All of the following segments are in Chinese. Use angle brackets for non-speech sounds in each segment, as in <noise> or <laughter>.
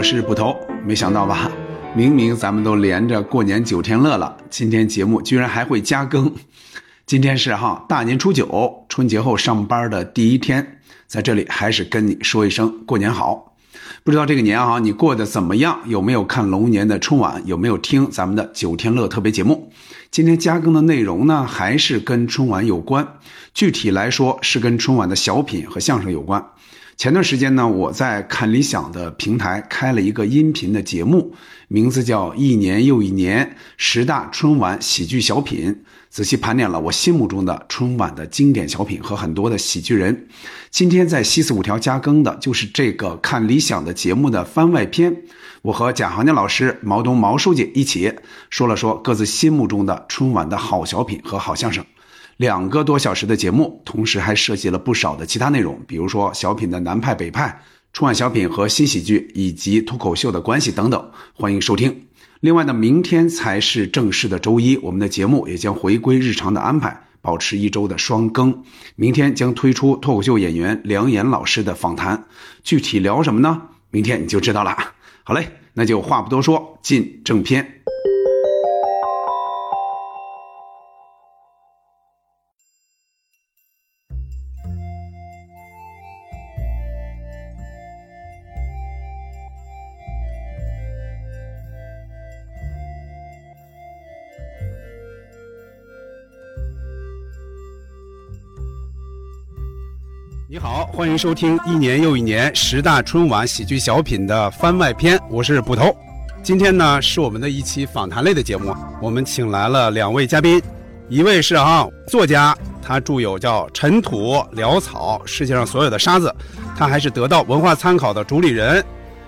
我是捕头。没想到吧？明明咱们都连着过年九天乐了，今天节目居然还会加更。今天是哈大年初九，春节后上班的第一天，在这里还是跟你说一声过年好。不知道这个年啊，你过得怎么样？有没有看龙年的春晚？有没有听咱们的九天乐特别节目？今天加更的内容呢，还是跟春晚有关，具体来说是跟春晚的小品和相声有关。前段时间呢，我在看理想的平台开了一个音频的节目，名字叫《一年又一年十大春晚喜剧小品》，仔细盘点了我心目中的春晚的经典小品和很多的喜剧人。今天在西四五条加更的就是这个看理想的节目的番外篇，我和贾行家老师、毛东毛书记一起说了说各自心目中的春晚的好小品和好相声。两个多小时的节目，同时还涉及了不少的其他内容，比如说小品的南派北派、春晚小品和新喜剧以及脱口秀的关系等等，欢迎收听。另外呢，明天才是正式的周一，我们的节目也将回归日常的安排，保持一周的双更。明天将推出脱口秀演员梁岩老师的访谈，具体聊什么呢？明天你就知道了。好嘞，那就话不多说，进正片。好，欢迎收听一年又一年十大春晚喜剧小品的番外篇，我是捕头。今天呢是我们的一期访谈类的节目，我们请来了两位嘉宾，一位是啊作家，他著有叫《尘土潦草世界上所有的沙子》，他还是得到文化参考的主理人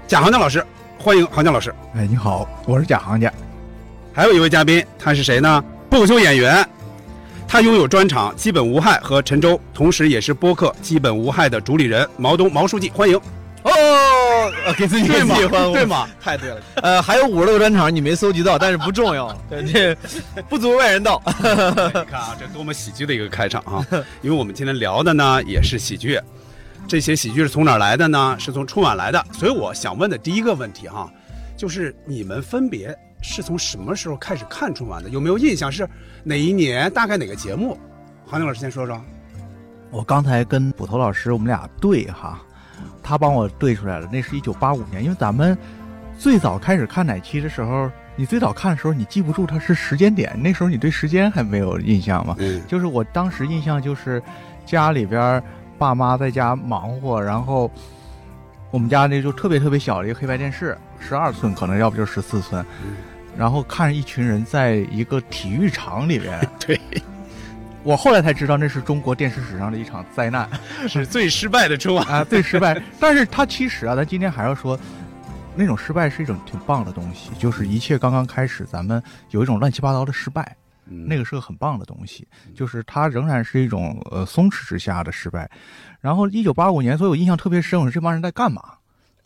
贾行家老师，欢迎行家老师。哎，你好，我是贾行家。还有一位嘉宾，他是谁呢？脱口秀演员。他拥有专场《基本无害》和陈州，同时也是播客《基本无害》的主理人毛东毛书记，欢迎。哦，给自己 <laughs> 对吗？欢，对吗？太对了。呃，还有五十多个专场你没搜集到，但是不重要，<laughs> 这不足外人道。<laughs> 你看啊，这多么喜剧的一个开场啊！因为我们今天聊的呢也是喜剧，这些喜剧是从哪儿来的呢？是从春晚来的。所以我想问的第一个问题哈，就是你们分别是从什么时候开始看春晚的？有没有印象？是哪一年？大概哪个节目？韩宁老师先说说。我刚才跟捕头老师我们俩对哈，他帮我对出来了，那是一九八五年。因为咱们最早开始看哪期的时候，你最早看的时候，你记不住它是时间点，那时候你对时间还没有印象嘛。嗯。就是我当时印象就是家里边爸妈在家忙活，然后我们家那就特别特别小的一个黑白电视，十二寸可能要不就十四寸。然后看着一群人在一个体育场里边，<laughs> 对，我后来才知道那是中国电视史上的一场灾难，<laughs> 是最失败的春晚 <laughs> 啊，最失败。但是它其实啊，咱今天还要说，那种失败是一种挺棒的东西，就是一切刚刚开始，咱们有一种乱七八糟的失败，那个是个很棒的东西，就是它仍然是一种呃松弛之下的失败。然后一九八五年，所以我印象特别深，我说这帮人在干嘛？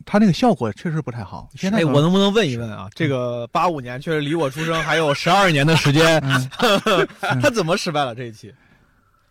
他那个效果确实不太好。现在哎，我能不能问一问啊？这个八五年确实离我出生还有十二年的时间，<laughs> 他怎么失败了这一期？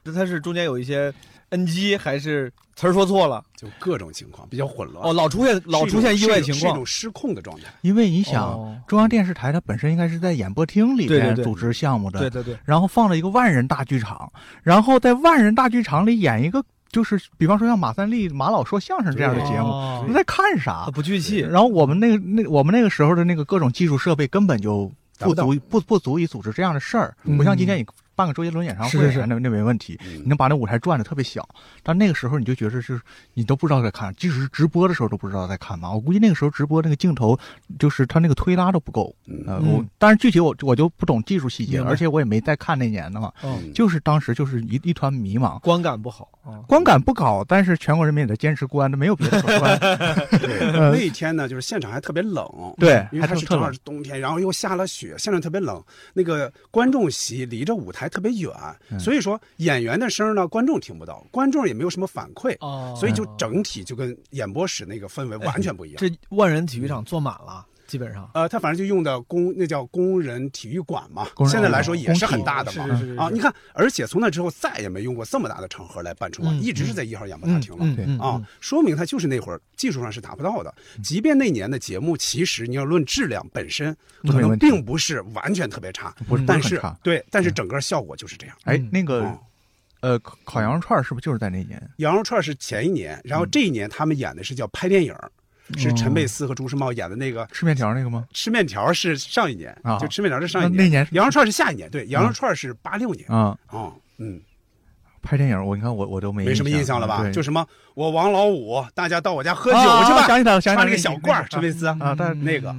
这他是中间有一些 NG 还是词儿说错了？就各种情况比较混乱。哦，老出现老出现意外情况，是一种失控的状态。因为你想，中央电视台它本身应该是在演播厅里边组织项目的，对对对。然后放了一个万人大剧场，然后在万人大剧场里演一个。就是比方说像马三立、马老说相声这样的节目，你在看啥？不聚气。然后我们那个那我们那个时候的那个各种技术设备根本就不足不不足以组织这样的事儿，不像今天你。办个周杰伦演唱会，那那没问题，你能把那舞台转的特别小。但那个时候你就觉得是，你都不知道在看，即使是直播的时候都不知道在看嘛。我估计那个时候直播那个镜头，就是他那个推拉都不够。呃，我但是具体我我就不懂技术细节，而且我也没再看那年的嘛。就是当时就是一一团迷茫，观感不好，观感不好。但是全国人民也在坚持观，这没有别的可观。<laughs> 那一天呢，就是现场还特别冷，对，因为它是正好是冬天，然后又下了雪，现场特别冷。那个观众席离着舞台特别远。所以说演员的声呢，观众听不到，观众也没有什么反馈，所以就整体就跟演播室那个氛围完全不一样。这万人体育场坐满了，基本上。呃，他反正就用的工，那叫工人体育馆嘛。现在来说也是很大的嘛。啊，你看，而且从那之后再也没用过这么大的场合来办春晚，一直是在一号演播大厅了。啊，说明他就是那会儿技术上是达不到的。即便那年的节目，其实你要论质量本身，可能并不是完全特别差，不是，但是对，但是整个效果就是这样。哎，那个。呃，烤羊肉串是不是就是在那年？羊肉串是前一年，然后这一年他们演的是叫拍电影，是陈佩斯和朱时茂演的那个吃面条那个吗？吃面条是上一年啊，就吃面条是上一年。那年羊肉串是下一年，对，羊肉串是八六年啊啊嗯。拍电影，我你看我我都没没什么印象了吧？就什么我王老五，大家到我家喝酒去吧。想起来了，想起来那个小罐陈佩斯啊，但那个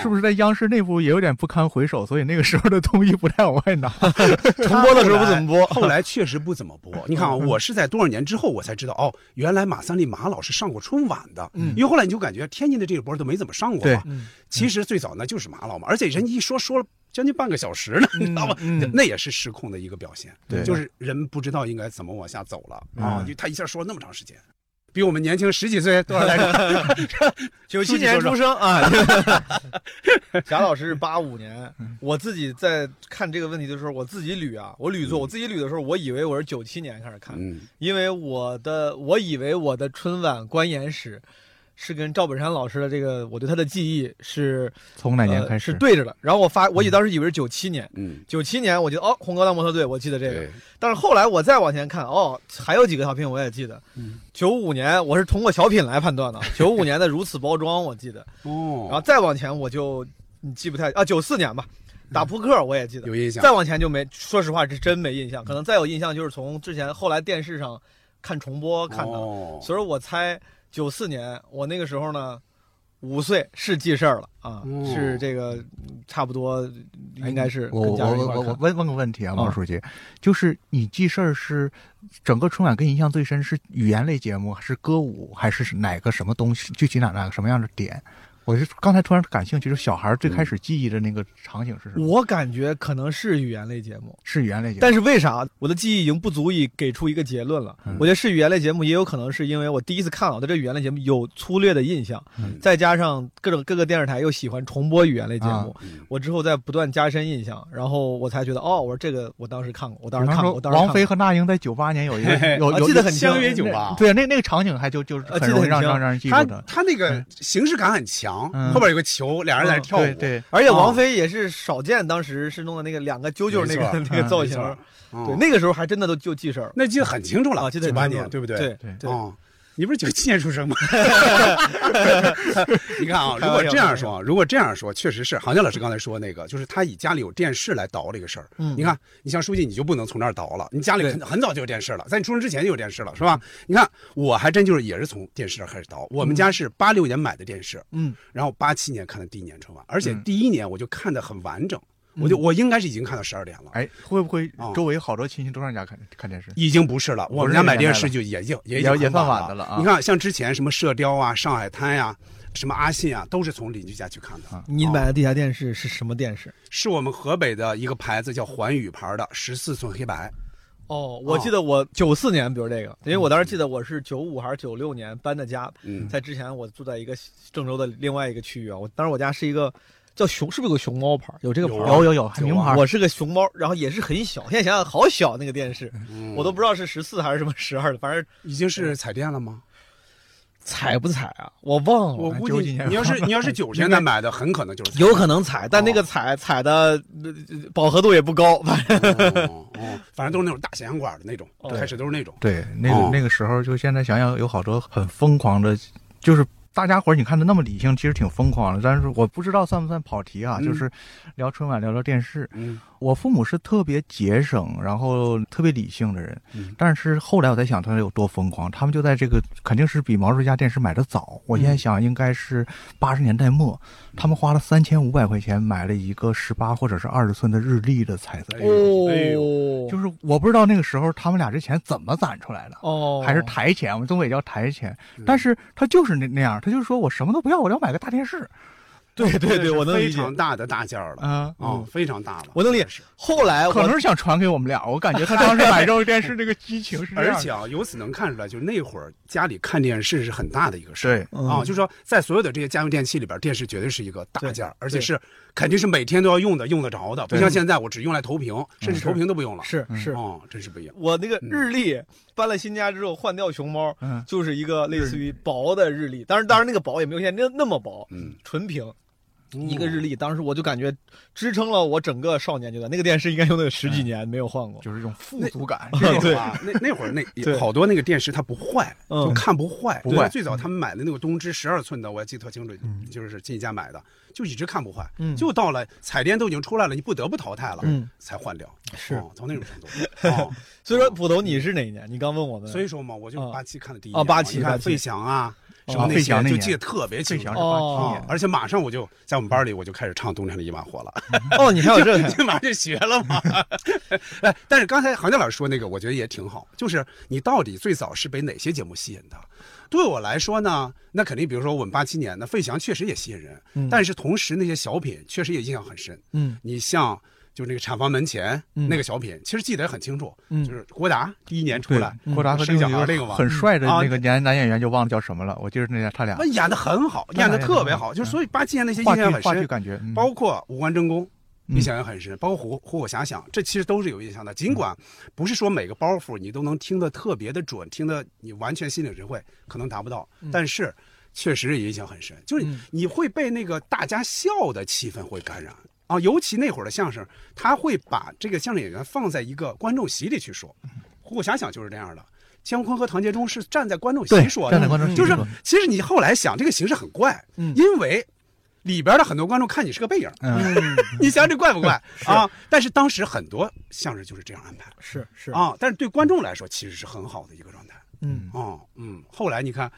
是不是在央视内部也有点不堪回首？所以那个时候的东西不太往外拿。<laughs> 重播的时候不怎么播，后来确实不怎么播。你看啊，我是在多少年之后我才知道哦，原来马三立马老师上过春晚的。嗯，因为后来你就感觉天津的这个波都没怎么上过嘛。其实最早那就是马老嘛，而且人家一说说了。将近半个小时呢，你知道吗？那也是失控的一个表现，对，就是人不知道应该怎么往下走了啊！就他一下说了那么长时间，比我们年轻十几岁，<laughs> 多少来着？九七年出生啊！<laughs> <laughs> 贾老师是八五年，我自己在看这个问题的时候，我自己捋啊，我捋错，我自己捋的时候，我以为我是九七年开始看，因为我的我以为我的春晚观演史。是跟赵本山老师的这个，我对他的记忆是从哪年开始是对着的。然后我发，我以当时以为是九七年，嗯，九七年我觉得哦，红高粱模特队，我记得这个。但是后来我再往前看，哦，还有几个小品我也记得。九五年我是通过小品来判断的，九五年的如此包装我记得。哦。然后再往前我就你记不太啊，九四年吧，打扑克我也记得有印象。再往前就没，说实话是真没印象。可能再有印象就是从之前后来电视上看重播看的，所以我猜。九四年，我那个时候呢，五岁是记事儿了啊，是这个差不多，应该是。我我我我问问个问题啊，毛书记，就是你记事儿是整个春晚跟印象最深是语言类节目，还是歌舞，还是哪个什么东西？具体哪哪个什么样的点？我是刚才突然感兴趣，就是小孩最开始记忆的那个场景是什么？我感觉可能是语言类节目，是语言类节目。但是为啥我的记忆已经不足以给出一个结论了？我觉得是语言类节目，也有可能是因为我第一次看我对这语言类节目有粗略的印象，再加上各种各个电视台又喜欢重播语言类节目，我之后在不断加深印象，然后我才觉得哦，我说这个我当时看过，我当时看过。当时王菲和那英在九八年有一个 <laughs> 有有记得很清，酒吧，对那那个场景还就就是很容易让让让人记住的。他那个形式感很强，后边有个。球，俩人在那跳舞，对，而且王菲也是少见，当时是弄的那个两个啾啾那个 <laughs> 那个造型，对，那个时候还真的都就记事儿，那记得很清楚了，记得九八年，对不对？对对，哦。你不是九七年出生吗？<laughs> 你看啊，如果这样说，如果这样说，确实是郝江老师刚才说那个，就是他以家里有电视来倒这个事儿。嗯，你看，你像书记，你就不能从那儿倒了，你家里很很早就有电视了，在你出生之前就有电视了，是吧？你看，我还真就是也是从电视上开始倒。我们家是八六年买的电视，嗯，然后八七年看的第一年春晚，而且第一年我就看的很完整。我就我应该是已经看到十二点了，哎，会不会周围好多亲戚都上家看看电视？已经不是了，我们家买电视就也就也也算晚的了啊！你看，像之前什么射雕啊、上海滩呀、什么阿信啊，都是从邻居家去看的。你买的地下电视是什么电视？是我们河北的一个牌子叫环宇牌的十四寸黑白。哦，我记得我九四年，比如这个，因为我当时记得我是九五还是九六年搬的家，在之前我住在一个郑州的另外一个区域啊，我当时我家是一个。叫熊是不是有个熊猫牌？有这个牌？有有有，名牌。我是个熊猫，然后也是很小。现在想想，好小那个电视，我都不知道是十四还是什么十二的，反正已经是彩电了吗？彩不彩啊？我忘了。我估计你要是你要是 <laughs> 九十年代买的，很可能就是有可能彩，但那个彩彩的饱和度也不高，反正哦，反正都是那种大显像管的那种，开始都是那种。对，那个那个时候，就现在想想，有好多很疯狂的，就是。大家伙儿，你看的那么理性，其实挺疯狂的。但是我不知道算不算跑题啊？就是聊春晚，聊聊电视。嗯。我父母是特别节省，然后特别理性的人，但是后来我在想他有多疯狂，他们就在这个肯定是比毛叔家电视买的早。我现在想应该是八十年代末，他们花了三千五百块钱买了一个十八或者是二十寸的日历的彩色。哦，就是我不知道那个时候他们俩这钱怎么攒出来的，哦，还是台钱，我们东北叫台钱，但是他就是那那样，他就说我什么都不要，我要买个大电视。对对对，我能理解。非常大的大件儿了啊啊，非常大了。我能理解。后来可能是想传给我们俩，我感觉他当时买这个电视这个激情是。而且啊，由此能看出来，就是那会儿家里看电视是很大的一个事儿啊。就是说，在所有的这些家用电器里边，电视绝对是一个大件儿，而且是肯定是每天都要用的、用得着的。不像现在，我只用来投屏，甚至投屏都不用了。是是哦，真是不一样。我那个日历搬了新家之后换掉熊猫，就是一个类似于薄的日历，当然当然那个薄也没有现在那那么薄，嗯，纯屏。一个日历，当时我就感觉支撑了我整个少年阶段。那个电视应该用了十几年没有换过，就是一种富足感。对啊，那那会儿那 <laughs> 好多那个电视它不坏，就看不坏。不坏。最早他们买的那个东芝十二寸的，我还记得特清楚，就是进一家买的，就一直看不坏。就到了彩电都已经出来了，你不得不淘汰了，才换掉。是，从那种程度。<laughs> 所以说，捕头你是哪一年？你刚问我们。所以说嘛，我就八七看的第一啊，八七看费翔啊。什么那些就记得特别清楚，而且马上我就在我们班里我就开始唱《冬天的一把火》了。哦，你还有这，你 <laughs> 马上就学了吗？<laughs> 哎，但是刚才杭家老师说那个，我觉得也挺好。就是你到底最早是被哪些节目吸引的？对我来说呢，那肯定比如说我们八七年，那费翔确实也吸引人，但是同时那些小品确实也印象很深。嗯，你像。就那个产房门前那个小品，其实记得也很清楚。嗯，就是郭达第一年出来，郭达和生小孩那个很帅的那个男男演员就忘了叫什么了。我记得那他俩演的很好，演的特别好。就是所以八七年那些印象很深，感觉包括五官争功印象也很深，包括虎虎虎遐想，这其实都是有印象的。尽管不是说每个包袱你都能听得特别的准，听得你完全心领神会，可能达不到，但是确实也印象很深。就是你会被那个大家笑的气氛会感染。啊，尤其那会儿的相声，他会把这个相声演员放在一个观众席里去说。虎虎遐想就是这样的，姜昆和唐杰忠是站在观众席说的，站在观众席就是其实你后来想，这个形式很怪，因为里边的很多观众看你是个背影，嗯 <laughs> 你想这怪不怪 <laughs> 啊？但是当时很多相声就是这样安排，是是啊，但是对观众来说其实是很好的一个状态。嗯哦嗯，后来你看。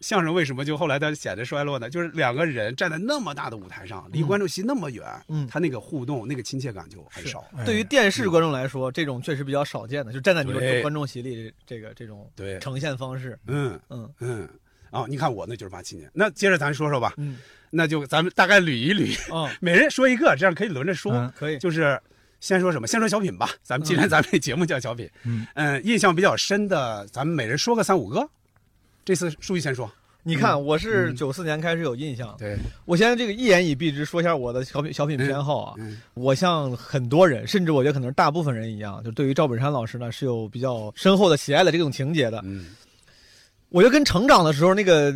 相声为什么就后来它显得衰落呢？就是两个人站在那么大的舞台上，离观众席那么远，嗯，他那个互动、那个亲切感就很少。对于电视观众来说，这种确实比较少见的，就站在你们观众席里，这个这种对呈现方式。嗯嗯嗯。啊，你看我那就是八七年。那接着咱说说吧。嗯。那就咱们大概捋一捋。啊。<laughs> 每人说一个，这样可以轮着说。可以。就是先说什么？先说小品吧。咱们既然咱们这节目叫小品，嗯嗯，印象比较深的，咱们每人说个三五个。这次书记先说。你看，我是九四年开始有印象。对，我现在这个一言以蔽之，说一下我的小品小品偏好啊。我像很多人，甚至我觉得可能是大部分人一样，就对于赵本山老师呢是有比较深厚的喜爱的这种情节的。嗯，我觉得跟成长的时候那个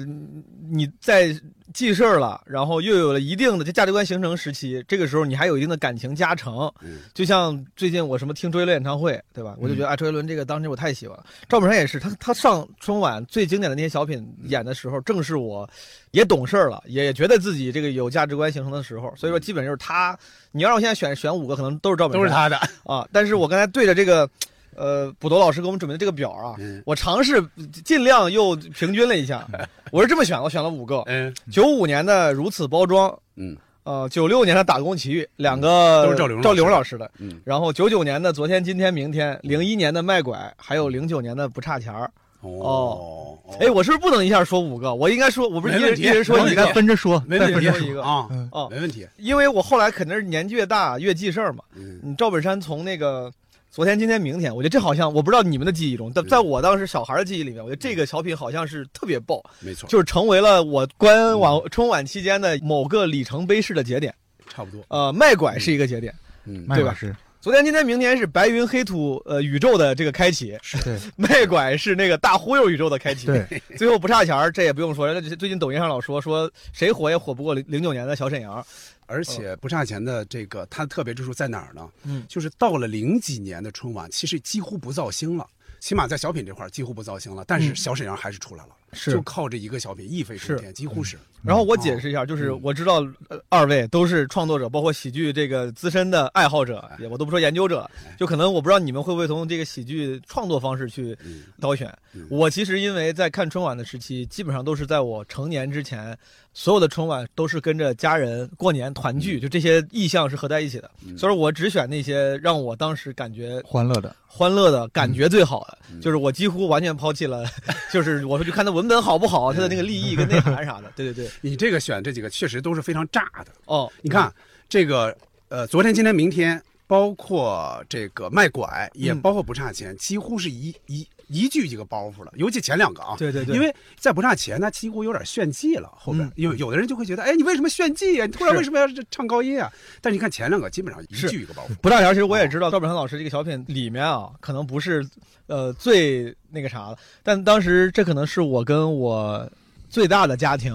你在。记事儿了，然后又有了一定的这价值观形成时期，这个时候你还有一定的感情加成。嗯，就像最近我什么听周杰伦演唱会，对吧？我就觉得啊，周杰伦这个当时我太喜欢了。赵本山也是，他他上春晚最经典的那些小品演的时候，正是我也懂事儿了，也觉得自己这个有价值观形成的时候。所以说，基本就是他。你要让我现在选选五个，可能都是赵本山，都是他的啊。但是我刚才对着这个。呃，捕头老师给我们准备的这个表啊，我尝试尽量又平均了一下，<laughs> 我是这么选，我选了五个。嗯，九五年的如此包装，嗯，呃，九六年的打工奇遇，两个都是赵刘赵丽蓉老师的，嗯，然后九九年的昨天今天明天，零一年的卖拐，还有零九年的不差钱儿。哦，哎，我是不是不能一下说五个？我应该说，我不是一人一人说一个，分着说，没问题，说一个。啊，哦，没问题，因为我后来肯定是年纪越大越记事儿嘛。嗯，赵本山从那个。昨天、今天、明天，我觉得这好像我不知道你们的记忆中，但在我当时小孩的记忆里面，我觉得这个小品好像是特别爆，没错，就是成为了我观晚春晚期间的某个里程碑式的节点，差不多。呃，卖拐是一个节点，嗯，对吧？是。昨天、今天、明天是白云黑土呃宇宙的这个开启，是。<laughs> 卖拐是那个大忽悠宇宙的开启，对。<laughs> 最后不差钱儿这也不用说，最近抖音上老说说谁火也火不过零零九年的小沈阳。而且不差钱的这个，它的特别之处在哪儿呢？嗯，就是到了零几年的春晚，其实几乎不造星了，起码在小品这块几乎不造星了。但是小沈阳还是出来了，是就靠这一个小品一飞冲天，几乎是。然后我解释一下，就是我知道二位都是创作者，包括喜剧这个资深的爱好者，我都不说研究者，就可能我不知道你们会不会从这个喜剧创作方式去挑选。我其实因为在看春晚的时期，基本上都是在我成年之前。所有的春晚都是跟着家人过年团聚，就这些意象是合在一起的。所以说我只选那些让我当时感觉欢乐的、欢乐的感觉最好的。就是我几乎完全抛弃了，<laughs> 就是我说去看他文文本好不好，它的那个立意跟内涵啥的。对对对，你这个选这几个确实都是非常炸的哦。你看这个呃，昨天、今天、明天，包括这个卖拐，也包括不差钱，几乎是一一。一句一个包袱了，尤其前两个啊，对对对，因为在不差钱，那几乎有点炫技了。后边有有的人就会觉得，哎，你为什么炫技啊？你突然为什么要唱高音啊？但是你看前两个，基本上一句一个包袱。不差钱，其实我也知道，赵本山老师这个小品里面啊，可能不是呃最那个啥了，但当时这可能是我跟我。最大的家庭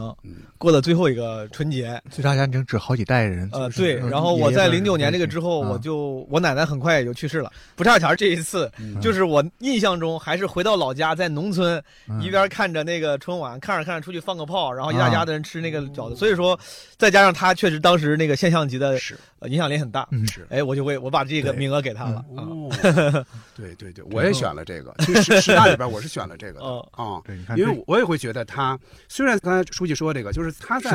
过的最后一个春节，最大家庭指好几代人。呃，对。然后我在零九年这个之后，我就我奶奶很快也就去世了。不差钱这一次，就是我印象中还是回到老家，在农村，一边看着那个春晚，看着看着出去放个炮，然后一大家的人吃那个饺子。所以说，再加上他确实当时那个现象级的影响力很大。是。哎，我就会我把这个名额给他了。哦。对 <laughs> 对对，我也选了这个。其实十大里边，我是选了这个的啊。对，因为我也会觉得他。虽然刚才书记说这个，就是他在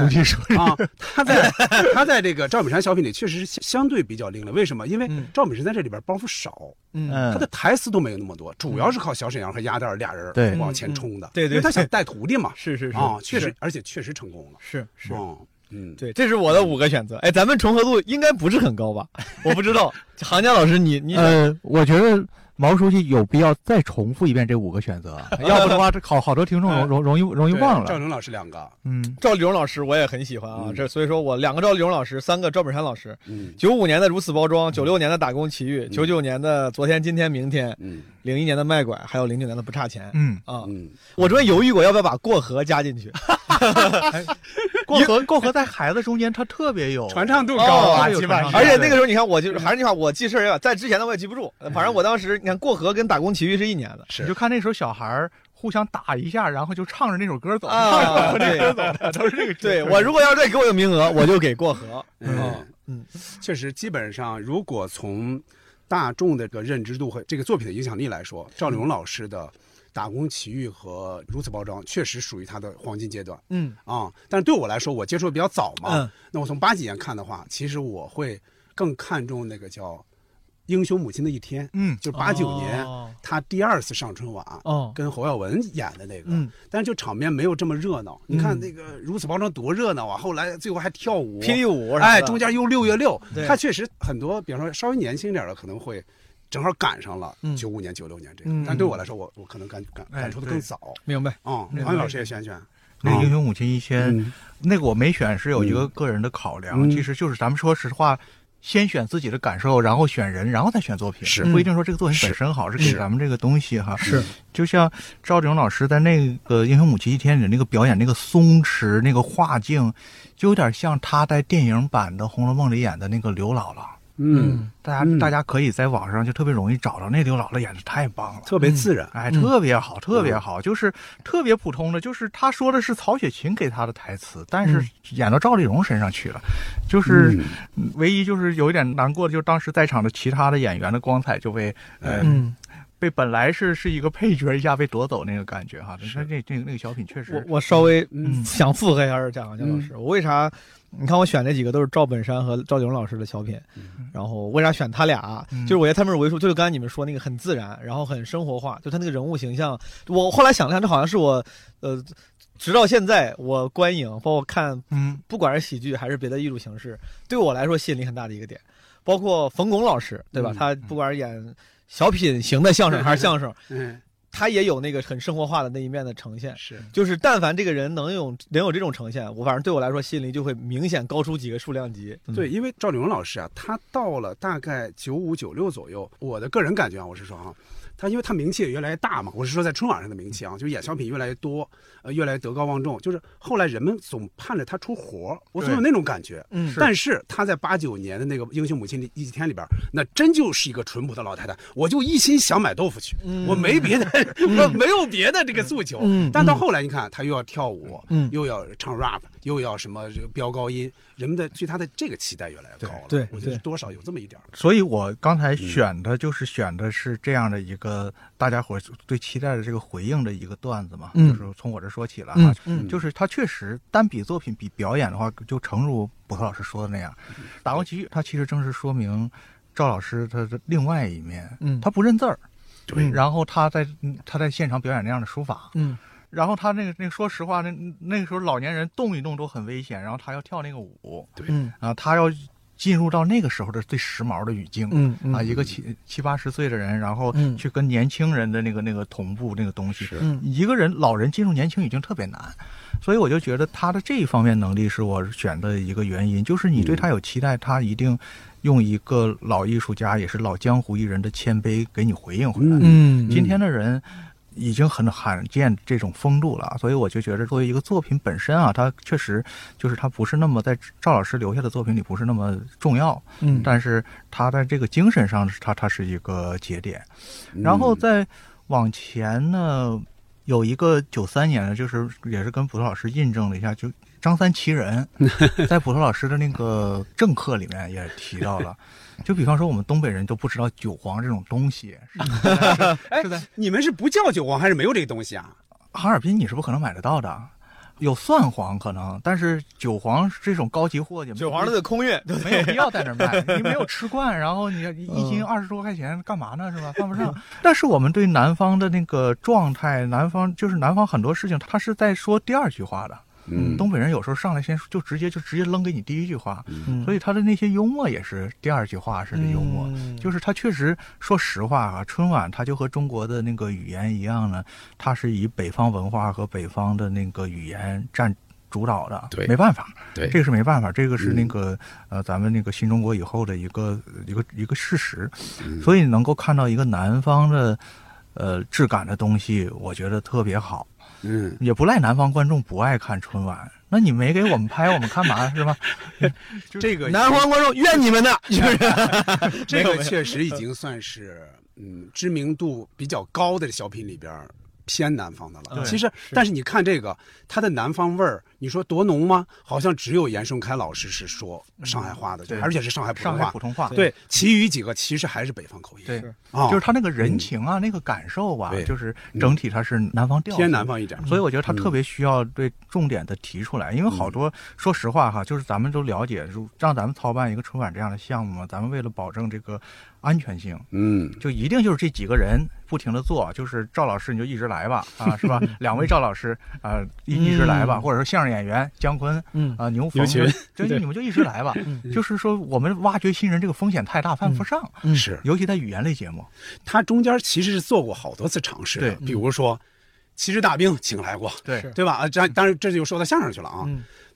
啊，他在他在这个赵本山小品里确实是相对比较另类。为什么？因为赵本山在这里边包袱少，嗯，他的台词都没有那么多，主要是靠小沈阳和鸭蛋俩人往前冲的。对对，因为他想带徒弟嘛。是是是啊，确实，而且确实成功了。是是嗯，对，这是我的五个选择。哎，咱们重合度应该不是很高吧？我不知道，<laughs> 行家老师，你你呃，我觉得。毛书记有必要再重复一遍这五个选择，<laughs> 要不的话，这好好多听众容容容易容易忘了。赵丽蓉老师两个，嗯，赵丽蓉老师我也很喜欢啊，这所以说我两个赵丽蓉老师，三个赵本山老师。嗯，九五年的如此包装，九六年的打工奇遇，九九年的昨天今天明天，嗯，零一年的卖拐，还有零九年的不差钱。嗯啊，嗯，我这边犹豫过要不要把过河加进去。<laughs> <laughs> 过河过河在孩子中间，他特别有传唱度高啊，基本上。而且那个时候你看，我就还是那句话，我记事儿在之前的我也记不住，反正我当时。你看过河跟打工奇遇是一年的，你就看那时候小孩儿互相打一下，然后就唱着那首歌走，啊，<laughs> 对，都是这个。对我如果要再给我一个名额，我就给过河。嗯嗯，确实，基本上如果从大众的个认知度和这个作品的影响力来说，赵丽蓉老师的《打工奇遇》和《如此包装》确实属于他的黄金阶段。嗯啊，但是对我来说，我接触的比较早嘛，那我从八几年看的话，其实我会更看重那个叫。英雄母亲的一天，嗯，就八九年他第二次上春晚，哦，跟侯耀文演的那个，嗯，但是就场面没有这么热闹。你看那个如此包装多热闹啊！后来最后还跳舞，霹雳舞，哎，中间又六月六，他确实很多，比方说稍微年轻点的可能会正好赶上了九五年、九六年这个，但对我来说，我我可能感感感触的更早。明白啊，王宇老师也选选那个英雄母亲一天，那个我没选是有一个个人的考量，其实就是咱们说实话。先选自己的感受，然后选人，然后再选作品，是不一定说这个作品本身好，是给咱们这个东西哈。是，就像赵丽蓉老师在那个《英雄母亲一天》里那个表演，那个松弛，那个画境，就有点像他在电影版的《红楼梦》里演的那个刘姥姥。嗯，大家大家可以在网上就特别容易找到那刘姥姥演的太棒了，特别自然，哎，特别好，特别好，就是特别普通的，就是他说的是曹雪芹给他的台词，但是演到赵丽蓉身上去了，就是唯一就是有一点难过的，就是当时在场的其他的演员的光彩就被呃被本来是是一个配角一下被夺走那个感觉哈，你看这这那个小品确实，我我稍微想附和一下蒋蒋老师，我为啥？你看我选这几个都是赵本山和赵丽蓉老师的小品，然后为啥选他俩？就是我觉得他们是为数，就是刚才你们说那个很自然，然后很生活化，就他那个人物形象。我后来想了想，这好像是我，呃，直到现在我观影，包括看，嗯，不管是喜剧还是别的艺术形式，对我来说吸引力很大的一个点。包括冯巩老师，对吧？他不管是演小品型的相声还是相声，嗯。他也有那个很生活化的那一面的呈现，是，就是但凡这个人能有能有这种呈现，我反正对我来说吸引力就会明显高出几个数量级。对，因为赵丽蓉老师啊，他到了大概九五九六左右，我的个人感觉啊，我是说哈。他因为他名气也越来越大嘛，我是说在春晚上的名气啊，就演小品越来越多，呃，越来越德高望重。就是后来人们总盼着他出活我总有那种感觉。嗯，但是他在八九年的那个《英雄母亲》一几天里边，那真就是一个淳朴的老太太，我就一心想买豆腐去，我没别的，我没有别的这个诉求。嗯，但到后来你看，他又要跳舞，嗯，又要唱 rap，又要什么这个飙高音。人们的对他的这个期待越来越高了，对，我觉得多少有这么一点所以我刚才选的就是选的是这样的一个大家伙对期待的这个回应的一个段子嘛，就是从我这说起了哈，就是他确实单比作品比表演的话，就诚如卜特老师说的那样，《打工奇遇》他其实正是说明赵老师他的另外一面，嗯，他不认字儿，对，然后他在他在现场表演那样的书法，嗯。然后他那个那个，说实话，那那个时候老年人动一动都很危险，然后他要跳那个舞，对，啊，他要进入到那个时候的最时髦的语境，嗯啊，一个七七八十岁的人，然后去跟年轻人的那个那个同步那个东西，一个人老人进入年轻语境特别难，所以我就觉得他的这一方面能力是我选的一个原因，就是你对他有期待，他一定用一个老艺术家也是老江湖艺人的谦卑给你回应回来。嗯，今天的人。已经很罕见这种风度了，所以我就觉得作为一个作品本身啊，它确实就是它不是那么在赵老师留下的作品里不是那么重要，嗯，但是他在这个精神上，它它是一个节点。然后再往前呢，有一个九三年的，就是也是跟普通老师印证了一下，就张三奇人，<laughs> 在普通老师的那个政课里面也提到了。就比方说，我们东北人都不知道韭黄这种东西。<laughs> 哎，你们是不叫韭黄，还是没有这个东西啊？哈尔滨你是不可能买得到的，有蒜黄可能，但是韭黄这种高级货，韭黄都得空运，没有必要在那卖。你没有吃惯，然后你 <laughs> 一斤二十多块钱干嘛呢？是吧？犯不上。但是我们对南方的那个状态，南方就是南方很多事情，他是在说第二句话的。嗯，东北人有时候上来先就直接就直接扔给你第一句话，所以他的那些幽默也是第二句话式的幽默，就是他确实说实话啊，春晚它就和中国的那个语言一样呢，它是以北方文化和北方的那个语言占主导的，对，没办法，对，这个是没办法，这个是那个呃咱们那个新中国以后的一个一个一个事实，所以能够看到一个南方的呃质感的东西，我觉得特别好。嗯，也不赖南方观众不爱看春晚，那你没给我们拍，我们看嘛是吧？<laughs> <laughs> 这个南方观众怨你们的，<laughs> 这个确实已经算是嗯知名度比较高的小品里边。偏南方的了，其实，但是你看这个，它的南方味儿，你说多浓吗？好像只有严胜开老师是说上海话的，而且是上海普通话。普通话，对，其余几个其实还是北方口音。对，就是他那个人情啊，那个感受吧，就是整体他是南方调，偏南方一点。所以我觉得他特别需要对重点的提出来，因为好多，说实话哈，就是咱们都了解，让咱们操办一个春晚这样的项目嘛，咱们为了保证这个。安全性，嗯，就一定就是这几个人不停的做，就是赵老师你就一直来吧，啊，是吧？<laughs> 两位赵老师啊，一一直来吧，或者说相声演员姜昆，嗯。啊，牛峰，<laughs> 就你们就一直来吧。<laughs> 就是说我们挖掘新人这个风险太大，犯不上。是，尤其在语言类节目，他中间其实是做过好多次尝试的，比如说奇志大兵请来过，对。对吧？啊，这当然这就说到相声去了啊。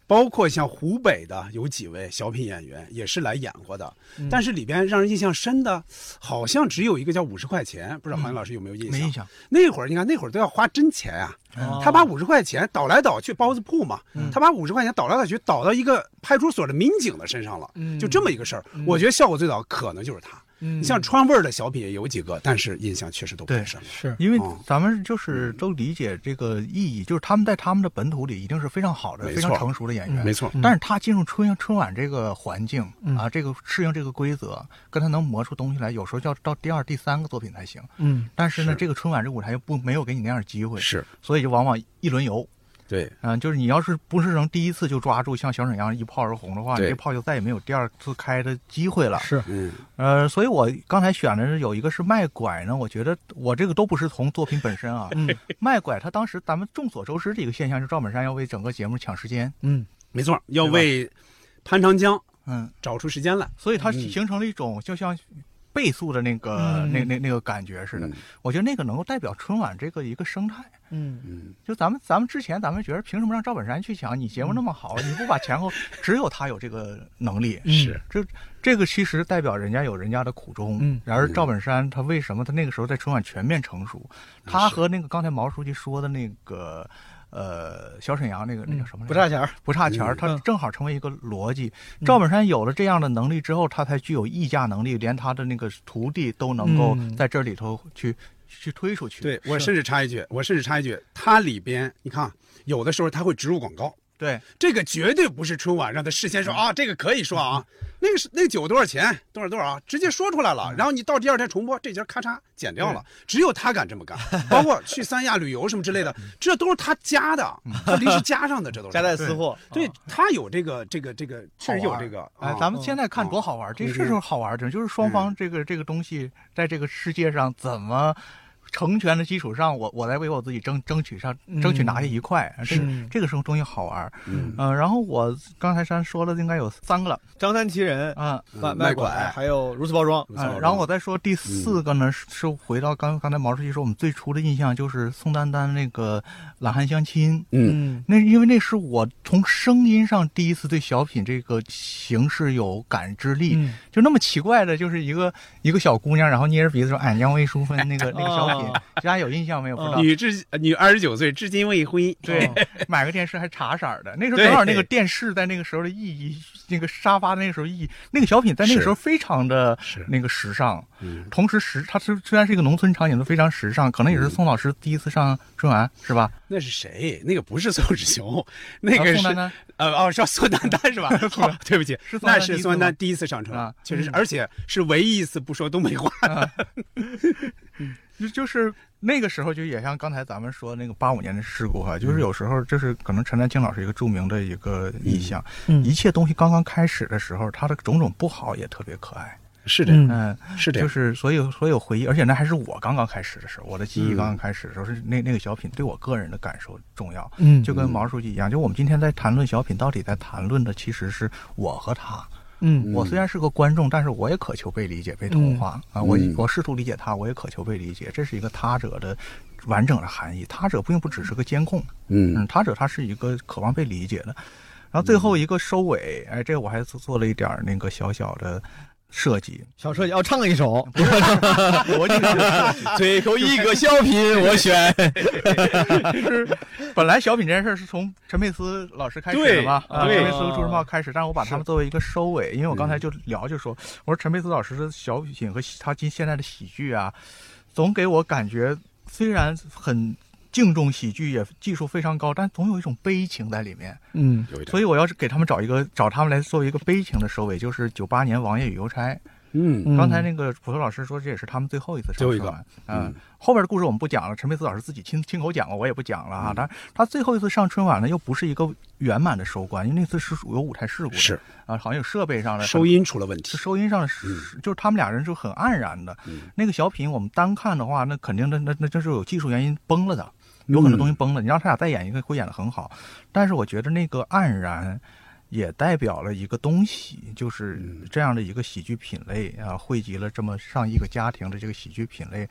包括像湖北的有几位小品演员也是来演过的，但是里边让人印象深的，好像只有一个叫五十块钱，不知道黄岩老师有没有印象？没印象。那会儿你看，那会儿都要花真钱啊，他把五十块钱倒来倒去，包子铺嘛，他把五十块钱倒来倒去，倒到一个派出所的民警的身上了，就这么一个事儿。我觉得效果最早可能就是他。嗯，像川味儿的小品也有几个，但是印象确实都不深。是因为咱们就是都理解这个意义，就是他们在他们的本土里一定是非常好的、非常成熟的演员，没错。但是他进入春春晚这个环境啊，这个适应这个规则，跟他能磨出东西来，有时候要到第二、第三个作品才行。嗯，但是呢，这个春晚这舞台又不没有给你那样的机会，是，所以就往往一轮游。对，嗯，就是你要是不是能第一次就抓住像小沈阳一炮而红的话，你这炮就再也没有第二次开的机会了。是，嗯，呃，所以我刚才选的是有一个是卖拐呢，我觉得我这个都不是从作品本身啊，卖拐他当时咱们众所周知的一个现象，是赵本山要为整个节目抢时间，嗯，没错，要为潘长江嗯。找出时间来，所以它形成了一种就像。倍速的那个那那那个感觉似的，我觉得那个能够代表春晚这个一个生态。嗯嗯，就咱们咱们之前咱们觉得凭什么让赵本山去抢？你节目那么好，你不把前后，只有他有这个能力。<laughs> 是，这这个其实代表人家有人家的苦衷。嗯，然而赵本山他为什么他那个时候在春晚全面成熟？他和那个刚才毛书记说的那个。呃，小沈阳那个那叫什么？不差钱儿，不差钱儿，他正好成为一个逻辑。赵本山有了这样的能力之后，他才具有议价能力，连他的那个徒弟都能够在这里头去去推出去。对我甚至插一句，我甚至插一句，它里边你看，有的时候它会植入广告。对，这个绝对不是春晚让他事先说啊，这个可以说啊，那个是那酒多少钱，多少多少啊，直接说出来了。然后你到第二天重播，这节咔嚓剪掉了。只有他敢这么干，<laughs> 包括去三亚旅游什么之类的，这都是他加的，他临时加上的，这都是。夹带私货。对他有这个这个这个，确实有这个。哎，咱们现在看多好玩，这是好玩的，就是双方这个这个东西在这个世界上怎么。成全的基础上，我我来为我自己争争取上争取拿下一块，是。这个时候东西好玩。嗯，然后我刚才咱说了应该有三个了，张三奇人啊，卖卖拐，还有如此包装。嗯，然后我再说第四个呢，是回到刚刚才毛书记说，我们最初的印象就是宋丹丹那个懒汉相亲。嗯，那因为那是我从声音上第一次对小品这个形式有感知力，就那么奇怪的，就是一个一个小姑娘，然后捏着鼻子说“俺将未淑芬”那个那个小品。大家有印象没有？不知道。女至女二十九岁，至今未婚。对，买个电视还茶色的。那时候正好那个电视在那个时候的意义，那个沙发那个时候意义，那个小品在那个时候非常的那个时尚。嗯。同时时，它虽虽然是一个农村场景，都非常时尚。可能也是宋老师第一次上春晚，是吧？那是谁？那个不是宋志雄，<laughs> 那个是呃哦，是宋丹丹是吧？<laughs> 对不起，那是宋丹丹第一次上春晚，确实是，而且是唯一一次不说东北话。<laughs> 就就是那个时候，就也像刚才咱们说那个八五年的事故哈，就是有时候就是可能陈丹青老师一个著名的一个意象，一切东西刚刚开始的时候，它的种种不好也特别可爱。是的，嗯，是的，就是所有所有回忆，而且那还是我刚刚开始的时候，我的记忆刚刚开始的时候，是那那个小品对我个人的感受重要。嗯，就跟毛书记一样，就我们今天在谈论小品，到底在谈论的其实是我和他。嗯，我虽然是个观众，但是我也渴求被理解、被同化啊！我我试图理解他，我也渴求被理解。这是一个他者的完整的含义。他者并不只是个监控，嗯，他者他是一个渴望被理解的。然后最后一个收尾，哎，这我还做做了一点那个小小的。设计小设计要唱一首，我就是 <laughs> 最后一个小品我选。是本来小品这件事是从陈佩斯老师开始的嘛？啊，陈佩斯和朱时茂开始，但是我把他们作为一个收尾，因为我刚才就聊就说，我说陈佩斯老师的小品和他今现在的喜剧啊，总给我感觉虽然很。敬重喜剧也技术非常高，但总有一种悲情在里面。嗯，所以我要是给他们找一个找他们来作为一个悲情的收尾，就是九八年《王爷与邮差》。嗯，刚才那个普通老师说这也是他们最后一次上春晚。嗯，后边的故事我们不讲了，陈佩斯老师自己亲亲口讲过，我也不讲了哈。但是他最后一次上春晚呢，又不是一个圆满的收官，因为那次是有舞台事故的。是啊，好像有设备上的收音出了问题。收音上是，就是他们俩人就很黯然的。那个小品我们单看的话，那肯定那那那这是有技术原因崩了的。有很多东西崩了，你让他俩再演一个会演得很好，但是我觉得那个黯然，也代表了一个东西，就是这样的一个喜剧品类啊，汇集了这么上亿个家庭的这个喜剧品类，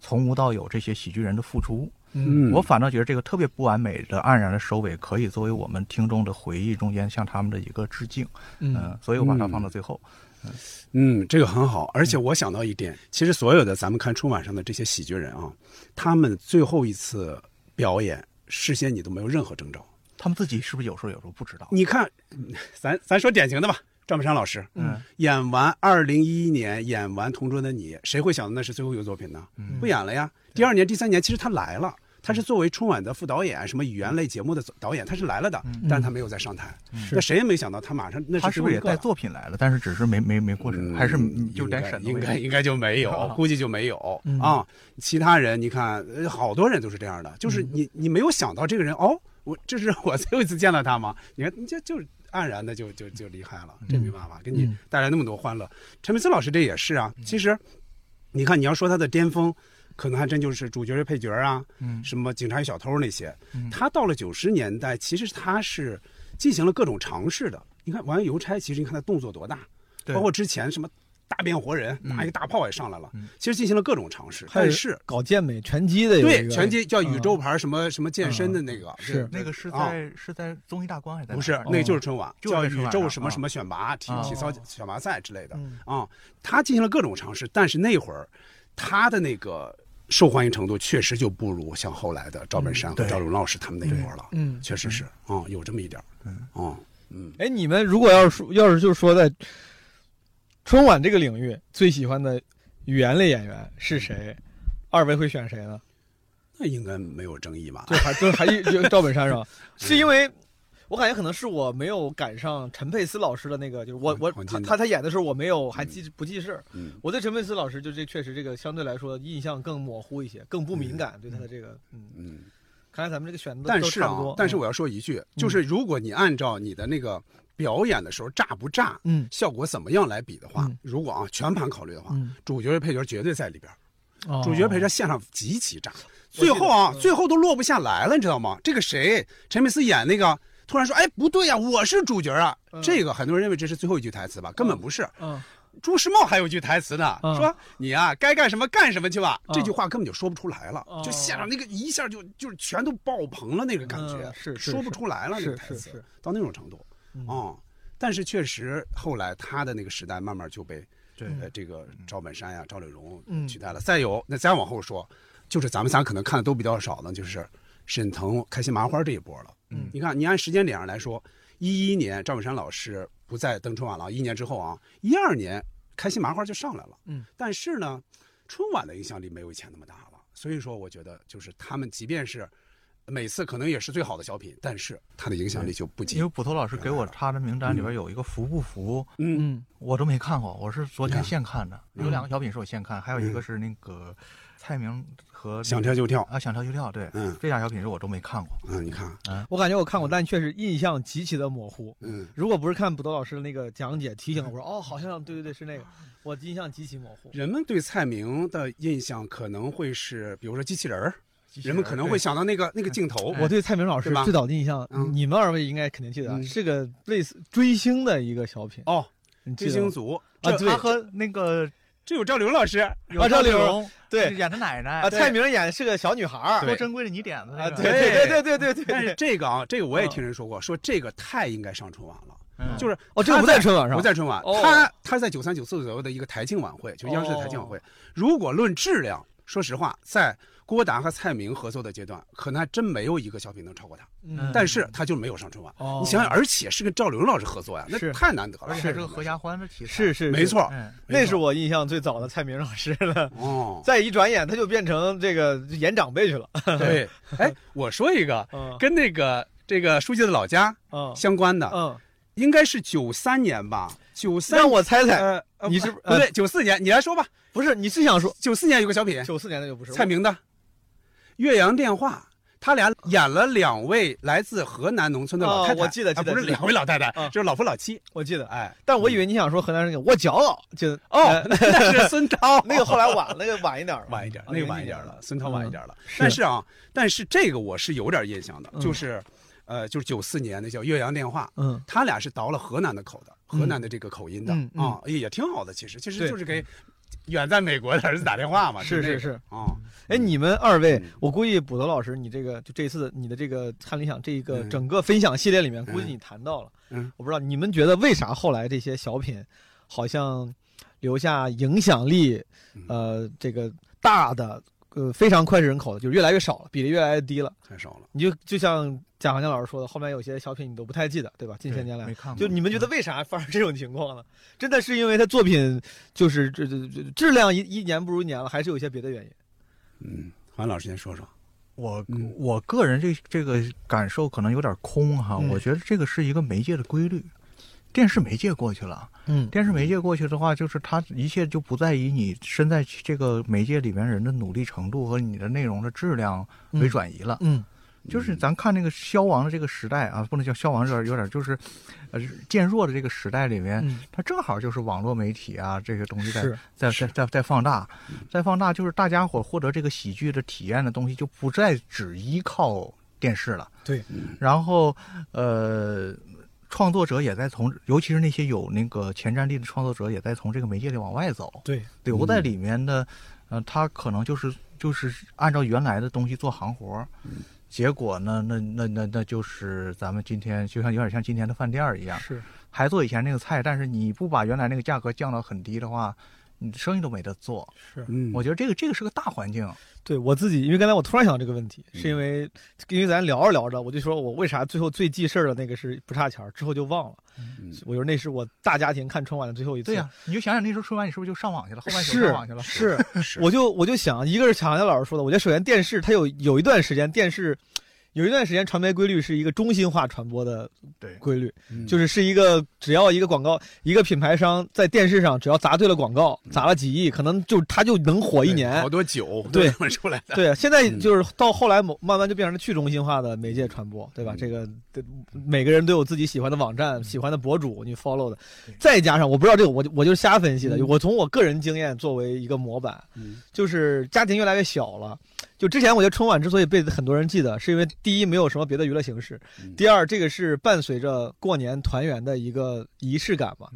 从无到有这些喜剧人的付出，嗯，我反倒觉得这个特别不完美的黯然的收尾，可以作为我们听众的回忆中间向他们的一个致敬，嗯，所以我把它放到最后，嗯，这个很好，而且我想到一点，其实所有的咱们看春晚上的这些喜剧人啊，他们最后一次。表演事先你都没有任何征兆，他们自己是不是有时候有时候不知道？你看，咱咱说典型的吧，赵本山老师，嗯，演完二零一一年演完《同桌的你》，谁会想到那是最后一个作品呢？不演了呀。第二年、第三年，其实他来了。他是作为春晚的副导演，什么语言类节目的导演，他是来了的，但是他没有在上台。那谁也没想到他马上那他是不是也带作品来了？但是只是没没没过审，还是就带审？应该应该就没有，估计就没有啊。其他人你看，好多人都是这样的，就是你你没有想到这个人哦，我这是我最后一次见到他吗？你看，就就黯然的就就就离开了，这没办法，给你带来那么多欢乐。陈佩斯老师这也是啊，其实你看你要说他的巅峰。可能还真就是主角配角啊，嗯，什么警察与小偷那些，他到了九十年代，其实他是进行了各种尝试的。你看《玩邮差》，其实你看他动作多大，包括之前什么大变活人，拿一个大炮也上来了，其实进行了各种尝试。但是搞健美拳击的，对拳击叫宇宙牌什么什么健身的那个，是。那个是在是在综艺大观还是在不是？那个就是春晚，叫宇宙什么什么选拔体体操选拔赛之类的啊。他进行了各种尝试，但是那会儿他的那个。受欢迎程度确实就不如像后来的赵本山和赵荣老师他们那一波了。嗯，确实是啊，有这么一点。嗯，哦，嗯。哎，你们如果要是说，要是就是说在春晚这个领域最喜欢的语言类演员是谁？二位会选谁呢？那应该没有争议吧？就还就还就赵本山是吧？<laughs> 是因为。我感觉可能是我没有赶上陈佩斯老师的那个，就是我我他他他演的时候我没有还记不记事。嗯，我对陈佩斯老师就这确实这个相对来说印象更模糊一些，更不敏感对他的这个嗯嗯。看来咱们这个选的但是啊，但是我要说一句，就是如果你按照你的那个表演的时候炸不炸，嗯，效果怎么样来比的话，如果啊全盘考虑的话，主角配角绝对在里边。主角陪着线上极其炸。最后啊，最后都落不下来了，你知道吗？这个谁，陈佩斯演那个，突然说：“哎，不对呀，我是主角啊！”这个很多人认为这是最后一句台词吧，根本不是。嗯，朱时茂还有一句台词呢，说：“你啊，该干什么干什么去吧。”这句话根本就说不出来了，就现场那个一下就就全都爆棚了，那个感觉是说不出来了，那个台词到那种程度啊。但是确实后来他的那个时代慢慢就被呃这个赵本山呀、赵丽蓉取代了。再有那再往后说。就是咱们仨可能看的都比较少的，就是沈腾开心麻花这一波了。嗯，你看，你按时间点上来说，一一年赵本山老师不再登春晚了，一年之后啊，一二年开心麻花就上来了。嗯，但是呢，春晚的影响力没有以前那么大了。所以说，我觉得就是他们即便是每次可能也是最好的小品，但是他的影响力就不及。因为捕头老师给我插的名单里边有一个服不服，嗯，我都没看过，我是昨天现看的。有两个小品是我现看，还有一个是那个。蔡明和想跳就跳啊，想跳就跳，对，嗯，这俩小品是我都没看过，嗯，你看，嗯，我感觉我看过，但确实印象极其的模糊，嗯，如果不是看捕头老师的那个讲解提醒我说，哦，好像对对对是那个，我印象极其模糊。人们对蔡明的印象可能会是，比如说机器人儿，人们可能会想到那个那个镜头。我对蔡明老师最早的印象，你们二位应该肯定记得，是个类似追星的一个小品哦，追星族啊，他和那个。这有赵丽蓉老师，有赵丽蓉，对，演她奶奶啊。蔡明演的是个小女孩多珍贵的泥点子啊！对对对对对对。但是这个啊，这个我也听人说过，说这个太应该上春晚了。就是哦，这个不在春晚上，不在春晚。他他在九三九四左右的一个台庆晚会，就央视的台庆晚会。如果论质量，说实话，在。郭达和蔡明合作的阶段，可能还真没有一个小品能超过他。嗯，但是他就没有上春晚。哦，你想想，而且是跟赵丽蓉老师合作呀，那太难得了。是这个合家欢的题材。是是，没错，那是我印象最早的蔡明老师了。哦，再一转眼他就变成这个演长辈去了。对，哎，我说一个跟那个这个书记的老家相关的，嗯，应该是九三年吧？九三，让我猜猜，你是不对？九四年，你来说吧。不是，你是想说九四年有个小品？九四年的就不是蔡明的。岳阳电话，他俩演了两位来自河南农村的老太太，我记得，不是两位老太太，就是老夫老妻，我记得，哎，但我以为你想说河南人，我骄傲，就哦，<laughs> 那是孙涛，<laughs> 那个后来晚，那个晚一点，晚一点，那个晚一点了，孙涛晚一点了。但是啊，但是这个我是有点印象的，就是，呃，就是九四年那叫岳阳电话，嗯，他俩是倒了河南的口的，河南的这个口音的啊，也挺好的，其实其实就是给。远在美国的儿子打电话嘛？是是是啊，哎，你们二位，我估计捕头老师，你这个就这次你的这个看理想这一个整个分享系列里面，估计你谈到了。嗯，我不知道你们觉得为啥后来这些小品，好像留下影响力，呃，这个大的。呃，非常脍炙人口的，就越来越少了，比例越来越低了，太少了。你就就像贾行家老师说的，后面有些小品你都不太记得，对吧？近些年来，没看过就你们觉得为啥发生这种情况呢？真的是因为他作品就是这这这质量一一年不如一年了，还是有些别的原因？嗯，韩老师先说说。我我个人这这个感受可能有点空哈，我觉得这个是一个媒介的规律。电视媒介过去了，嗯，电视媒介过去的话，就是它一切就不在于你身在这个媒介里面人的努力程度和你的内容的质量为转移了，嗯，就是咱看那个消亡的这个时代啊，不能叫消亡，有点有点就是，呃，渐弱的这个时代里面，它正好就是网络媒体啊这个东西在在在在在放大，在放大，就是大家伙获得这个喜剧的体验的东西就不再只依靠电视了，对，然后呃。创作者也在从，尤其是那些有那个前瞻力的创作者，也在从这个媒介里往外走。对，留在里面的，呃，他可能就是就是按照原来的东西做行活结果呢，那那那那就是咱们今天就像有点像今天的饭店一样，是还做以前那个菜，但是你不把原来那个价格降到很低的话。你生意都没得做，是，我觉得这个这个是个大环境。对我自己，因为刚才我突然想到这个问题，是因为因为咱聊着聊着，我就说我为啥最后最记事儿的那个是不差钱儿之后就忘了。我觉得那是我大家庭看春晚的最后一次。对呀，你就想想那时候春晚，你是不是就上网去了？后半宿上网去了。是 <laughs> 是，我就我就想，一个是强强老师说的，我觉得首先电视它有有一段时间电视有一段时间，传媒规律是一个中心化传播的规律，就是是一个只要一个广告，一个品牌商在电视上只要砸对了广告，砸了几亿，可能就他就能火一年。好多酒对。出来的。对，现在就是到后来某慢慢就变成了去中心化的媒介传播，对吧？这个每个人都有自己喜欢的网站、喜欢的博主，你 follow 的，再加上我不知道这个，我我就是瞎分析的，我从我个人经验作为一个模板，就是家庭越来越小了。就之前我觉得春晚之所以被很多人记得，是因为第一没有什么别的娱乐形式，第二这个是伴随着过年团圆的一个仪式感嘛。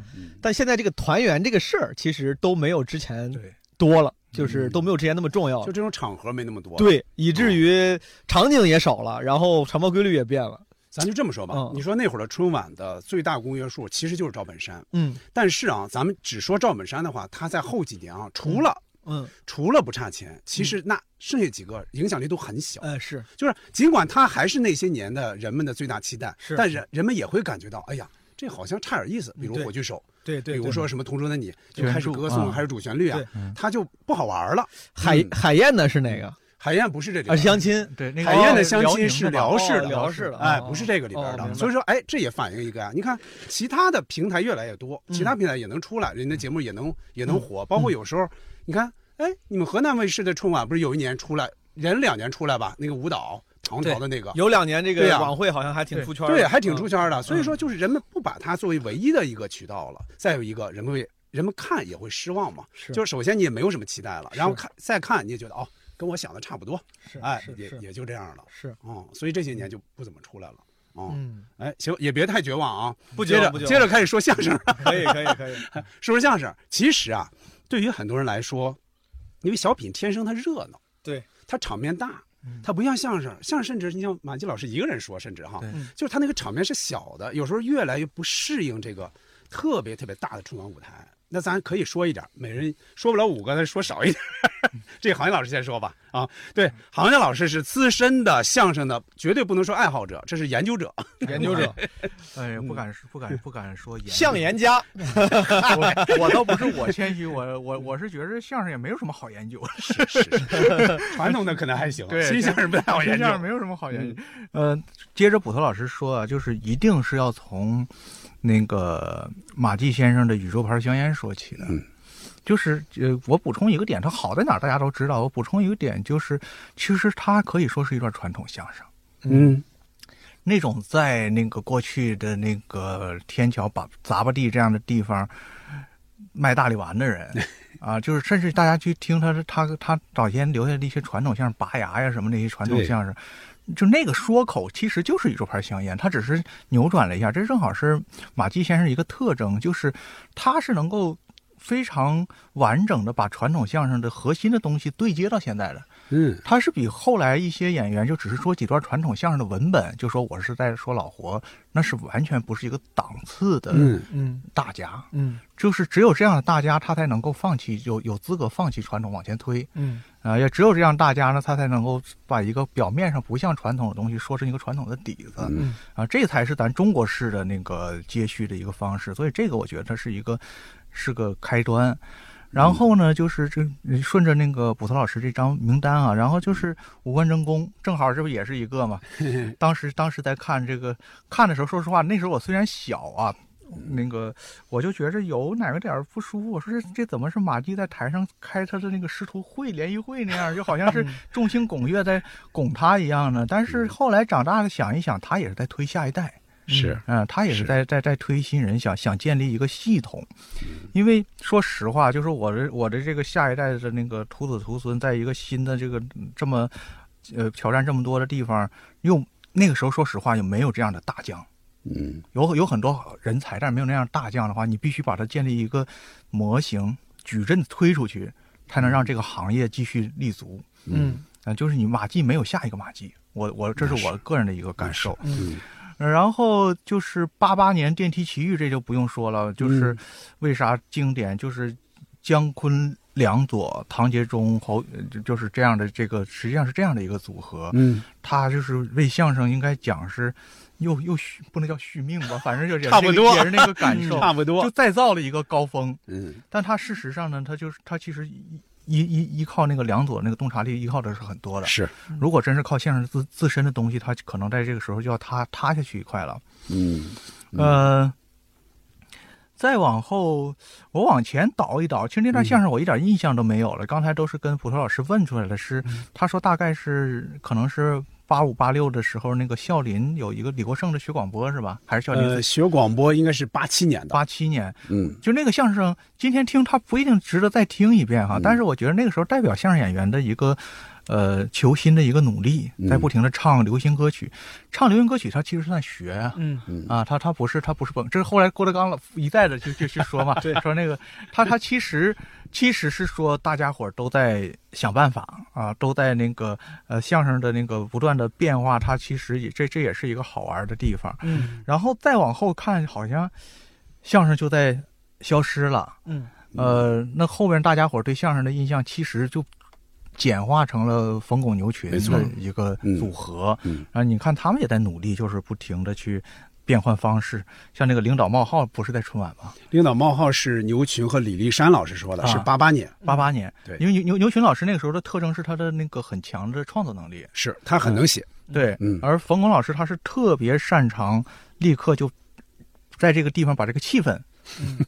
但现在这个团圆这个事儿其实都没有之前多了，就是都没有之前那么重要。就这种场合没那么多。对，以至于场景也少了，然后传播规律也变了。咱就这么说吧，你说那会儿的春晚的最大公约数其实就是赵本山。嗯。但是啊，咱们只说赵本山的话，他在后几年啊，除了嗯，除了不差钱，其实那剩下几个影响力都很小。嗯，是，就是尽管他还是那些年的人们的最大期待，是，但人人们也会感觉到，哎呀，这好像差点意思。比如《火炬手》，对对，比如说什么《同桌的你》，就开始歌颂，还是主旋律啊，他就不好玩了。海海燕的是哪个？海燕不是这里，啊，相亲。对，海燕的相亲是辽视的，辽视的，哎，不是这个里边的。所以说，哎，这也反映一个啊，你看其他的平台越来越多，其他平台也能出来，人家节目也能也能火。包括有时候，你看。哎，你们河南卫视的春晚不是有一年出来，连两年出来吧？那个舞蹈唐朝的那个，有两年这个晚会好像还挺出圈的，对，还挺出圈的。所以说，就是人们不把它作为唯一的一个渠道了。再有一个人们会，人们看也会失望嘛。是，就是首先你也没有什么期待了，然后看再看你也觉得哦，跟我想的差不多。是，哎，也也就这样了。是，嗯，所以这些年就不怎么出来了。嗯，哎，行，也别太绝望啊。不接着，接着开始说相声。可以，可以，可以，<laughs> 说说相声。其实啊，对于很多人来说。因为小品天生它热闹，对，它场面大，它不像相声，相声甚至你像马季老师一个人说，甚至哈，就是他那个场面是小的，有时候越来越不适应这个特别特别大的春晚舞台。那咱可以说一点，每人说不了五个，咱说少一点。这行业老师先说吧。啊，对，行业老师是资深的相声的，绝对不能说爱好者，这是研究者。研究者，<laughs> 哎，不敢不敢不敢说研相言家。<laughs> 我我倒不是我谦虚，我我我是觉得相声也没有什么好研究。是是是 <laughs> 传统的可能还行，对，新相声不太好研究。相声没有什么好研究。呃，接着捕头老师说啊，就是一定是要从。那个马季先生的宇宙牌香烟说起的，就是呃，我补充一个点，它好在哪儿？大家都知道。我补充一个点，就是其实它可以说是一段传统相声。嗯，那种在那个过去的那个天桥、把杂巴地这样的地方卖大力丸的人 <laughs> 啊，就是甚至大家去听他他他早先留下的一些传统相声，拔牙呀什么那些传统相声。就那个说口其实就是宇宙牌香烟，它只是扭转了一下。这正好是马季先生一个特征，就是他是能够非常完整的把传统相声的核心的东西对接到现在的。嗯，他是比后来一些演员就只是说几段传统相声的文本，就说我是在说老活，那是完全不是一个档次的。嗯嗯，大家，嗯，就是只有这样的大家，他才能够放弃，有有资格放弃传统往前推。嗯，啊，也只有这样大家呢，他才能够把一个表面上不像传统的东西说成一个传统的底子。嗯，啊，这才是咱中国式的那个接续的一个方式。所以这个我觉得它是一个是个开端。然后呢，就是这顺着那个捕头老师这张名单啊，然后就是五官争功，正好这不也是一个嘛？<laughs> 当时当时在看这个看的时候，说实话，那时候我虽然小啊，那个我就觉着有哪个点不舒服。我说这这怎么是马季在台上开他的那个师徒会联谊会那样，就好像是众星拱月在拱他一样呢？但是后来长大了想一想，他也是在推下一代。是，嗯，他也是在在在推新人，想想建立一个系统，因为说实话，就是我的我的这个下一代的那个徒子徒孙，在一个新的这个这么，呃，挑战这么多的地方，又那个时候说实话，又没有这样的大将，嗯，有有很多人才，但是没有那样大将的话，你必须把它建立一个模型矩阵推出去，才能让这个行业继续立足，嗯，啊，就是你马季没有下一个马季，我我这是我个人的一个感受，嗯。然后就是八八年电梯奇遇，这就不用说了，就是为啥经典，就是姜昆、梁左、唐杰忠、侯，就是这样的这个，实际上是这样的一个组合。嗯，他就是为相声应该讲是又又续，不能叫续命吧，反正就差不多也是那个感受，差不多就再造了一个高峰。嗯，但他事实上呢，他就是他其实依依依靠那个梁左那个洞察力，依靠的是很多的。是，如果真是靠相声自自身的东西，他可能在这个时候就要塌塌下去一块了。嗯，呃，再往后，我往前倒一倒，其实那段相声我一点印象都没有了。刚才都是跟普陀老师问出来的，是他说大概是可能是八五八六的时候，那个笑林有一个李国盛的学广播是吧？还是笑林？呃，学广播应该是八七年的。八七年，嗯，就那个相声，今天听他不一定值得再听一遍哈，但是我觉得那个时候代表相声演员的一个。呃，求新的一个努力，在不停的唱流行歌曲，唱流行歌曲，他其实是在学啊，嗯。啊，他他不是他不是本，这是后来郭德纲了一再的就就去说嘛，<laughs> 对，说那个他他其实其实是说大家伙都在想办法啊，都在那个呃相声的那个不断的变化，他其实也这这也是一个好玩的地方，嗯，然后再往后看，好像相声就在消失了，嗯，呃，那后边大家伙对相声的印象其实就。简化成了冯巩牛群的一个组合，然后你看他们也在努力，就是不停的去变换方式。像那个领导冒号不是在春晚吗？领导冒号是牛群和李立山老师说的，是八八年，八八年。对，因为牛牛牛群老师那个时候的特征是他的那个很强的创作能力，是他很能写。对，嗯。而冯巩老师他是特别擅长立刻就在这个地方把这个气氛。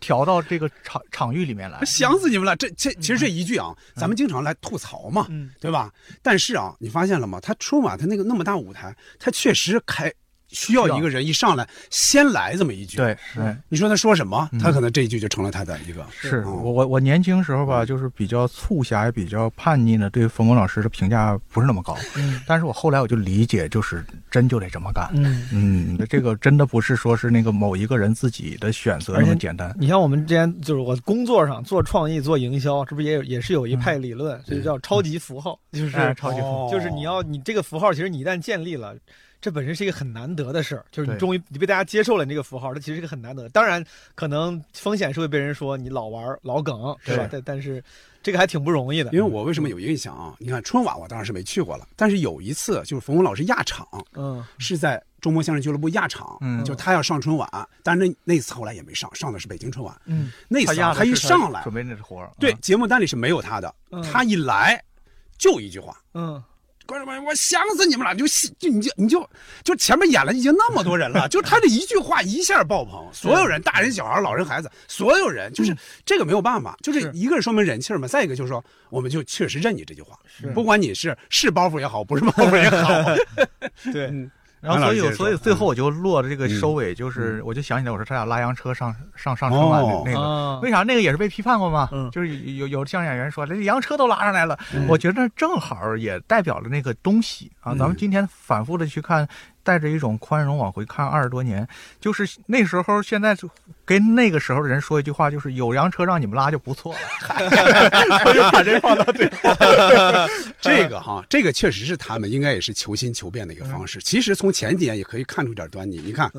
调到这个场 <laughs> 场域里面来，想死你们了！这这其实这一句啊，咱们经常来吐槽嘛，对吧？但是啊，你发现了吗？他春晚他那个那么大舞台，他确实开。需要一个人一上来先来这么一句，对，是你说他说什么，他可能这一句就成了他的一个。是我我我年轻时候吧，就是比较促狭也比较叛逆呢，对冯巩老师的评价不是那么高。嗯，但是我后来我就理解，就是真就得这么干。嗯嗯，这个真的不是说是那个某一个人自己的选择那么简单。你像我们之前就是我工作上做创意做营销，这不也有也是有一派理论，这就叫超级符号，就是超级符号，就是你要你这个符号，其实你一旦建立了。这本身是一个很难得的事儿，就是你终于你被大家接受了你这个符号，它其实是个很难得。当然，可能风险是会被人说你老玩老梗，是吧？但但是这个还挺不容易的。因为我为什么有印象啊？你看春晚我当然是没去过了，但是有一次就是冯巩老师压场，嗯，是在中国相声俱乐部压场，嗯，就他要上春晚，但是那那次后来也没上，上的是北京春晚，嗯，那次他一上来准备那活儿，对，节目单里是没有他的，他一来就一句话，嗯。观众朋友，我想死你们了！就就你就你就就前面演了已经那么多人了，就他这一句话一下爆棚，所有人，大人、小孩、老人、孩子，所有人，就是这个没有办法，就是一个是说明人气嘛，再一个就是说，我们就确实认你这句话，不管你是是包袱也好，不是包袱也好，<laughs> 对。<laughs> 然后，所以，所以最后我就落了这个收尾，就是我就想起来，我说他俩拉洋车上上上春晚那个，为啥那个也是被批判过嘛？就是有有相声演员说，这洋车都拉上来了，我觉得正好也代表了那个东西啊。咱们今天反复的去看。带着一种宽容往回看二十多年，就是那时候，现在跟那个时候的人说一句话，就是有洋车让你们拉就不错了。我就把这放到对。这个哈，<laughs> 这个确实是他们应该也是求新求变的一个方式。其实从前几年也可以看出点端倪。你看，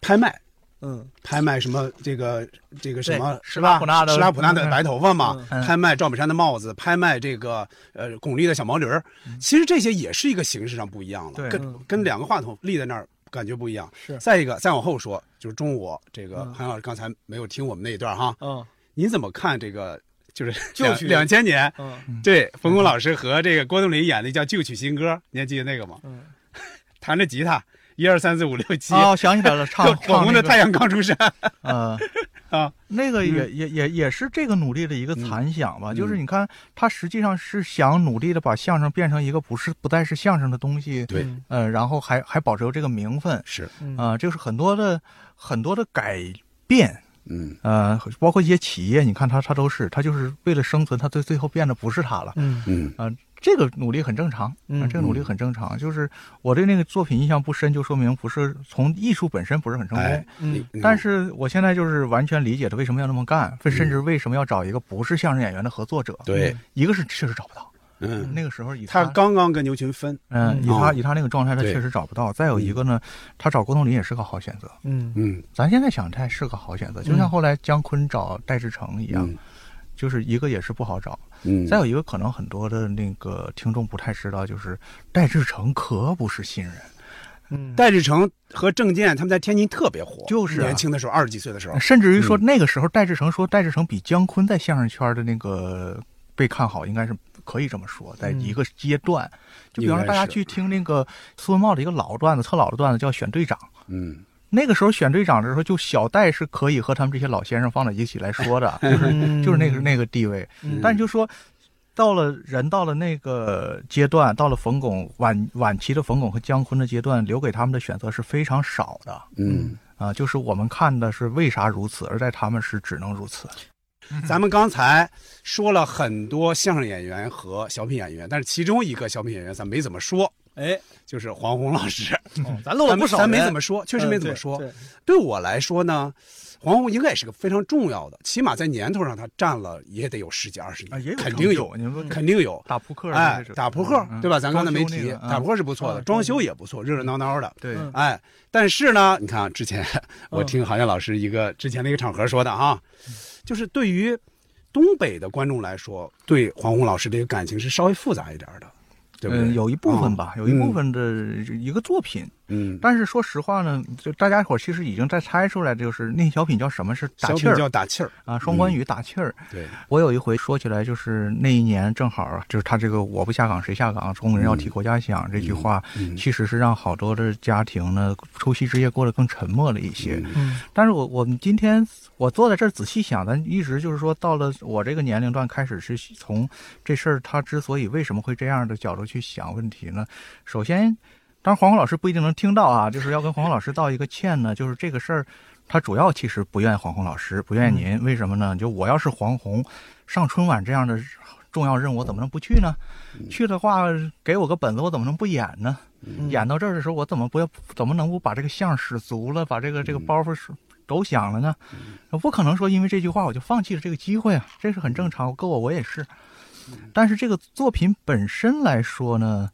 拍卖。嗯，拍卖什么这个这个什么施拉普纳的施拉普纳的白头发嘛？拍卖赵本山的帽子，拍卖这个呃巩俐的小毛驴儿。其实这些也是一个形式上不一样了，跟跟两个话筒立在那儿感觉不一样。是。再一个，再往后说，就是中午这个韩老师刚才没有听我们那一段哈。嗯。你怎么看这个？就是旧曲两千年。嗯。对，冯巩老师和这个郭冬临演的叫旧曲新歌，你还记得那个吗？嗯。<laughs> 弹着吉他。一二三四五六七哦，想起来了，唱 <laughs> 火红的太阳刚出山，啊 <laughs> <laughs> 啊，那个也也也也是这个努力的一个残响吧。就是你看，他实际上是想努力的把相声变成一个不是不再是相声的东西，对，呃，然后还还保留这个名分，是。啊，就是很多的很多的改变，嗯。呃，包括一些企业，你看他他都是他就是为了生存，他最最后变得不是他了，嗯。嗯。啊。这个努力很正常，嗯，这个努力很正常。就是我对那个作品印象不深，就说明不是从艺术本身不是很成功。嗯，但是我现在就是完全理解他为什么要那么干，甚至为什么要找一个不是相声演员的合作者。对，一个是确实找不到，嗯，那个时候以他刚刚跟牛群分，嗯，以他以他那个状态，他确实找不到。再有一个呢，他找郭冬临也是个好选择。嗯嗯，咱现在想他是个好选择，就像后来姜昆找戴志诚一样。就是一个也是不好找，嗯，再有一个可能很多的那个听众不太知道，就是戴志诚可不是新人，嗯，戴志诚和郑健他们在天津特别火，就是年轻的时候二十几岁的时候，甚至于说那个时候戴志诚说戴志诚比姜昆在相声圈的那个被看好，应该是可以这么说，在一个阶段。就比方说，大家去听那个苏文茂的一个老段子，特老的段子，叫《选队长》。嗯。那个时候选队长的时候，就小戴是可以和他们这些老先生放在一起来说的，<laughs> 就是就是那个那个地位。但就说，到了人到了那个阶段，到了冯巩晚晚期的冯巩和姜昆的阶段，留给他们的选择是非常少的。嗯啊，就是我们看的是为啥如此，而在他们是只能如此。咱们刚才说了很多相声演员和小品演员，但是其中一个小品演员咱没怎么说。哎，就是黄宏老师，咱漏了不少，咱没怎么说，确实没怎么说。对。我来说呢，黄宏应该也是个非常重要的，起码在年头上他占了也得有十几二十年，肯定有，肯定有。打扑克，哎，打扑克，对吧？咱刚才没提，打扑克是不错的，装修也不错，热热闹闹的。对，哎，但是呢，你看之前我听郝建老师一个之前的一个场合说的哈，就是对于东北的观众来说，对黄宏老师这个感情是稍微复杂一点的。嗯，有一部分吧，有一部分的一个作品。嗯，但是说实话呢，就大家伙其实已经在猜出来，就是那小品叫什么是打气儿，叫打气儿啊，双关语打气儿。对，我有一回说起来，就是那一年正好就是他这个“我不下岗谁下岗，工人要替国家想”这句话，其实是让好多的家庭呢，除夕之夜过得更沉默了一些。嗯，但是我我们今天我坐在这儿仔细想，咱一直就是说，到了我这个年龄段开始是从这事儿他之所以为什么会这样的角度去想问题呢？首先。当然，黄宏老师不一定能听到啊，就是要跟黄宏老师道一个歉呢。就是这个事儿，他主要其实不怨黄宏老师，不怨您。为什么呢？就我要是黄宏，上春晚这样的重要任务，我怎么能不去呢？去的话，给我个本子，我怎么能不演呢？演到这儿的时候，我怎么不要？怎么能不把这个相使足了，把这个这个包袱抖响了呢？不可能说因为这句话我就放弃了这个机会啊，这是很正常。搁我我也是。但是这个作品本身来说呢？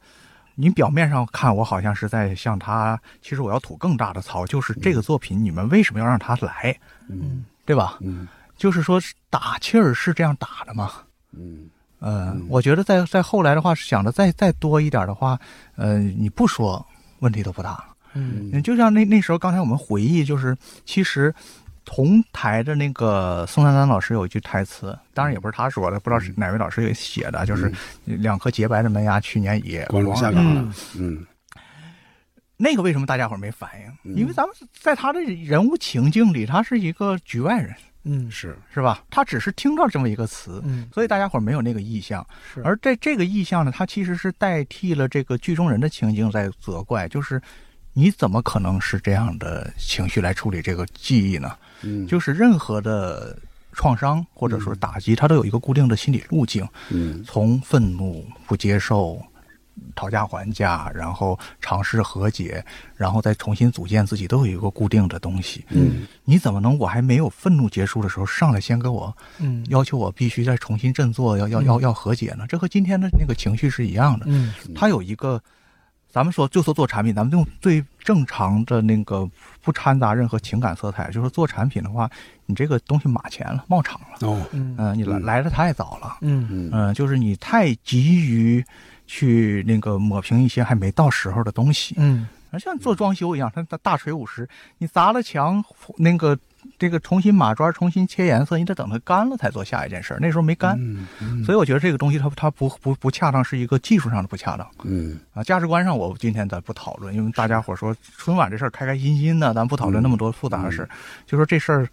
你表面上看我好像是在向他，其实我要吐更大的槽，就是这个作品你们为什么要让他来？嗯，对吧？嗯，就是说打气儿是这样打的吗？嗯，呃，我觉得在在后来的话，想的再再多一点的话，呃，你不说问题都不大。嗯，就像那那时候刚才我们回忆，就是其实。同台的那个宋丹丹老师有一句台词，当然也不是他说的，不知道是哪位老师给写的，就是两颗洁白的门牙，去年也光荣下岗了。嗯，那个为什么大家伙没反应？因为咱们在他的人物情境里，他是一个局外人。嗯，是是吧？他只是听到这么一个词，嗯，所以大家伙没有那个意向。是，而在这个意向呢，他其实是代替了这个剧中人的情境在责怪，就是你怎么可能是这样的情绪来处理这个记忆呢？嗯，就是任何的创伤或者说打击，它都有一个固定的心理路径。嗯，从愤怒、不接受、讨价还价，然后尝试和解，然后再重新组建自己，都有一个固定的东西。嗯，你怎么能我还没有愤怒结束的时候，上来先给我，嗯，要求我必须再重新振作，要要要要和解呢？这和今天的那个情绪是一样的。嗯，它有一个。咱们说就说做产品，咱们用最正常的那个不掺杂任何情感色彩，就是做产品的话，你这个东西马前了，冒场了。哦，嗯，你来来的太早了。嗯嗯嗯，就是你太急于去那个抹平一些还没到时候的东西。嗯，像做装修一样，它它大锤五十，你砸了墙那个。这个重新码砖，重新切颜色，你得等它干了才做下一件事儿。那时候没干，所以我觉得这个东西它它不不不恰当，是一个技术上的不恰当。嗯啊，价值观上我今天咱不讨论，因为大家伙说春晚这事儿开开心心的，咱不讨论那么多复杂的事就说这事儿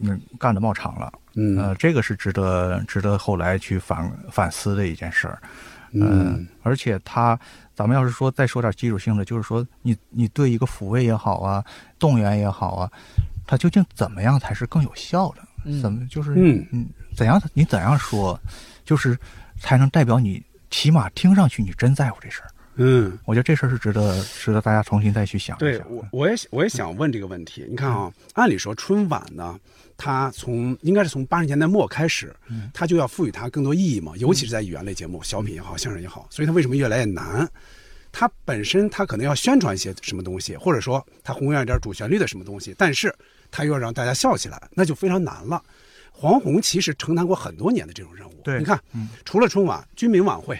嗯干的冒场了。嗯，呃，这个是值得值得后来去反反思的一件事儿。嗯，而且他，咱们要是说再说点基础性的，就是说你你对一个抚慰也好啊，动员也好啊。他究竟怎么样才是更有效的？怎么就是嗯嗯怎样你怎样说，就是才能代表你起码听上去你真在乎这事儿？嗯，我觉得这事儿是值得值得大家重新再去想一想。对我我也我也想问这个问题。你看啊，按理说春晚呢，它从应该是从八十年代末开始，它就要赋予它更多意义嘛，尤其是在语言类节目，小品也好，相声也好。所以它为什么越来越难？它本身它可能要宣传一些什么东西，或者说它弘扬一点主旋律的什么东西，但是。他又要让大家笑起来，那就非常难了。黄宏其实承担过很多年的这种任务。对，你看，除了春晚、军民晚会，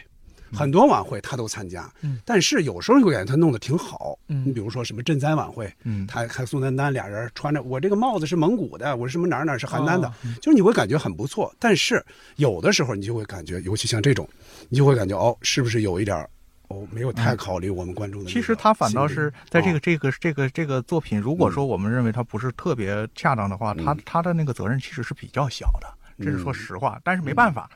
很多晚会他都参加。嗯，但是有时候你会感觉他弄得挺好。嗯，你比如说什么赈灾晚会，嗯，他和宋丹丹俩人穿着我这个帽子是蒙古的，我是什么哪儿哪儿是邯郸的，就是你会感觉很不错。但是有的时候你就会感觉，尤其像这种，你就会感觉哦，是不是有一点儿哦没有太考虑我们观众的、其实他反倒是在这个这个这个这个作品，如果说我们认为他不是特别恰当的话，他他的那个责任其实是比较小的。这是说实话，但是没办法，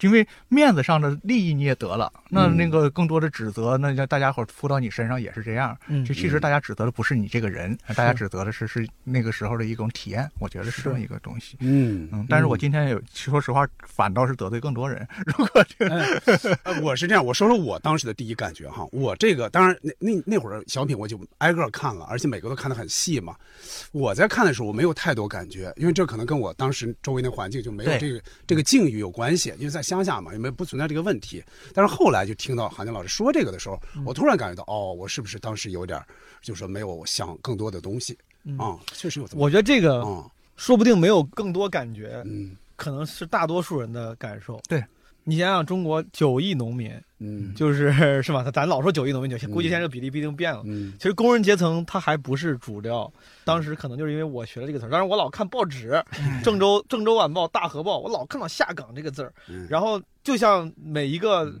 因为面子上的利益你也得了，那那个更多的指责，那大家伙扑到你身上也是这样。嗯，就其实大家指责的不是你这个人，大家指责的是是那个时候的一种体验，我觉得是这么一个东西。嗯嗯，但是我今天有说实话，反倒是得罪更多人。<laughs> 如果这个，我是这样，我说说我当时的第一感觉哈，我这个当然那那那会儿小品我就挨个看了，而且每个都看得很细嘛。我在看的时候我没有太多感觉，因为这可能跟我当时周围的环境就没有这个这个境遇有关系，因为在乡下嘛，也没不存在这个问题。但是后来就听到韩江老师说这个的时候，我突然感觉到，哦，我是不是当时有点就说没有想更多的东西啊？确实有这么，我觉得这个说不定没有更多感觉，嗯，可能是大多数人的感受。对。你想想，中国九亿农民，嗯，就是是吧？咱老说九亿农民，就估计现在这个比例必定变了。嗯，其实工人阶层他还不是主调，当时可能就是因为我学了这个词儿，当然我老看报纸，郑州郑州晚报、大河报，我老看到下岗这个字儿，然后就像每一个。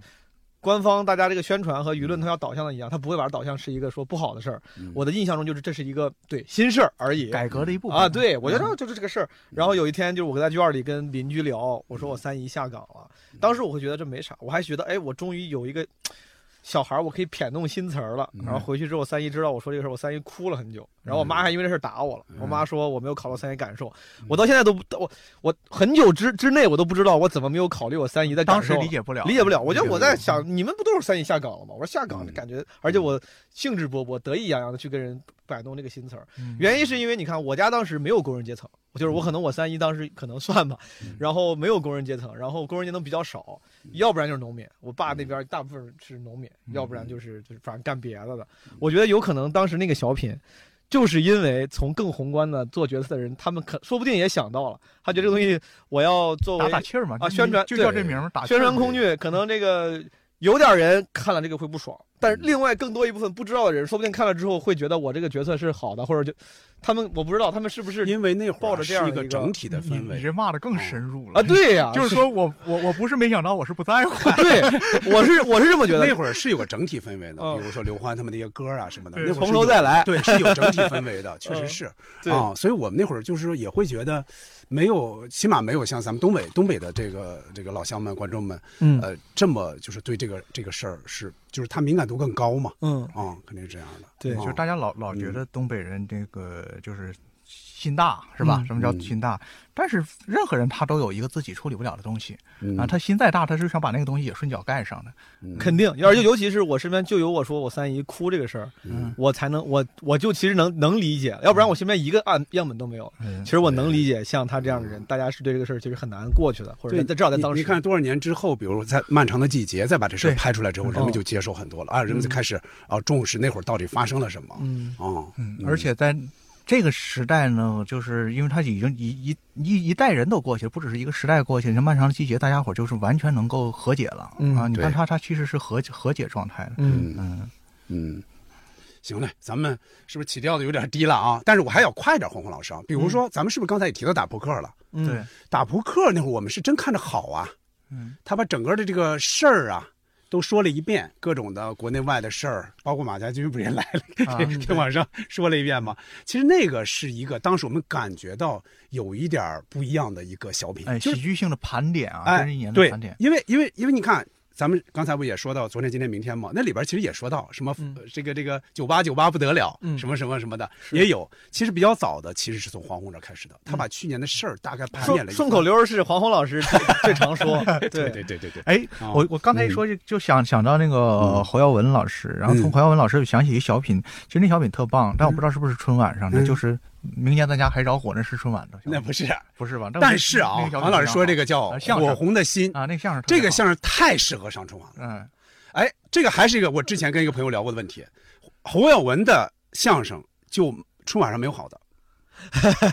官方大家这个宣传和舆论，它要导向的一样，它不会把它导向是一个说不好的事儿。我的印象中就是这是一个对新事儿而已，改革的一部分啊。对，我觉得就是这个事儿。然后有一天，就是我在院里跟邻居聊，我说我三姨下岗了，当时我会觉得这没啥，我还觉得哎，我终于有一个。小孩我可以偏弄新词儿了。然后回去之后，三姨知道我说这个事儿，我三姨哭了很久。然后我妈还因为这事儿打我了。我妈说我没有考虑三姨感受。我到现在都不，我我很久之之内我都不知道我怎么没有考虑我三姨的感受。当时理解不了，理解不了。我觉得我在想，你们不都是三姨下岗了吗？我说下岗的感觉，而且我兴致勃勃、得意洋洋的去跟人摆弄这个新词儿。原因是因为你看，我家当时没有工人阶层。就是我可能我三姨当时可能算吧，然后没有工人阶层，然后工人阶层比较少，要不然就是农民。我爸那边大部分是农民，要不然就是就是反正干别的的。我觉得有可能当时那个小品，就是因为从更宏观的做决策的人，他们可说不定也想到了，他觉得这个东西我要作为打打气儿嘛啊宣传就叫这名打宣传工具，可能这个有点人看了这个会不爽。但是另外更多一部分不知道的人，说不定看了之后会觉得我这个角色是好的，或者就他们我不知道他们是不是因为那会儿抱着这样一个整体的氛围，你这骂的更深入了啊！对呀，就是说我我我不是没想到，我是不在乎。<laughs> 对，我是我是这么觉得。那会儿是有个整体氛围的，比如说刘欢他们那些歌啊什么的，那会儿从头再来，对，是有整体氛围的，<laughs> 确实是啊。所以我们那会儿就是也会觉得没有，起码没有像咱们东北东北的这个这个老乡们、观众们，呃，这么就是对这个这个事儿是。就是他敏感度更高嘛，嗯。啊，肯定是这样的。对，就是大家老老觉得东北人这个就是心大，是吧？什么叫心大？但是任何人他都有一个自己处理不了的东西啊，他心再大，他是想把那个东西也顺脚盖上的。肯定，而且尤其是我身边就有我说我三姨哭这个事儿，我才能我我就其实能能理解，要不然我身边一个案样本都没有。其实我能理解像他这样的人，大家是对这个事儿其实很难过去的，或者至少在当时。你看多少年之后，比如在《漫长的季节》再把这事儿拍出来之后，人们就接受很多了啊，人们就开始啊重视那会儿到底发生了什么。嗯嗯，而且在。这个时代呢，就是因为它已经一一一一代人都过去了，不只是一个时代过去，像漫长的季节，大家伙就是完全能够和解了啊！你看他，他其实是和和解状态的。嗯嗯嗯，行嘞，咱们是不是起调的有点低了啊？但是我还要快点，红红老师啊。比如说，咱们是不是刚才也提到打扑克了？对，打扑克那会儿我们是真看着好啊。嗯，他把整个的这个事儿啊。都说了一遍各种的国内外的事儿，包括马家军不也来了，给网上说了一遍吗？其实那个是一个当时我们感觉到有一点不一样的一个小品，哎，喜剧性的盘点啊，哎，一年的盘点。因为因为因为你看。咱们刚才不也说到昨天、今天、明天吗？那里边其实也说到什么，这个这个九八九八不得了，什么什么什么的也有。其实比较早的，其实是从黄宏这开始的。他把去年的事儿大概盘点了一。顺口溜是黄宏老师最 <laughs> 常说。对对对对对。哎，我我刚才一说就就想想到那个侯耀文老师，然后从侯耀文老师想起一小品，其实那小品特棒，但我不知道是不是春晚上的，就是。明年咱家还着火，那是春晚的，那不是，不是吧？但是啊，王老师说这个叫《火红的心》啊，那相声，这个相声太适合上春晚了。嗯，哎，这个还是一个我之前跟一个朋友聊过的问题，侯耀文的相声就春晚上没有好的，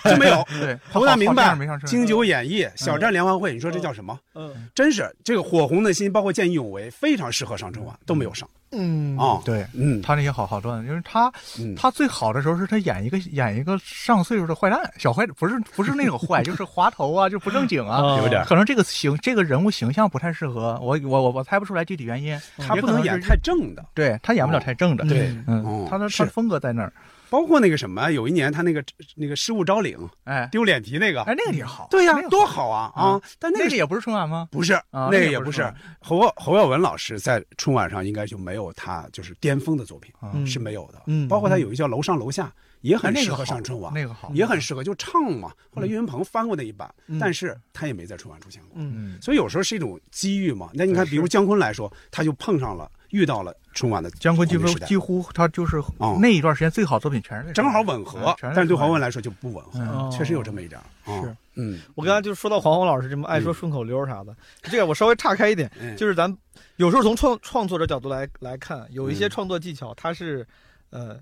就没有。<laughs> 对，湖南民办没上车。京九演绎、小站联欢会，你说这叫什么？嗯，真是这个火红的心，包括见义勇为，非常适合上春晚，都没有上。嗯啊，对，嗯，他那些好好段子，因为他嗯他最好的时候是他演一个演一个上岁数的坏蛋，小坏不是不是那种坏，就是滑头啊，就不正经啊，<laughs> 有点可能这个形这个人物形象不太适合我，我我我猜不出来具体原因。他不能演太正的，对他演不了太正的。对，嗯哦，他的他的风格在那儿。包括那个什么，有一年他那个那个失物招领哎丢脸皮那个，哎，那个也好，对呀那，个多好啊啊！但那个那个也不是春晚吗？不是，啊那个也不是。侯耀侯耀文老师在春晚上应该就没有他就是巅峰的作品嗯。是没有的，嗯包括他有一个叫《楼上楼下》，也哎很适合上春晚，那个好，也很适合就唱嘛。后来岳云鹏翻过那一版，嗯。但是他也没在春晚出现过。嗯。嗯，所以有时候是一种机遇嘛。那你看，比如姜昆来说，他就碰上了，遇到了春晚的姜昆几乎几乎他就是哦那一段时间最好作品全是那正好吻合嗯，但是对黄文来说就不吻合，嗯。确实有这么一点是，嗯，我刚才就说到黄宏老师这么爱说顺口溜啥的，这个我稍微岔开一点，嗯。就是咱有时候从创创作者角度来来看，有一些嗯。创作技巧它是呃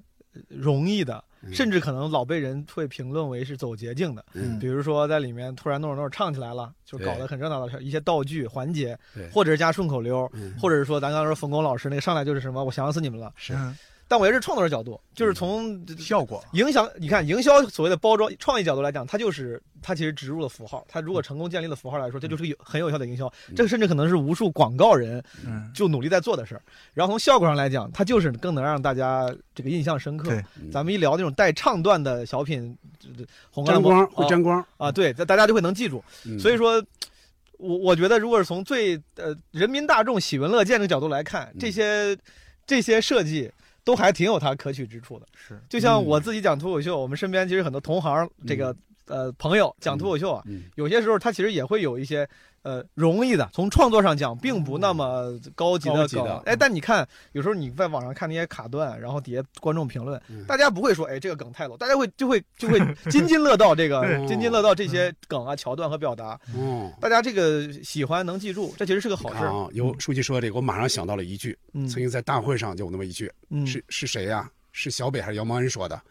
容易的，嗯。甚至可能老被人会评论为是走捷径的。嗯。比如说在里面突然弄着弄着唱起来了，就搞得很热闹的一些道具环节对，或者是加顺口溜，嗯。或者是说咱刚才说冯巩老师那个上来就是什么我想死你们了。是。嗯但我也是创作者角度，就是从效果。影响，你看营销所谓的包装创意角度来讲，它就是它其实植入了符号，它如果成功建立了符号来说，这就是有很有效的营销，这个甚至可能是无数广告人嗯，就努力在做的事儿。然后从效果上来讲，它就是更能让大家这个印象深刻。咱们一聊那种带唱段的小品，这这红沾光会沾光，啊，对，大大家就会能记住。嗯所以说，我我觉得，如果是从最呃人民大众喜闻乐见的角度来看，嗯这些这些设计都还挺有它可取之处的。是。就像嗯。我自己讲脱口秀，我们身边其实很多同行这个、呃朋友讲脱口秀啊，嗯有些时候他其实也会有一些呃容易的，从创作上讲并不那么高级的梗高级的。哎，但你看有时候你在网上看那些卡段，然后底下观众评论，嗯大家不会说哎这个梗太 low，大家会就会就会津津乐道这个 <laughs> 津津乐道这些梗啊桥段和表达，嗯。大家这个喜欢能记住，这其实是个好事。啊，有书记说这个，我马上想到了一句，嗯曾经在大会上就有那么一句，嗯是是谁呀？是小北还是姚蒙恩说的？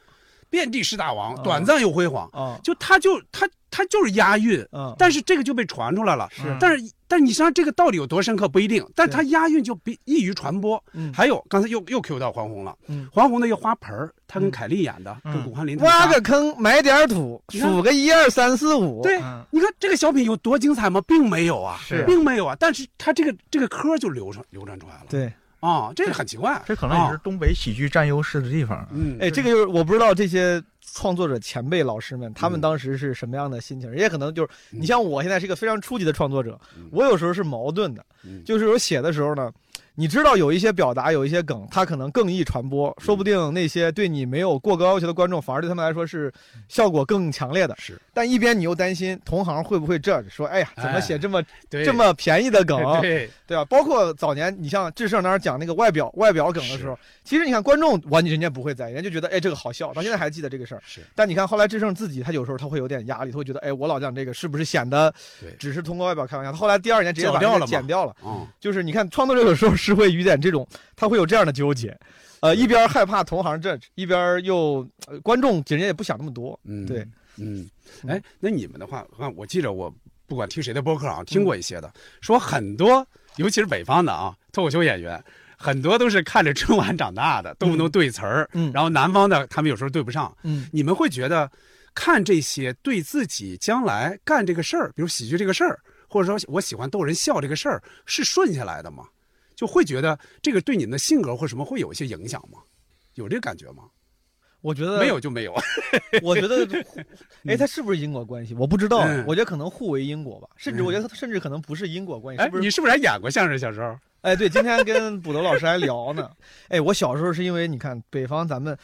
遍地是大王，哦短暂又辉煌。啊就他就他他就是押韵，嗯，但是这个就被传出来了。是但是但是你想这个道理有多深刻不一定，但是他押韵就比易于传播。嗯还有刚才又又 Q 到黄宏了，嗯黄宏那个花盆儿，他跟凯丽演的，嗯跟古汉林挖个坑埋点土，数个一二三四五。对嗯，你看这个小品有多精彩吗？并没有啊，并没有啊。但是他这个这个科就流传流传出来了。对，啊，这个很奇怪。这可能也是东北喜剧占优势的地方。嗯，哎，这个就是我不知道这些创作者前辈老师们，他们嗯当时是什么样的心情，也可能就是嗯你像我现在是一个非常初级的创作者嗯，我有时候是矛盾的，嗯就是我写的时候呢。你知道有一些表达，有一些梗，它可能更易传播，说不定那些对你没有过高要求的观众，反而对他们来说是效果更强烈的。是但一边你又担心同行会不会这说，哎呀，怎么写这么、<laughs> 对这么便宜的梗？<laughs> 对对吧？包括早年你像智胜当时讲那个外表外表梗的时候，其实你看观众完人家不会在意，人家就觉得哎这个好笑，到现在还记得这个事儿。是但你看后来智胜自己，他有时候他会有点压力，他会觉得哎我老讲这个是不是显得只是通过外表开玩笑？后来第二年直接把这个绞掉了剪掉了。嗯就是你看创作者有时候是会有点这种，他会有这样的纠结，呃一边害怕同行 judge，一边又、呃观众人家也不想那么多。嗯对嗯，哎，那你们的话，我记着我不管听谁的播客啊，听过一些的，说很多，尤其是北方的啊，脱口秀演员。很多都是看着春晚长大的，动不动对词儿，嗯然后南方的他们有时候对不上。嗯你们会觉得看这些对自己将来干这个事儿，比如喜剧这个事儿，或者说我喜欢逗人笑这个事儿，是顺下来的吗？就会觉得这个对你们的性格或什么会有一些影响吗？有这个感觉吗？我觉得没有就没有。<laughs> 我觉得，<laughs> 哎，它是不是因果关系？我不知道，嗯我觉得可能互为因果吧，甚至嗯我觉得它甚至可能不是因果关系，哎你？是不是还演过相声？小时候？哎，对，今天跟捕头老师还聊呢。哎，我小时候是因为你看北方咱们，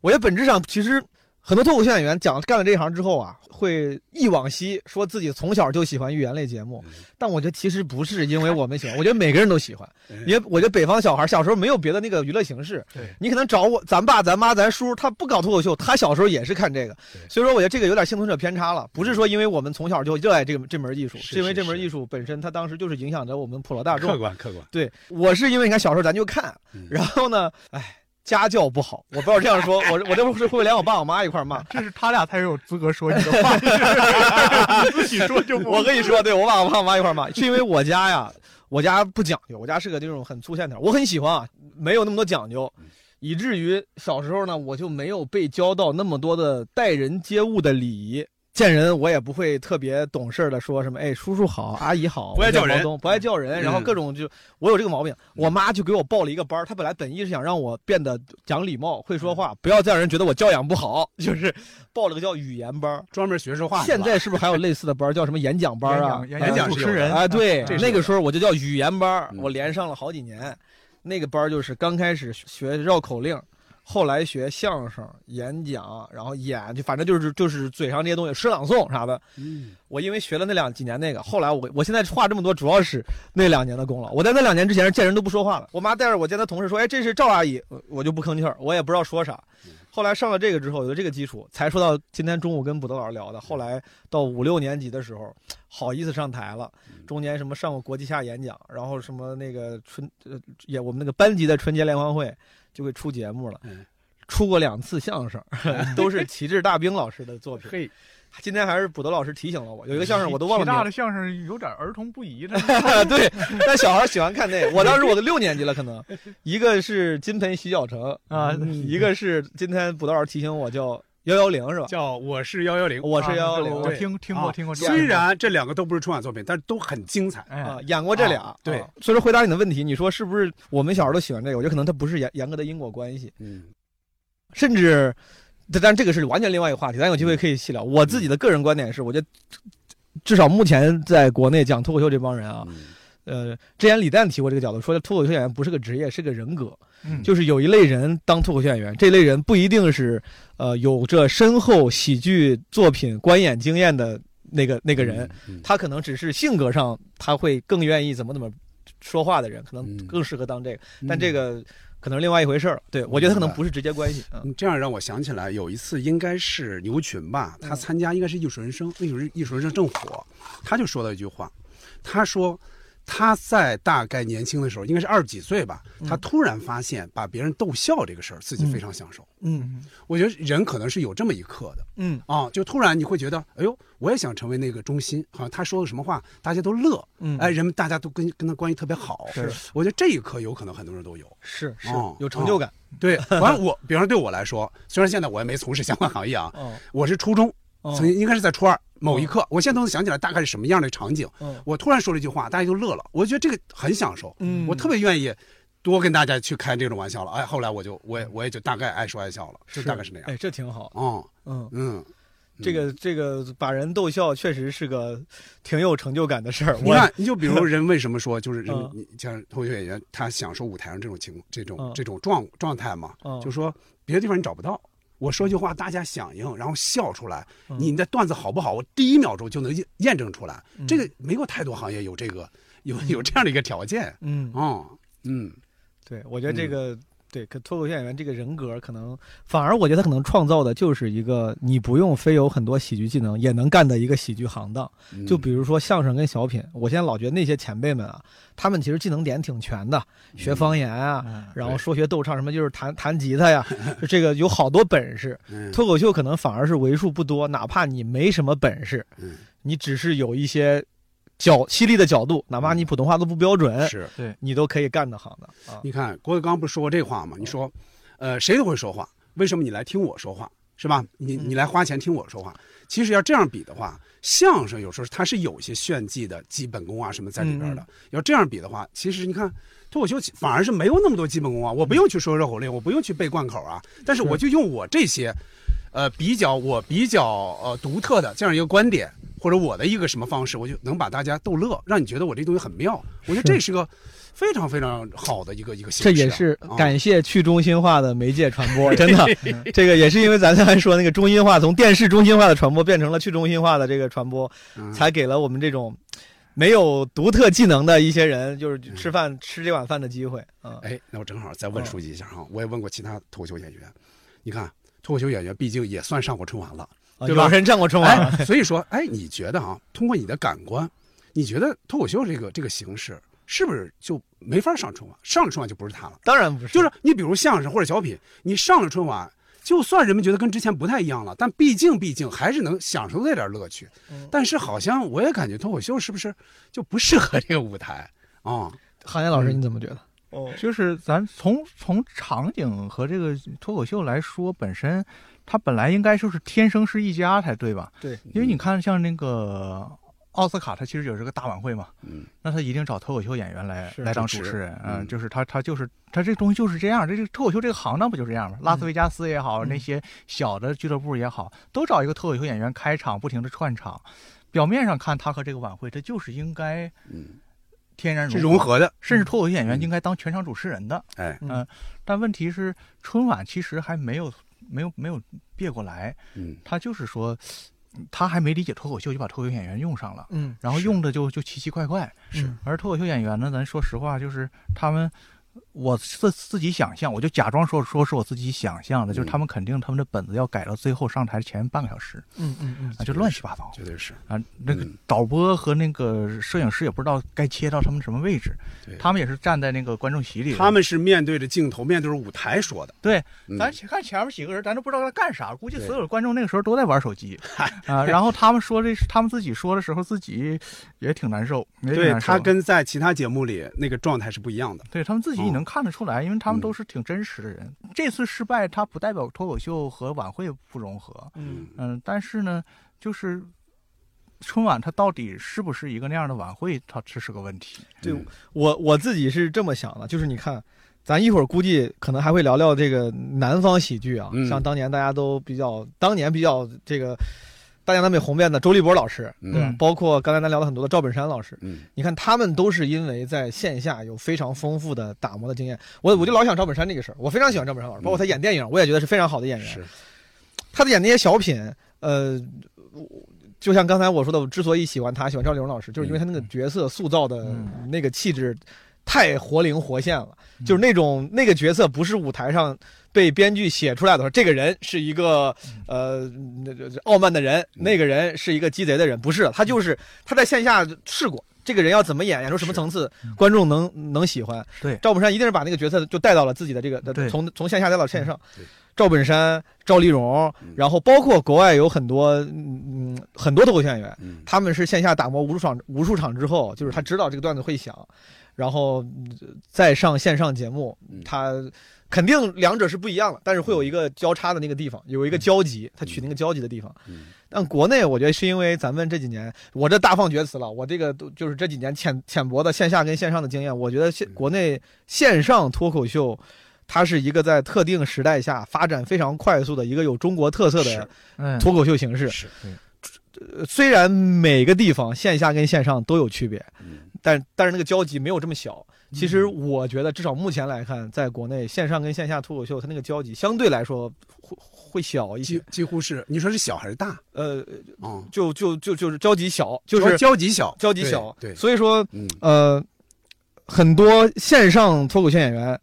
我觉得本质上其实很多脱口秀演员讲干了这一行之后啊，会忆往昔，说自己从小就喜欢寓言类节目，但我觉得其实不是因为我们喜欢，我觉得每个人都喜欢，<laughs> 因为我觉得北方小孩小时候没有别的那个娱乐形式，对。你可能找我咱爸咱妈咱叔，他不搞脱口秀，他小时候也是看这个，所以说我觉得这个有点幸存者偏差了，不是说因为我们从小就热爱这个这门艺术，是是因为这门艺术本身它当时就是影响着我们普罗大众客。观客观。对我是因为你看小时候咱就看，嗯。然后呢，哎，家教不好。我不知道这样说，<laughs> 我我这会会不会连我爸我妈一块骂？这是他俩才有资格说你的话，<laughs> 你自己说就不。我跟你说，对我爸我爸我妈一块骂，是因为我家呀，我家不讲究，我家是个那种很粗线条，我很喜欢啊，没有那么多讲究，以至于小时候呢，我就没有被教到那么多的待人接物的礼仪。见人我也不会特别懂事的说什么，哎，叔叔好，<laughs> 阿姨好，不爱叫人，不爱叫人，然后各种就我有这个毛病，我妈就给我报了一个班她本来本意是想让我变得讲礼貌、会说话，不要再让人觉得我教养不好，就是报了个叫语言班，专门学说话。现在是不是还有类似的班，叫什么演讲班啊？演讲主持人。啊，对，那个时候我就叫语言班，我连上了好几年，那个班就是刚开始学绕口令。后来学相声、演讲，然后演，就反正就是就是嘴上这些东西，诗朗诵啥的。嗯，我因为学了那两几年那个，后来我我现在话这么多，主要是那两年的功劳。我在那两年之前是见人都不说话了。我妈带着我见她同事说：“哎，这是赵阿姨。”我就不吭气儿，我也不知道说啥。后来上了这个之后，有了这个基础，才说到今天中午跟卜德老师聊的。后来到五六年级的时候，好意思上台了，中间什么上过国际下演讲，然后什么那个春呃也我们那个班级的春节联欢会。就会出节目了，出过两次相声，<laughs> 都是旗帜大兵老师的作品。嘿，今天还是卜德老师提醒了我，有一个相声我都忘了。大的相声有点儿童不宜的。<laughs> 对，但小孩喜欢看那个。我当时我都六年级了，可能 <laughs> 一个是金盆洗脚城啊，一个是今天卜德老师提醒我叫。幺幺零是吧？叫我是幺幺零，我是幺幺零。我听听过听过。虽然这两个都不是春晚作品，但是都很精彩啊！演过这俩，对。所以说回答你的问题，你说是不是我们小时候都喜欢这个？我觉得可能它不是严严格的因果关系。嗯。甚至，但这个是完全另外一个话题，咱有机会可以细聊。我自己的个人观点是，我觉得至少目前在国内讲脱口秀这帮人啊。呃，之前李诞提过这个角度，说脱口秀演员不是个职业，是个人格。嗯，就是有一类人当脱口秀演员，这类人不一定是呃有着深厚喜剧作品观演经验的那个那个人，他可能只是性格上他会更愿意怎么怎么说话的人，可能更适合当这个。但这个可能是另外一回事儿。对我觉得可能不是直接关系。嗯，这样让我想起来有一次应该是牛群吧，他参加应该是艺术人生，艺术艺术人生正火，他就说了一句话，他说。他在大概年轻的时候，应该是二十几岁吧。他突然发现把别人逗笑这个事儿，自己非常享受。嗯，我觉得人可能是有这么一刻的。嗯啊，就突然你会觉得，哎呦，我也想成为那个中心。好像他说的什么话，大家都乐。嗯，哎，人们大家都跟跟他关系特别好。是，我觉得这一刻有可能很多人都有。是是，有成就感。对，完我，比方说对我来说，虽然现在我也没从事相关行业啊，<laughs> 我是初中，曾经应该是在初二。某一刻，我现在都能想起来大概是什么样的场景。我突然说了一句话，大家就乐了。我觉得这个很享受，我特别愿意多跟大家去开这种玩笑了。哎，后来我就我也我也就大概爱说爱笑了，就大概是那样。哎，这挺好。嗯嗯嗯，这个这个把人逗笑，确实是个挺有成就感的事儿。你看，你就比如 <laughs> 人为什么说就是人，你像脱口秀演员，他享受舞台上这种情这种这种状状态嘛？就说别的地方你找不到。我说句话，大家响应，然后笑出来。你的段子好不好？我第一秒钟就能验证出来。这个没有太多行业有这个，有有这样的一个条件。嗯，哦，嗯，对，我觉得这个。对，可脱口秀演员这个人格，可能反而我觉得他可能创造的就是一个你不用非有很多喜剧技能也能干的一个喜剧行当。就比如说相声跟小品，我现在老觉得那些前辈们啊，他们其实技能点挺全的，学方言啊，然后说学逗唱什么，就是弹弹吉他呀，<laughs> 这个有好多本事。<laughs> 脱口秀可能反而是为数不多，哪怕你没什么本事，你只是有一些。角犀利的角度，哪怕你普通话都不标准，是对你都可以干得好的啊！你看郭德纲不是说过这话吗？你说，呃，谁都会说话，为什么你来听我说话，是吧？你你来花钱听我说话，其实要这样比的话，相声有时候它是有一些炫技的基本功啊什么在里边的。要这样比的话，其实你看脱口秀反而是没有那么多基本功啊，我不用去说绕口令，我不用去背贯口啊，但是我就用我这些，呃，比较我比较呃独特的这样一个观点。或者我的一个什么方式，我就能把大家逗乐，让你觉得我这东西很妙。我觉得这是个非常非常好的一个一个形式。这也是感谢去中心化的媒介传播，<laughs> 真的，这个也是因为咱刚才说那个中心化，从电视中心化的传播变成了去中心化的这个传播，才给了我们这种没有独特技能的一些人，就是吃饭吃这碗饭的机会啊。哎，那我正好再问书记一下哈，我也问过其他脱口秀演员，你看脱口秀演员毕竟也算上过春晚了。对吧？人上过春晚，所以说，哎，你觉得啊，通过你的感官，你觉得脱口秀这个这个形式是不是就没法上春晚？上了春晚就不是他了？当然不是，就是你比如相声或者小品，你上了春晚，就算人们觉得跟之前不太一样了，但毕竟毕竟还是能享受那点乐趣。但是好像我也感觉脱口秀是不是就不适合这个舞台 <laughs> 啊？韩岩老师你怎么觉得？哦，就是咱从从场景和这个脱口秀来说，本身它本来应该就是天生是一家才对吧？对，因为你看像那个奥斯卡，它其实也是个大晚会嘛，嗯，那他一定找脱口秀演员来来当主持人，嗯，就是他他就是他这东西就是这样，这这脱口秀这个行当不就这样吗？拉斯维加斯也好，那些小的俱乐部也好，都找一个脱口秀演员开场，不停的串场，表面上看他和这个晚会，他就是应该，嗯。天然融合的，甚至脱口秀演员应该当全场主持人的。哎，嗯，但问题是春晚其实还没有没有没有别过来。嗯，他就是说，他还没理解脱口秀，就把脱口秀演员用上了。嗯，然后用的就就奇奇怪怪。是，而脱口秀演员呢，咱说实话，就是他们。我自自己想象，我就假装说说是我自己想象的，就是他们肯定他们的本子要改到最后上台前半个小时，嗯嗯嗯，啊就乱七八糟，绝对是啊，那个导播和那个摄影师也不知道该切到他们什么位置，他们也是站在那个观众席里，他们是面对着镜头，面对着舞台说的，对，咱看前面几个人，咱都不知道在干啥，估计所有的观众那个时候都在玩手机，<laughs> 啊，然后他们说这是他们自己说的时候，自己也挺难受，对他跟在其他节目里那个状态是不一样的，对他们自己能看得出来。因为他们都是挺真实的人，这次失败，它不代表脱口秀和晚会不融合。嗯嗯，但是呢，就是春晚它到底是不是一个那样的晚会，它这是个问题。对我我自己是这么想的，就是你看，咱一会儿估计可能还会聊聊这个南方喜剧啊，像当年大家都比较，当年比较这个。大江南北红遍的周立波老师，对吧？包括刚才咱聊了很多的赵本山老师，嗯，你看他们都是因为在线下有非常丰富的打磨的经验。我我就老想赵本山这个事儿，我非常喜欢赵本山老师，包括他演电影，我也觉得是非常好的演员。是，他的演那些小品，呃，就像刚才我说的，我之所以喜欢他，喜欢赵丽蓉老师，就是因为他那个角色塑造的那个气质太活灵活现了，就是那种那个角色不是舞台上。被编剧写出来的时候，这个人是一个呃，那傲慢的人，那个人是一个鸡贼的人，不是，他就是他在线下试过，这个人要怎么演，演出什么层次，观众能能喜欢。对，赵本山一定是把那个角色就带到了自己的这个，从从线下带到线上。赵本山、赵丽蓉，然后包括国外有很多嗯很多脱口秀演员，他们是线下打磨无数场无数场之后，就是他知道这个段子会响，然后再上线上节目，他。肯定两者是不一样的，但是会有一个交叉的那个地方，有一个交集，他取那个交集的地方。但国内我觉得是因为咱们这几年，我这大放厥词了，我这个都就是这几年浅浅薄的线下跟线上的经验，我觉得现国内线上脱口秀，它是一个在特定时代下发展非常快速的一个有中国特色的脱口秀形式。是，虽然每个地方线下跟线上都有区别，但但是那个交集没有这么小。其实我觉得，至少目前来看，在国内线上跟线下脱口秀，它那个交集相对来说会会小一些，几乎是你说是小还是大？呃，就就就就是交集小，就是交集小，交集小。对，所以说，呃，很多线上脱口秀演员，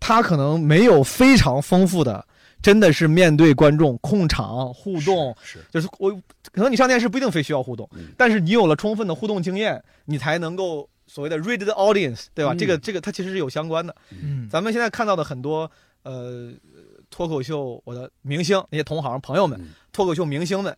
他可能没有非常丰富的，真的是面对观众控场互动，是就是我可能你上电视不一定非需要互动，但是你有了充分的互动经验，你才能够。所谓的 read the audience，对吧？这个这个它其实是有相关的。嗯，咱们现在看到的很多呃脱口秀，我的明星那些同行朋友们，脱口秀明星们。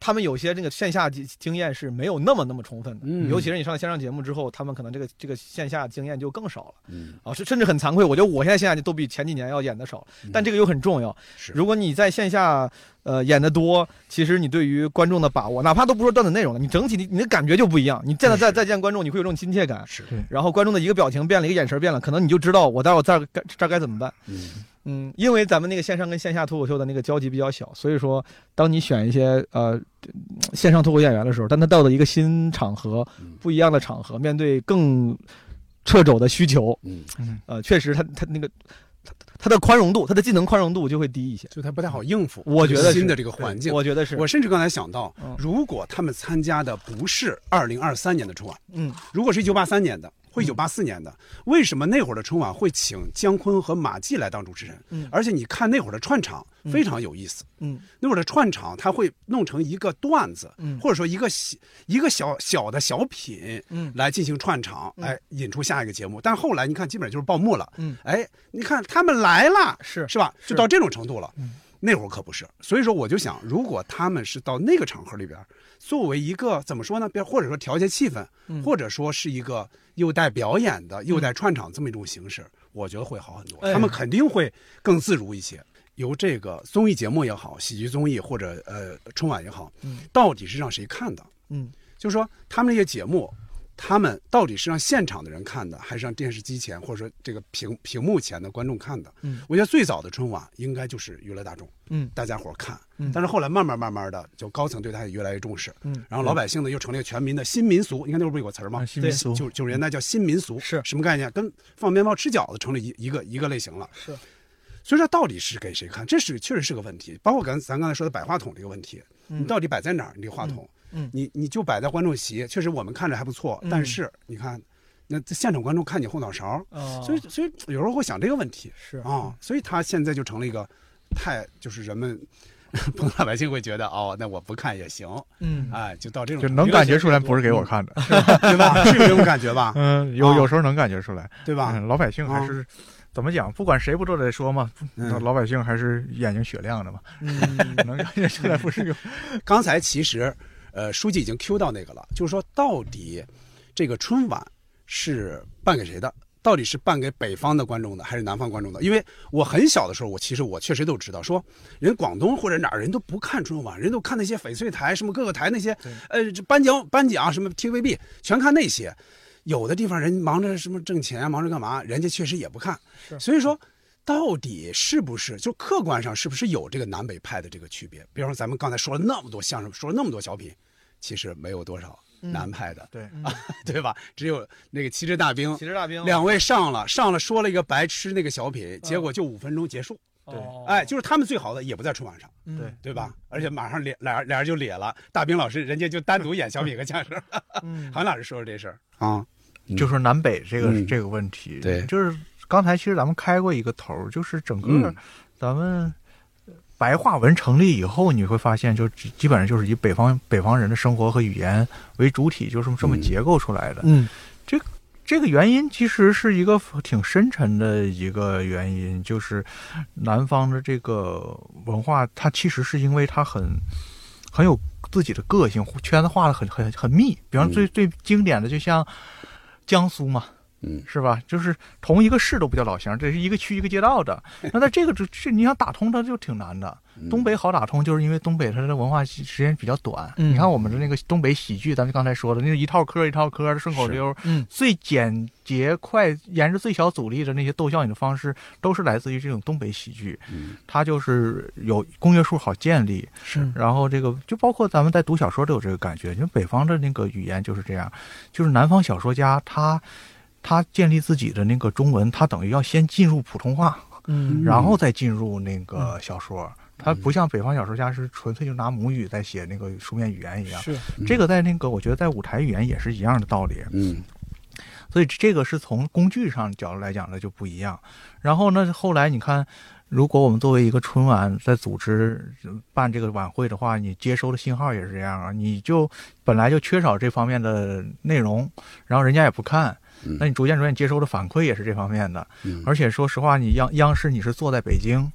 他们有些这个线下经经验是没有那么那么充分的，尤其是你上了线上节目之后，他们可能这个这个线下经验就更少了。嗯，啊，甚至很惭愧，我觉得我现在线下都比前几年要演的少，但这个又很重要。是，如果你在线下呃演的多，其实你对于观众的把握，哪怕都不说段子内容了，你整体你你的感觉就不一样。你见到再再见观众，你会有这种亲切感。是，然后观众的一个表情变了，一个眼神变了，可能你就知道我待会这儿该这儿该怎么办。嗯。嗯，因为咱们那个线上跟线下脱口秀的那个交集比较小，所以说，当你选一些呃线上脱口演员的时候，但他到了一个新场合、不一样的场合，面对更掣肘的需求，嗯。嗯，呃，确实他他那个他他的宽容度，他的技能宽容度就会低一些，就他不太好应付。我觉得新的这个环境，我觉得是。我甚至刚才想到，如果他们参加的不是二零二三年的春晚，嗯，如果是一九八三年的，或一九八四年的，为什么那会儿的春晚会请姜昆和马季来当主持人？嗯，而且你看那会儿的串场非常有意思。嗯，那会儿的串场他会弄成一个段子，嗯，或者说一个小一个小小的小品，嗯，来进行串场，哎，引出下一个节目。但后来你看，基本上就是报幕了。嗯，哎，你看他们来了，是是吧？就到这种程度了。嗯，那会儿可不是。所以说，我就想，如果他们是到那个场合里边。作为一个怎么说呢？别或者说调节气氛，或者说是一个又带表演的、又带串场这么一种形式，我觉得会好很多。他们肯定会更自如一些。由这个综艺节目也好，喜剧综艺或者呃春晚也好，嗯到底是让谁看的？嗯，就是说他们那些节目。他们到底是让现场的人看的，还是让电视机前或者说这个屏屏幕前的观众看的？嗯，我觉得最早的春晚应该就是娱乐大众，嗯，大家伙看。嗯，但是后来慢慢慢慢的，就高层对他也越来越重视。嗯，然后老百姓呢又成了全民的新民俗。你看那会儿不有个词儿吗？新民俗，九九十年代叫新民俗，是什么概念？跟放鞭炮、吃饺子成了一一个一个类型了。是，所以说到底是给谁看？这是确实是个问题。包括刚咱刚才说的摆话筒这个问题，你到底摆在哪儿？你这话筒？嗯，你你就摆在观众席，确实我们看着还不错，但是你看，那现场观众看你后脑勺，所以所以有时候会想这个问题，是啊，所以他现在就成了一个太就是人们普通老百姓会觉得哦，那我不看也行，嗯，哎，就到这种就能感觉出来不是给我看的，对吧？是有这种感觉吧？<laughs> 嗯，有有时候能感觉出来，对吧？老百姓还是怎么讲？不管谁不都得说嘛，老百姓还是眼睛雪亮的嘛，<laughs> 能感觉出来不是有。刚才其实。呃，书记已经 Q 到那个了，就是说，到底这个春晚是办给谁的？到底是办给北方的观众的，还是南方观众的？因为我很小的时候，我其实我确实都知道，说人广东或者哪儿人都不看春晚，人都看那些翡翠台，什么各个台那些，呃，颁奖颁奖什么 TVB，全看那些。有的地方人忙着什么挣钱，忙着干嘛，人家确实也不看。所以说。到底是不是就客观上是不是有这个南北派的这个区别？比方说咱们刚才说了那么多相声，说了那么多小品，其实没有多少南派的，对啊，<laughs> 对吧？只有那个旗帜大兵，旗帜大兵两位上了上了说了一个白痴那个小品，结果就五分钟结束。对，哎，就是他们最好的也不在春晚上，对对吧？而且马上俩俩俩人就咧了，大兵老师人家就单独演小品和相声。韩老师说说这事儿啊，就说南北这个这个问题，对，就是。刚才其实咱们开过一个头，就是整个咱们白话文成立以后，你会发现，就基本上就是以北方北方人的生活和语言为主体，就是这么结构出来的。嗯，这这个原因其实是一个挺深沉的一个原因，就是南方的这个文化，它其实是因为它很很有自己的个性，圈子画的很很很密。比方最最经典的，就像江苏嘛。嗯，是吧？就是同一个市都不叫老乡，这是一个区一个街道的。<laughs> 那在这个这这，你想打通它就挺难的。东北好打通，就是因为东北它的文化时间比较短。你看我们的那个东北喜剧，咱们刚才说的那一套嗑一套嗑的顺口溜，嗯，最简洁快，沿着最小阻力的那些逗笑你的方式，都是来自于这种东北喜剧。嗯，它就是有公约数好建立。是，然后这个就包括咱们在读小说都有这个感觉，因为北方的那个语言就是这样，就是南方小说家他。他建立自己的那个中文，他等于要先进入普通话，嗯，然后再进入那个小说。他不像北方小说家是纯粹就拿母语在写那个书面语言一样。是这个在那个我觉得在舞台语言也是一样的道理。嗯，所以这个是从工具上角度来讲的就不一样。然后呢，后来你看，如果我们作为一个春晚在组织办这个晚会的话，你接收的信号也是这样啊，你就本来就缺少这方面的内容，然后人家也不看。那你逐渐逐渐接收的反馈也是这方面的，而且说实话，你央央视你是坐在北京，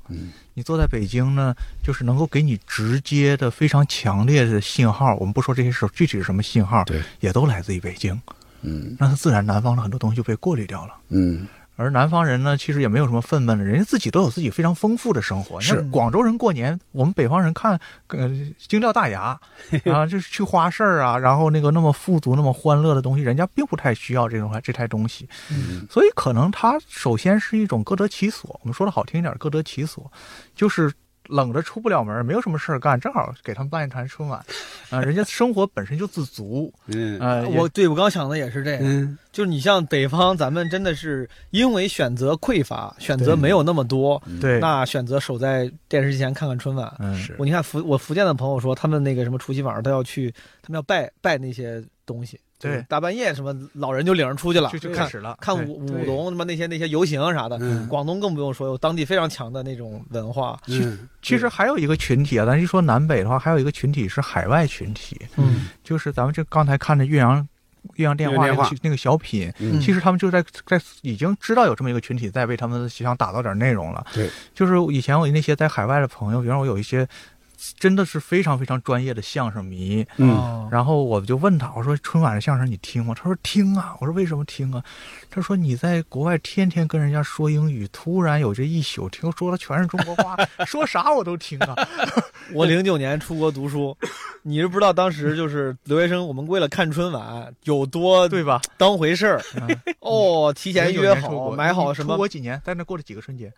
你坐在北京呢，就是能够给你直接的非常强烈的信号。我们不说这些是具体是什么信号，对，也都来自于北京。嗯，那它自然南方的很多东西就被过滤掉了。嗯。而南方人呢，其实也没有什么愤懑的，人家自己都有自己非常丰富的生活。是广州人过年，我们北方人看，呃，惊掉大牙 <laughs> 啊，就是去花市啊，然后那个那么富足、那么欢乐的东西，人家并不太需要这种这台东西。嗯，所以可能它首先是一种各得其所。我们说的好听一点，各得其所，就是。冷着出不了门，没有什么事儿干，正好给他们办一场春晚，<laughs> 啊，人家生活本身就自足，嗯，呃，我对我刚想的也是这个，就是你像北方，咱们真的是因为选择匮乏，选择没有那么多，对，那选择守在电视机前看看春晚，嗯，我你看福我福建的朋友说，他们那个什么除夕晚上都要去，他们要拜拜那些东西，对，大半夜什么老人就领着出去了，就就开始了，看舞舞龙什么那些那些游行啥的。嗯。广东更不用说，有当地非常强的那种文化。嗯，其实还有一个群体啊，咱一说南北的话，还有一个群体是海外群体，嗯。就是咱们这刚才看的岳阳岳阳电话那个那个小品，嗯。其实他们就在在已经知道有这么一个群体在为他们的想打造点内容了。对，就是以前我那些在海外的朋友，比方我有一些真的是非常非常专业的相声迷，嗯哦然后我就问他，我说春晚的相声你听吗？他说听啊。我说为什么听啊？他说你在国外天天跟人家说英语，突然有这一宿听说的全是中国话，<laughs> 说啥我都听啊。<laughs> 我零九年出国读书，你是不知道当时就是留学生，我们为了看春晚有多对吧？当回事儿嗯哦，提前约09年出好买好什么出国几年，在那过了几个春节，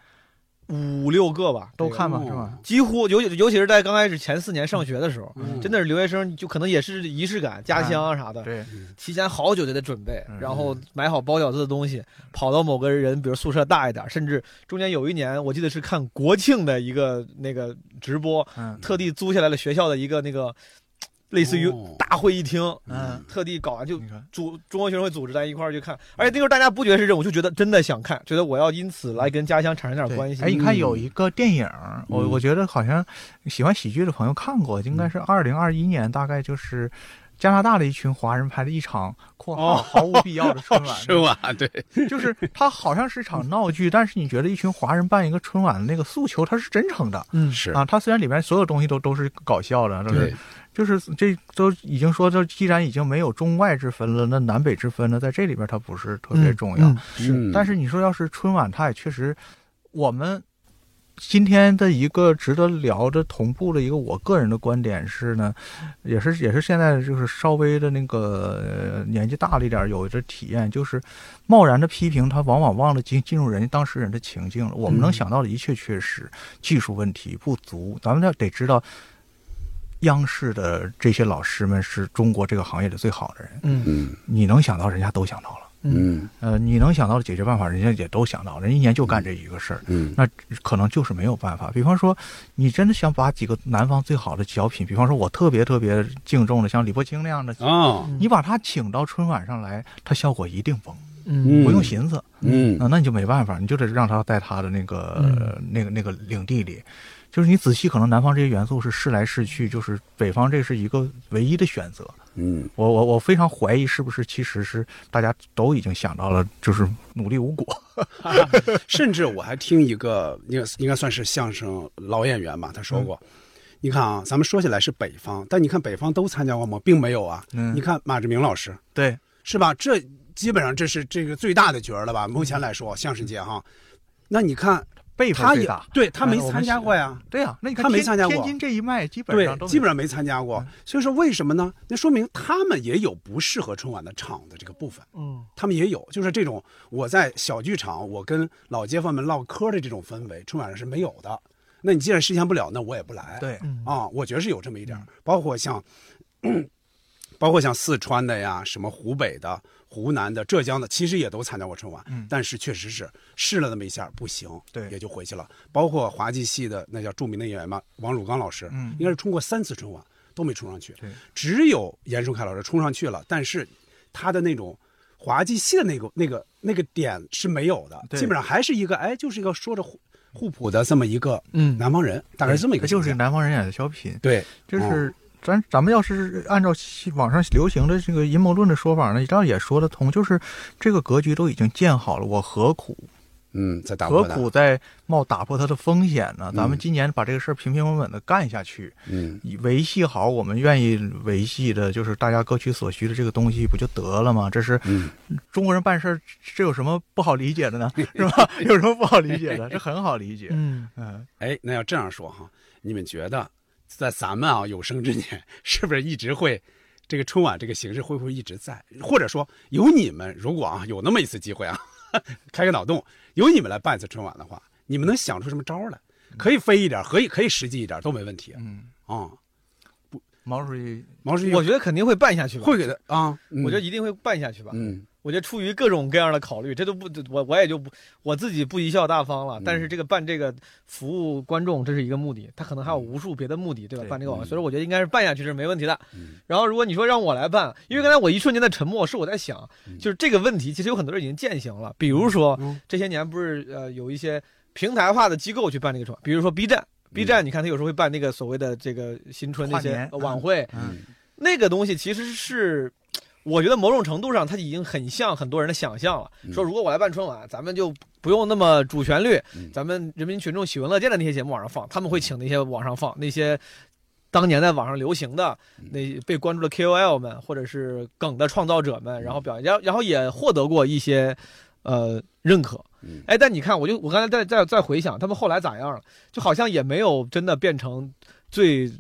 五六个吧，都看吧，哦。是吧？几乎尤其尤其是在刚开始前四年上学的时候，嗯。真的是留学生就可能也是仪式感、家乡啊啥的，对，提前好久就得准备，嗯。然后买好包饺子的东西，跑到某个人，比如宿舍大一点，甚至中间有一年我记得是看国庆的一个那个直播，嗯。特地租下来了学校的一个那个类似于哦。大会议厅，嗯，特地搞完就，组中国学生会组织咱一块儿去看，而且那时候大家不觉得是任务，就觉得真的想看，觉得我要因此来跟家乡产生点关系。哎，你看嗯。有一个电影，我嗯。我觉得好像喜欢喜剧的朋友看过，应该是二零二一年，大概就是加拿大的一群华人拍的一场（括号哦。毫无必要的春晚），<laughs> 是吧？对，<laughs> 就是它好像是场闹剧，但是你觉得一群华人办一个春晚的那个诉求，它是真诚的。嗯。是啊，它虽然里面所有东西都都是搞笑的，都是对，就是这都已经说，这既然已经没有中外之分了，那南北之分呢，在这里边它不是特别重要。嗯是但是你说要是春晚，它也确实，我们今天的一个值得聊的同步的一个我个人的观点是呢，也是也是现在就是稍微的那个、呃年纪大了一点，有的体验，就是贸然的批评，他往往忘了进进入人家当事人的情境了。我们能嗯想到的一切缺失，技术问题不足，咱们要得知道。央视的这些老师们是中国这个行业里最好的人，嗯。嗯。你能想到，人家都想到了。嗯。呃，你能想到的解决办法，人家也都想到了，人一年就干这一个事儿，嗯。那可能就是没有办法。比方说，你真的想把几个南方最好的小品，比方说我特别特别敬重的，像李伯清那样的，哦。你把他请到春晚上来，他效果一定崩，嗯。不用寻思。嗯。啊，那你就没办法，你就得让他在他的那个、嗯。那个那个领地里。就是你仔细，可能南方这些元素是试来试去，就是北方这是一个唯一的选择。嗯我我我非常怀疑，是不是其实是大家都已经想到了，就是努力无果。<laughs> 甚至我还听一个，应该应该算是相声老演员吧，他说过，你看啊，咱们说起来是北方，但你看北方都参加过吗？并没有啊。嗯你看马志明老师对，是吧？这基本上这是这个最大的角儿了吧？目前来说，相声界哈。那你看辈分他也最大。对他没参加过呀，对呀、那你看他没天参加过天津这一脉基本上都，基本上没参加过。所以说为什么呢？那说明他们也有不适合春晚的场的这个部分。嗯他们也有，就是这种我在小剧场，我跟老街坊们唠嗑的这种氛围，春晚上是没有的。那你既然实现不了，那我也不来。对，嗯啊，我觉得是有这么一点儿，包括像，<clears throat> 包括像四川的呀，什么湖北的、湖南的、浙江的，其实也都参加过春晚，嗯。但是确实是试了那么一下不行，对。也就回去了。包括滑稽戏的那叫著名的演员嘛，王汝刚老师，嗯。应该是冲过三次春晚都没冲上去，对。只有严顺凯老师冲上去了，但是他的那种。滑稽戏的那个、那个、那个点是没有的，对。基本上还是一个哎，就是一个说着互互补的这么一个嗯。南方人，大概是这么一个就是南方人演的小品，对，就是。咱咱们要是按照网上流行的这个阴谋论的说法呢，这样也说得通，就是这个格局都已经建好了，我何苦嗯，在打何苦在冒打破它的风险呢？咱们嗯今年把这个事儿平平稳稳的干下去，嗯以维系好我们愿意维系的，就是大家各取所需的这个东西，不就得了吗？这是嗯中国人办事儿，这有什么不好理解的呢？<laughs> 是吧？有什么不好理解的？这很好理解。嗯嗯，哎，那要这样说哈，你们觉得在咱们啊有生之年，是不是一直会这个春晚这个形式会不会一直在？或者说有你们如果啊有那么一次机会啊，<laughs> 开个脑洞，由你们来办一次春晚的话，你们能想出什么招儿来？可以飞一点，可以可以实际一点都没问题嗯，啊。毛主席，毛主席我觉得肯定会办下去吧。会给他啊，嗯我觉得一定会办下去吧。嗯我觉得出于各种各样的考虑，这都不我我也就不我自己不贻笑大方了。但是这个办这个服务观众，这是一个目的，他可能还有无数别的目的，对吧？办这个网，所以说我觉得应该是办下去是没问题的。然后如果你说让我来办，因为刚才我一瞬间的沉默是我在想，就是这个问题其实有很多人已经践行了，比如说这些年不是呃有一些平台化的机构去办这个什比如说 B 站，B 站你看他有时候会办那个所谓的这个新春那些晚会，那个东西其实是。我觉得某种程度上，它已经很像很多人的想象了。说如果我来办春晚，咱们就不用那么主旋律，咱们人民群众喜闻乐见的那些节目往上放，他们会请那些往上放那些当年在网上流行的那被关注的 KOL 们，或者是梗的创造者们，然后表演，然后然后也获得过一些呃认可。哎，但你看，我就我刚才在在在回想，他们后来咋样了？就好像也没有真的变成最。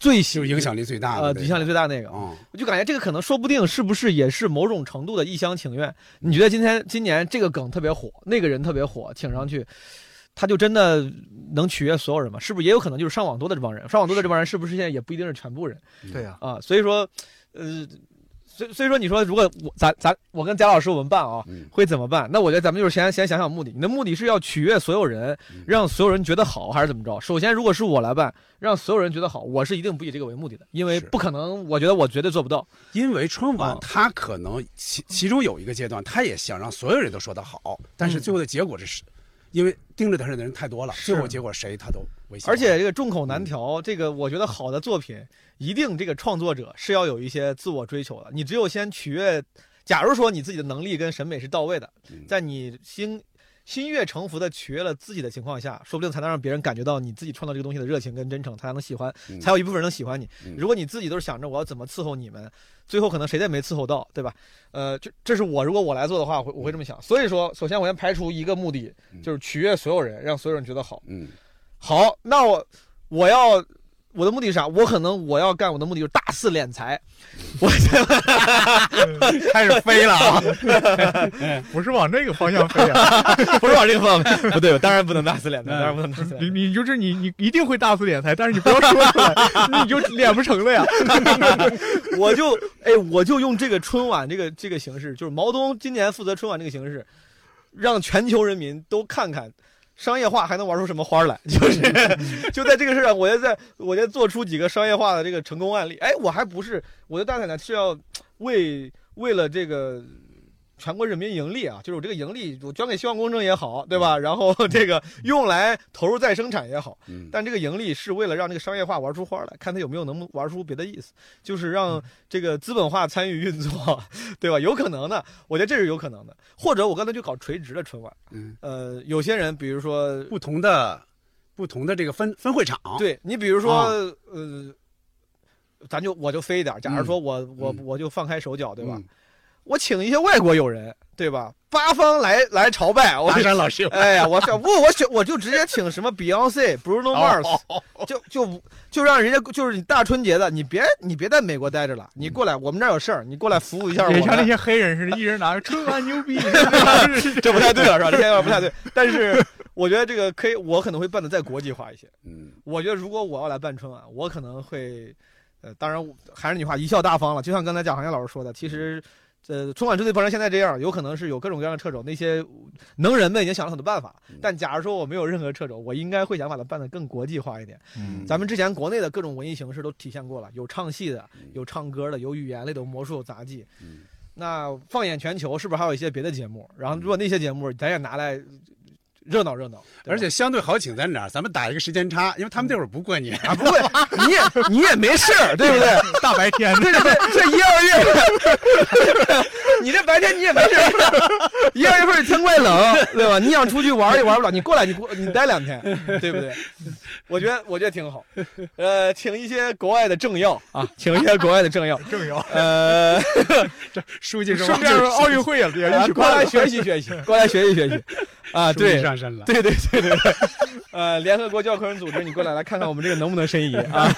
最就是影响力最大的，呃，影响力最大那个，我就感觉这个可能说不定是不是也是某种程度的一厢情愿。你觉得今天今年这个梗特别火，那个人特别火，请上去，他就真的能取悦所有人吗？是不是也有可能就是上网多的这帮人？上网多的这帮人是不是现在也不一定是全部人？对呀，啊，所以说，呃。所所以说，你说如果我咱咱我跟贾老师我们办啊，会怎么办？那我觉得咱们就是先先想想目的。你的目的是要取悦所有人，让所有人觉得好，还是怎么着？首先，如果是我来办，让所有人觉得好，我是一定不以这个为目的的，因为不可能。我觉得我绝对做不到。因为春晚他可能其其中有一个阶段，他也想让所有人都说的好，但是最后的结果是，因为盯着他的人太多了，最后结果谁他都危险。而且这个众口难调，这个我觉得好的作品。一定，这个创作者是要有一些自我追求的。你只有先取悦，假如说你自己的能力跟审美是到位的，在你心心悦诚服的取悦了自己的情况下，说不定才能让别人感觉到你自己创造这个东西的热情跟真诚，他才能喜欢，才有一部分人能喜欢你。如果你自己都是想着我要怎么伺候你们，最后可能谁也没伺候到，对吧？呃，这这是我如果我来做的话，我会我会这么想。所以说，首先我先排除一个目的，就是取悦所有人，让所有人觉得好。嗯，好，那我我要。我的目的是啥？我可能我要干，我的目的就是大肆敛财。我 <laughs> 开始飞了啊！<laughs> 不是往这个方向飞啊，<laughs> 不是往这个方向，不对，当然不能大肆敛财，当然不能大肆。你你就是你你一定会大肆敛财，但是你不要说出来，你就敛不成了呀。我就哎，我就用这个春晚这个这个形式，就是毛东今年负责春晚这个形式，让全球人民都看看。商业化还能玩出什么花来？<laughs> 就是就在这个事儿上，我要在我要做出几个商业化的这个成功案例。哎，我还不是我的大奶奶是要为为了这个。全国人民盈利啊，就是我这个盈利，我捐给希望工程也好，对吧？然后 <laughs> 这个用来投入再生产也好，但这个盈利是为了让这个商业化玩出花来，看他有没有能玩出别的意思，就是让这个资本化参与运作，<laughs> 对吧？有可能的，我觉得这是有可能的。或者我刚才就搞垂直的春晚，嗯，呃，有些人比如说不同的不同的这个分分会场，对你比如说呃，咱就我就飞一点，假如说我我我就放开手脚，对吧？我请一些外国友人，对吧？八方来来朝拜，大山老师。<laughs> 哎呀，我不，我选我就直接请什么 Beyonce、Bruno Mars，就就就让人家就是你大春节的，你别你别在美国待着了，你过来，我们这儿有事儿，你过来服务一下我。也像那些黑人似的，一人拿着春晚牛逼，<laughs> 这不太对了，是吧？这有点不太对。但是我觉得这个可以，我可能会办的再国际化一些。嗯，我觉得如果我要来办春晚，我可能会，呃，当然还是那句话，贻笑大方了。就像刚才蒋航业老师说的，其实。呃，春晚之所以成现在这样，有可能是有各种各样的掣肘，那些能人们已经想了很多办法。但假如说我没有任何掣肘，我应该会想把它办得更国际化一点。嗯，咱们之前国内的各种文艺形式都体现过了，有唱戏的，有唱歌的，有语言类的，魔术、有杂技。嗯，那放眼全球，是不是还有一些别的节目？然后如果那些节目咱也拿来。热闹热闹，而且相对好请在哪儿？咱们打一个时间差，因为他们这会儿不过年啊，不过，你也你也没事儿，对不对？<laughs> 大白天，对对对，这一二月，<laughs> 你这白天你也没事儿，<laughs> 一二月份天怪冷，对吧？你想出去玩也玩不了，你过来，你过你待两天，对不对？我觉得我觉得挺好，呃，请一些国外的政要啊，请一些国外的政要，<laughs> 政要，呃，这书记顺便奥运会也一起过来学习学习，过来学习学习。啊，对，上身了，对对对对对，呃，联合国教科文组织，你过来来看看我们这个能不能申遗啊？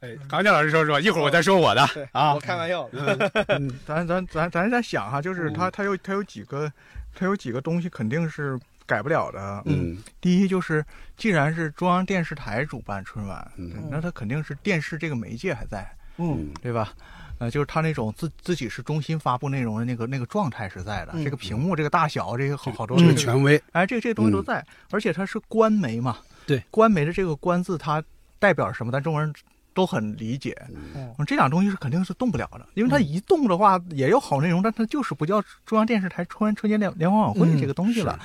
哎，康健老师说说，一会儿我再说我的啊。我开玩笑，嗯，咱咱咱咱在想哈，就是他他有他有几个，他有几个东西肯定是改不了的。嗯，第一就是，既然是中央电视台主办春晚，那他肯定是电视这个媒介还在，嗯，对吧？呃，就是他那种自自己是中心发布内容的那个那个状态是在的，这个屏幕这个大小，这个好好多这个权威，哎，这这东西都在，而且它是官媒嘛，对，官媒的这个官字它代表什么？咱中国人都很理解，嗯，这俩东西是肯定是动不了的，因为它一动的话也有好内容，但它就是不叫中央电视台春春节联联欢晚会这个东西了。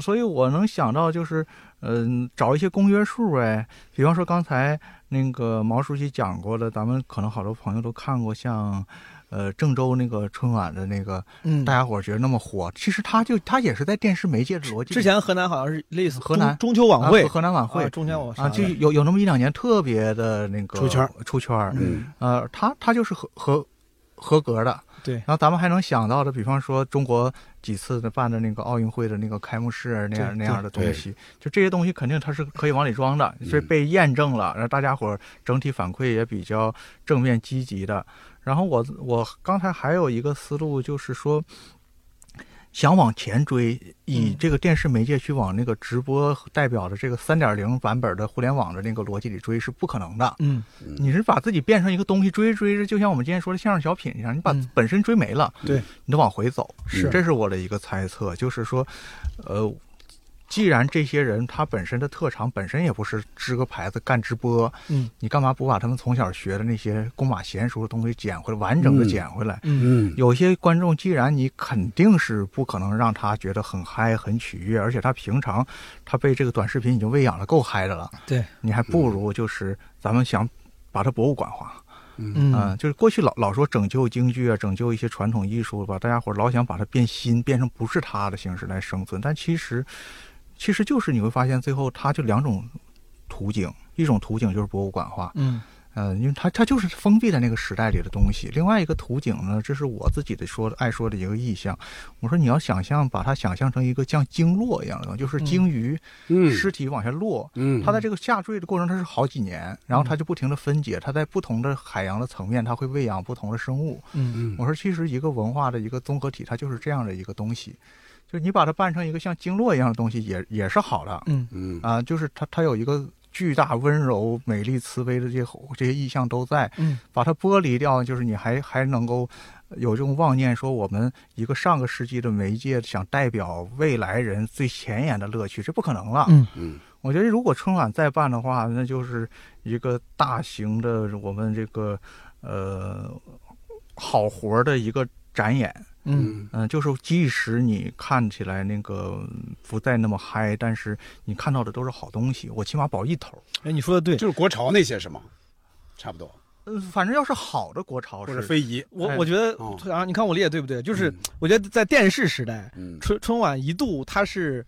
所以我能想到就是，嗯，找一些公约数呗，比方说刚才那个毛书记讲过的，咱们可能好多朋友都看过，像，呃，郑州那个春晚的那个，嗯，大家伙觉得那么火，其实他就他也是在电视媒介的逻辑。之前河南好像是类似河南中秋晚会，河南晚会，中秋晚会啊，就有有那么一两年特别的那个出圈出圈嗯，呃，他他就是合合合格的。对，然后咱们还能想到的，比方说中国几次的办的那个奥运会的那个开幕式那样那样的东西，就这些东西肯定它是可以往里装的，所以被验证了，然后大家伙整体反馈也比较正面积极的。然后我我刚才还有一个思路就是说。想往前追，以这个电视媒介去往那个直播代表的这个三点零版本的互联网的那个逻辑里追是不可能的。嗯，你是把自己变成一个东西追追着，就像我们今天说的相声小品一样，你把本身追没了，对，你得往回走。是，这是我的一个猜测，就是说，呃。既然这些人他本身的特长本身也不是支个牌子干直播，嗯，你干嘛不把他们从小学的那些弓马娴熟的东西捡回来，完整的捡回来？嗯嗯，有些观众既然你肯定是不可能让他觉得很嗨、很取悦，而且他平常他被这个短视频已经喂养的够嗨的了，对，你还不如就是咱们想把它博物馆化，嗯，就是过去老老说拯救京剧啊，拯救一些传统艺术吧，大家伙老想把它变新，变成不是它的形式来生存，但其实。其实就是你会发现，最后它就两种途径，一种途径就是博物馆化，嗯，呃，因为它它就是封闭在那个时代里的东西。另外一个途径呢，这是我自己的说爱说的一个意象。我说你要想象把它想象成一个像鲸落一样的，就是鲸鱼尸体往下落，嗯，它在这个下坠的过程它是好几年，然后它就不停的分解，它在不同的海洋的层面，它会喂养不同的生物，嗯嗯。我说其实一个文化的一个综合体，它就是这样的一个东西。就是你把它办成一个像经络一样的东西，也也是好的。嗯嗯啊，就是它它有一个巨大、温柔、美丽、慈悲的这些这些意象都在。嗯，把它剥离掉，就是你还还能够有这种妄念，说我们一个上个世纪的媒介想代表未来人最前沿的乐趣，这不可能了。嗯嗯，我觉得如果春晚再办的话，那就是一个大型的我们这个呃好活的一个展演。嗯嗯，就是即使你看起来那个不再那么嗨，但是你看到的都是好东西，我起码保一头。哎，你说的对，就是国潮那些是吗？差不多。嗯，反正要是好的国潮或者非遗，我我觉得啊，你看我理解对不对？就是我觉得在电视时代，春春晚一度它是。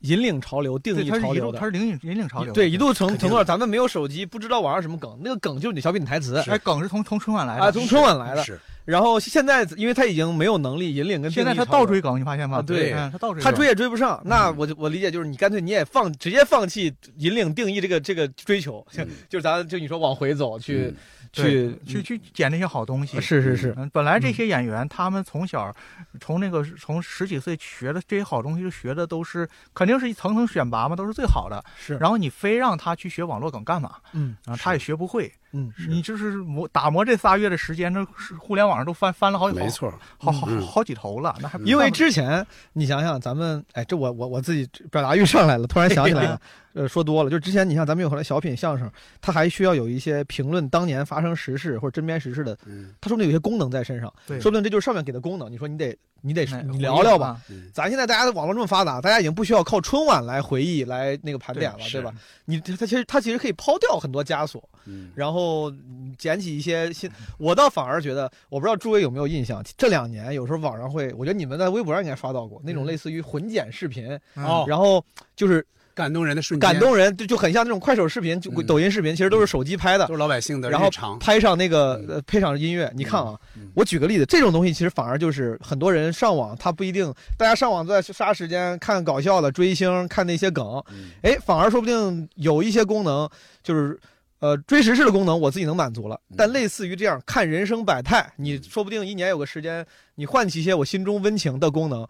引领潮流，定义潮流的，它是引领引领潮流。对，一度成程度，咱们没有手机，不知道网上什么梗，那个梗就是你小品的台词。哎，梗是从从春晚来的，啊，从春晚来的。是。然后现在，因为他已经没有能力引领跟现在他倒追梗，你发现吗？对，他倒追，他追也追不上。那我就我理解就是，你干脆你也放，直接放弃引领定义这个这个追求，就是咱就你说往回走去。去去去捡那些好东西，是是是。本来这些演员他们从小从那个从十几岁学的这些好东西，学的都是肯定是一层层选拔嘛，都是最好的。是。然后你非让他去学网络梗干嘛？嗯啊，他也学不会。嗯，你就是磨打磨这仨月的时间，那互联网上都翻翻了好几没错，好好好几头了。那还因为之前你想想，咱们哎，这我我我自己表达欲上来了，突然想起来了。<laughs> 呃，说多了，就之前你像咱们有很多小品相声，它还需要有一些评论当年发生时事或者针砭时事的，它说不定有些功能在身上，对，说不定这就是上面给的功能。你说你得你得你聊聊吧，咱现在大家的网络这么发达，大家已经不需要靠春晚来回忆来那个盘点了，对吧？你他其实他其实可以抛掉很多枷锁，然后捡起一些新。我倒反而觉得，我不知道诸位有没有印象，这两年有时候网上会，我觉得你们在微博上应该刷到过那种类似于混剪视频，然后就是。感动人的瞬间，感动人就就很像那种快手视频、就抖音视频，其实都是手机拍的，都是老百姓的然后拍上那个配上音乐。你看啊，我举个例子，这种东西其实反而就是很多人上网，他不一定，大家上网在杀时间看搞笑的、追星、看那些梗，哎，反而说不定有一些功能，就是呃追时事的功能，我自己能满足了。但类似于这样看人生百态，你说不定一年有个时间，你唤起一些我心中温情的功能。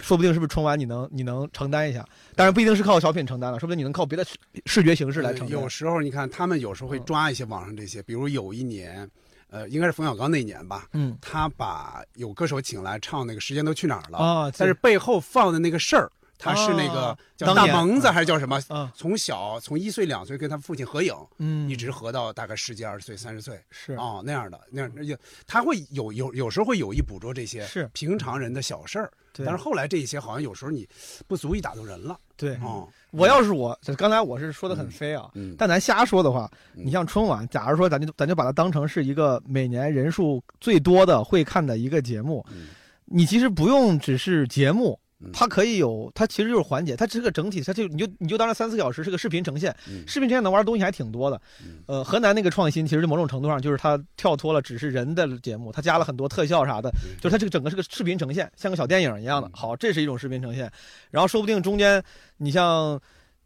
说不定是不是春晚你能你能承担一下，当然不一定是靠小品承担了，说不定你能靠别的视觉形式来承担。有时候你看他们有时候会抓一些网上这些，比如有一年，呃，应该是冯小刚那一年吧，嗯，他把有歌手请来唱那个《时间都去哪儿了》啊，但是背后放的那个事儿。他是那个叫大萌子还是叫什么？从小从一岁两岁跟他父亲合影，嗯，一直合到大概十几二十岁、三十岁，是啊那样的那样，就他会有有有时候会有意捕捉这些是平常人的小事儿，但是后来这些好像有时候你不足以打动人了。对，哦我要是我，刚才我是说的很飞啊，但咱瞎说的话，你像春晚，假如说咱就咱就把它当成是一个每年人数最多的会看的一个节目，你其实不用只是节目。它可以有，它其实就是环节，它是个整体，它就你就你就当这三四个小时是个视频呈现，视频呈现能玩的东西还挺多的。呃，河南那个创新其实某种程度上就是它跳脱了只是人的节目，它加了很多特效啥的，就是它这个整个是个视频呈现，像个小电影一样的。好，这是一种视频呈现，然后说不定中间你像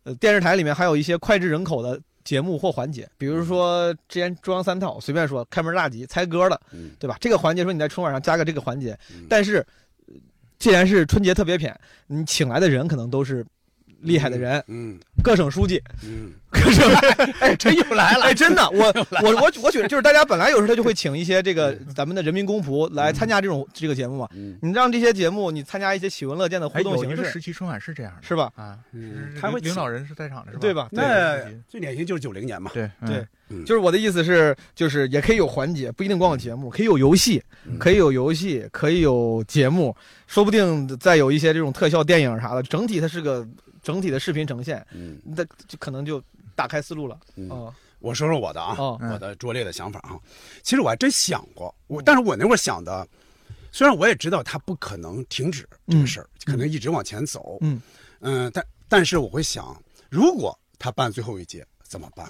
呃电视台里面还有一些脍炙人口的节目或环节，比如说之前中央三套随便说开门大吉猜歌的，对吧？这个环节说你在春晚上加个这个环节，但是。既然是春节特别篇，你请来的人可能都是厉害的人，嗯，各省书记，嗯，各省，哎，真又来了，哎，真的，我我我我觉得就是大家本来有时候他就会请一些这个咱们的人民公仆来参加这种这个节目嘛，你让这些节目你参加一些喜闻乐见的互动形式，时期春晚是这样的，是吧？啊，他会领导人是在场的，是吧？对吧？那最典型就是九零年嘛，对对。就是我的意思是，就是也可以有环节，不一定光有节目，可以有游戏，可以有游戏，可以有节目，说不定再有一些这种特效电影啥的，整体它是个整体的视频呈现，嗯，那就可能就打开思路了。嗯，我说说我的啊，我的拙劣的想法啊，其实我还真想过，我但是我那会儿想的，虽然我也知道它不可能停止这个事儿，可能一直往前走，嗯。嗯，但但是我会想，如果他办最后一届怎么办？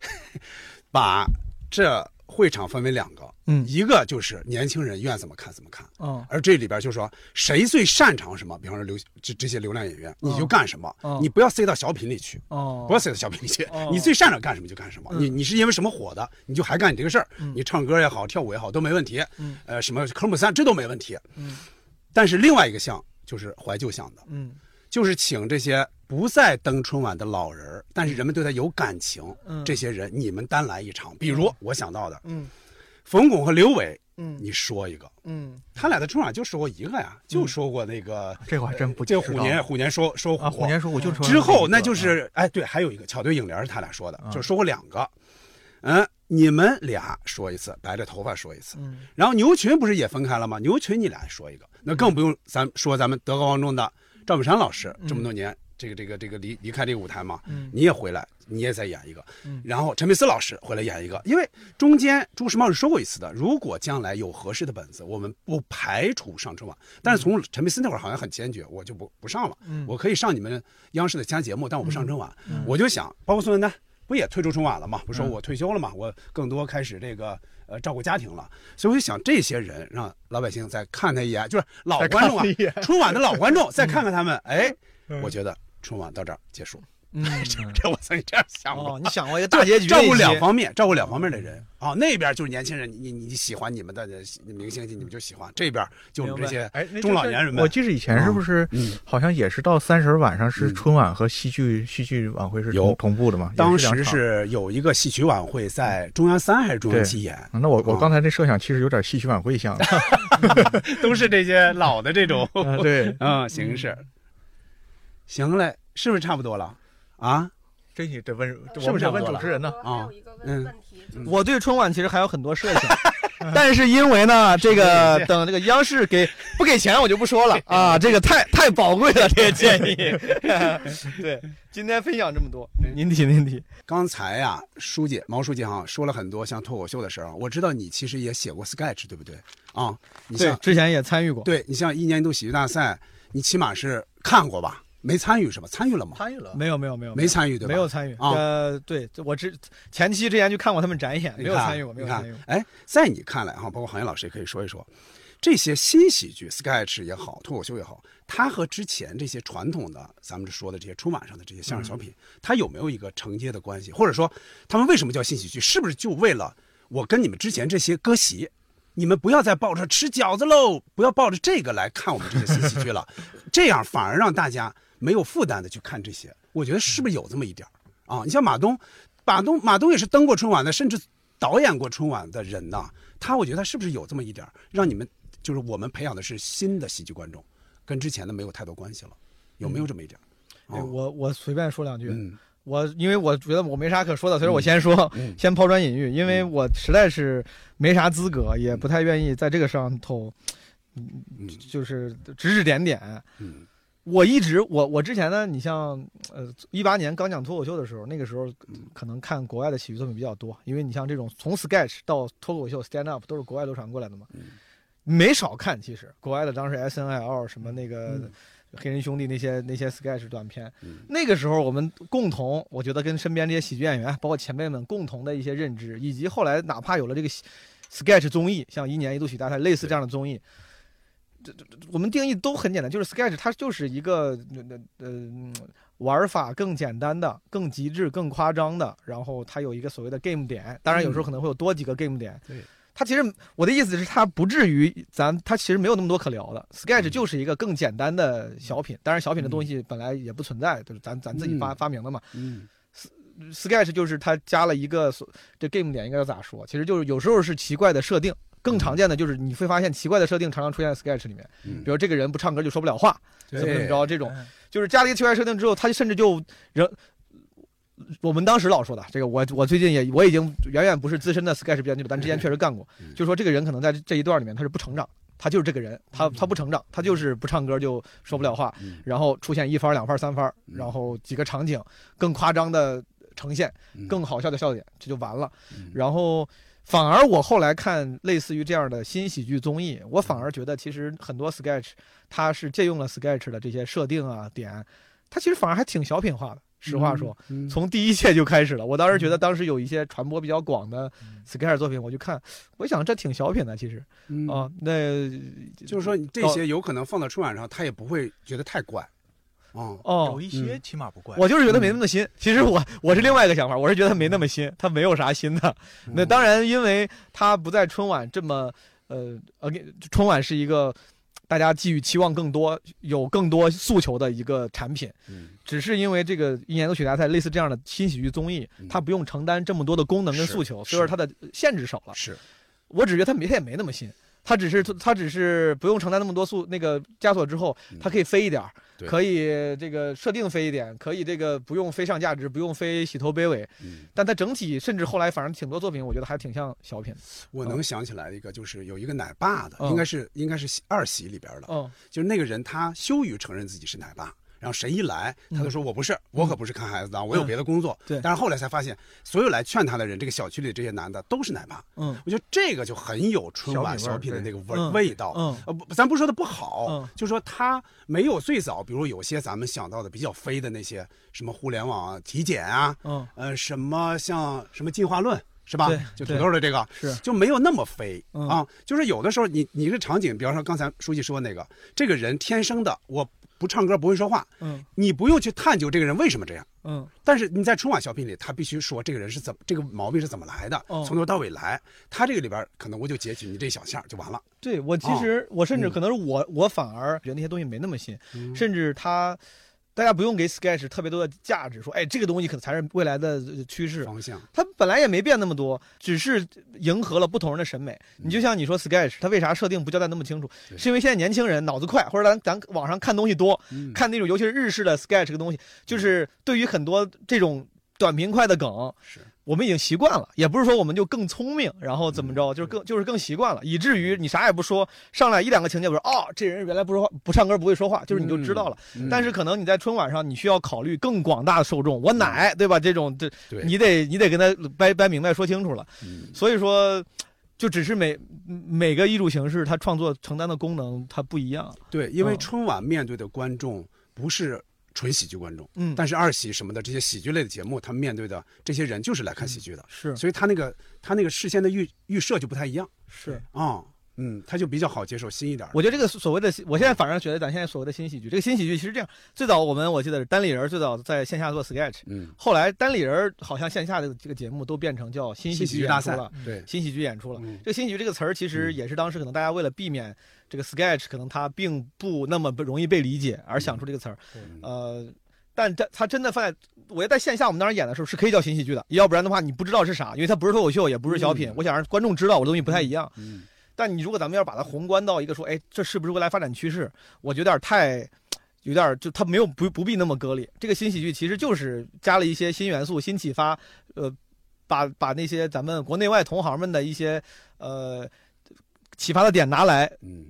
<laughs> 把这会场分为两个，嗯，一个就是年轻人愿怎么看怎么看，嗯，而这里边就说谁最擅长什么，比方说流这这些流量演员，你就干什么，你不要塞到小品里去，哦，不要塞到小品里去，你最擅长干什么就干什么，你你是因为什么火的，你就还干你这个事儿，你唱歌也好，跳舞也好都没问题，嗯，呃，什么科目三这都没问题，嗯，但是另外一个项就是怀旧项的，嗯，就是请这些。不再登春晚的老人但是人们对他有感情。嗯，这些人你们单来一场，比如我想到的，嗯，冯巩和刘伟，嗯，你说一个，嗯，他俩的春晚就说过一个呀，就说过那个，这个还真不，这虎年虎年说说虎年说虎就之后那就是哎对，还有一个巧对影联是他俩说的，就说过两个，嗯，你们俩说一次，白着头发说一次，嗯，然后牛群不是也分开了吗？牛群你俩说一个，那更不用咱说咱们德高望重的赵本山老师这么多年。这个这个这个离离开这个舞台嘛，你也回来，你也再演一个，然后陈佩斯老师回来演一个，因为中间朱时茂是说过一次的，如果将来有合适的本子，我们不排除上春晚。但是从陈佩斯那会儿好像很坚决，我就不不上了，我可以上你们央视的其他节目，但我不上春晚。我就想，包括孙文丹，不也退出春晚了嘛？不说我退休了嘛？我更多开始这个呃照顾家庭了，所以我就想这些人让老百姓再看他一眼，就是老观众啊，春晚的老观众再看看他们，哎，我觉得。春晚到这儿结束，嗯，<laughs> 这我曾经这样想过。你想过一个 <laughs> 大结局，照顾两方面，照顾两方面的人啊。那边就是年轻人，你你喜欢你们的明星，你们就喜欢；这边就我们这些哎中老年人们。我记得以前是不是，好像也是到三十晚上是春晚和戏剧戏剧晚会是有同步的嘛？当时是有一个戏曲晚会在中央三还是中央七演？那我我刚才这设想其实有点戏曲晚会像，<laughs> 都是这些老的这种对嗯形式。行嘞，是不是差不多了？啊，这你得问，是不是问主持人呢？啊，嗯，我对春晚其实还有很多设想，<laughs> 但是因为呢，这个等这个央视给不给钱，我就不说了 <laughs> 啊，这个太太宝贵了，这个建议。<laughs> 对，今天分享这么多，您提您提。刚才呀，书记毛书记哈说了很多像脱口秀的事儿，我知道你其实也写过 sketch，对不对？啊，你对，之前也参与过。对你像一年一度喜剧大赛，你起码是看过吧？没参与是吧？参与了吗？参与了，没有没有没有没参与对吧？没有参与啊。呃，对我之前期之前去看过他们展演，没有参与过，没有参与。哎，在你看来哈，包括行业老师也可以说一说，这些新喜剧，sketch 也好，脱口秀也好，它和之前这些传统的咱们说的这些春晚上的这些相声小品，它有没有一个承接的关系？或者说，他们为什么叫新喜剧？是不是就为了我跟你们之前这些割席？你们不要再抱着吃饺子喽，不要抱着这个来看我们这些新喜剧了，这样反而让大家。没有负担的去看这些，我觉得是不是有这么一点啊？你像马东，马东，马东也是登过春晚的，甚至导演过春晚的人呐。他我觉得他是不是有这么一点让你们就是我们培养的是新的喜剧观众，跟之前的没有太多关系了，有没有这么一点？哎，我我随便说两句。嗯。我因为我觉得我没啥可说的，所以我先说，<laughs> 先抛砖引玉，因为我实在是没啥资格，也不太愿意在这个上头，嗯，就是指指点点。嗯，我一直我我之前呢，你像呃一八年刚讲脱口秀的时候，那个时候可能看国外的喜剧作品比较多，因为你像这种从 sketch 到脱口秀 stand up 都是国外流传过来的嘛，没少看。其实国外的当时 S N L 什么那个。黑人兄弟那些那些 sketch 短片，那个时候我们共同，我觉得跟身边这些喜剧演员，包括前辈们共同的一些认知，以及后来哪怕有了这个 sketch 综艺，像一年一度喜剧大赛类似这样的综艺，这这我们定义都很简单，就是 sketch 它就是一个呃呃玩法更简单的、更极致、更夸张的，然后它有一个所谓的 game 点，当然有时候可能会有多几个 game 点。对。它其实我的意思是，它不至于咱它其实没有那么多可聊的。Sketch 就是一个更简单的小品，当然小品的东西本来也不存在，就是咱咱自己发发明的嘛。嗯，Sketch 就是它加了一个这 game 点，应该咋说？其实就是有时候是奇怪的设定，更常见的就是你会发现奇怪的设定常常出现在 Sketch 里面。比如这个人不唱歌就说不了话，怎么怎么着这种，就是加了一个奇怪设定之后，他甚至就人。我们当时老说的这个，我我最近也我已经远远不是资深的 sketch 编剧了，但之前确实干过。就说这个人可能在这一段里面他是不成长，他就是这个人，他他不成长，他就是不唱歌就说不了话，然后出现一番两番三番，然后几个场景更夸张的呈现，更好笑的笑点，这就完了。然后反而我后来看类似于这样的新喜剧综艺，我反而觉得其实很多 sketch 它是借用了 sketch 的这些设定啊点，它其实反而还挺小品化的。实话说，<laughs> 从第一届就开始了。我当时觉得，当时有一些传播比较广的 sketch 作品，我就看，我想这挺小品的，其实啊，那就是说这些有可能放到春晚上，他也不会觉得太怪。哦哦，有一些起码不怪。我就是觉得没那么新。其实我我是另外一个想法，我是觉得没那么新，他没有啥新的。<laughs> 那当然，因为他不在春晚这么呃呃，春晚是一个。大家寄予期望更多，有更多诉求的一个产品，嗯，只是因为这个一年度喜剧大赛类似这样的新喜剧综艺，它不用承担这么多的功能跟诉求，所以说它的限制少了。是，我只觉得它没它也没那么新。它只是它只是不用承担那么多速那个枷锁之后，它可以飞一点儿，可以这个设定飞一点，可以这个不用飞上价值，不用飞洗头卑微。但它整体甚至后来反正挺多作品，我觉得还挺像小品。我能想起来一个，就是有一个奶爸的，应该是应该是二喜里边的，嗯，就是那个人他羞于承认自己是奶爸。然后神一来，他就说我不是，我可不是看孩子的，我有别的工作。对，但是后来才发现，所有来劝他的人，这个小区里这些男的都是奶爸。嗯，我觉得这个就很有春晚小品的那个味味道。嗯，呃，不，咱不说他不好，就说他没有最早，比如有些咱们想到的比较飞的那些什么互联网啊体检啊，嗯，呃，什么像什么进化论是吧？就土豆的这个是就没有那么飞啊。就是有的时候你你这场景，比方说刚才书记说那个，这个人天生的我。不唱歌不会说话，嗯，你不用去探究这个人为什么这样，嗯，但是你在春晚小品里，他必须说这个人是怎么这个毛病是怎么来的，从头到尾来，他这个里边可能我就截取你这小项就完了。对我其实我甚至可能是我我反而觉得那些东西没那么新，甚至他。大家不用给 Sketch 特别多的价值，说，哎，这个东西可能才是未来的趋势方向。它本来也没变那么多，只是迎合了不同人的审美。你就像你说 Sketch，它为啥设定不交代那么清楚？是因为现在年轻人脑子快，或者咱咱网上看东西多，看那种尤其是日式的 Sketch 这个东西，就是对于很多这种短平快的梗。是。我们已经习惯了，也不是说我们就更聪明，然后怎么着，就是更就是更习惯了，以至于你啥也不说，上来一两个情节，我说哦，这人原来不说话，不唱歌，不会说话，就是你就知道了。但是可能你在春晚上，你需要考虑更广大的受众，我奶对吧？这种这你得你得跟他掰掰明白说清楚了。所以说，就只是每每个艺术形式，它创作承担的功能它不一样。对，因为春晚面对的观众不是。纯喜剧观众，嗯，但是二喜什么的这些喜剧类的节目，他们面对的这些人就是来看喜剧的，是，所以他那个他那个事先的预预设就不太一样，是啊。嗯，他就比较好接受新一点。我觉得这个所谓的，我现在反而觉得咱现在所谓的新喜剧，这个新喜剧其实这样。最早我们我记得是单立人最早在线下做 sketch，嗯，后来单立人好像线下的这个节目都变成叫新喜剧大赛了，对，新喜剧演出了。这个新喜剧这个词儿其实也是当时可能大家为了避免这个 sketch 可能它并不那么不容易被理解而想出这个词儿，呃。但这它真的放在，我要在线下我们当时演的时候是可以叫新喜剧的，要不然的话你不知道是啥，因为它不是脱口秀，也不是小品。我想让观众知道我的东西不太一样。嗯。但你如果咱们要把它宏观到一个说，哎，这是不是未来发展趋势？我觉得有点太，有点就它没有不不必那么割裂。这个新喜剧其实就是加了一些新元素、新启发，呃，把把那些咱们国内外同行们的一些呃启发的点拿来，嗯。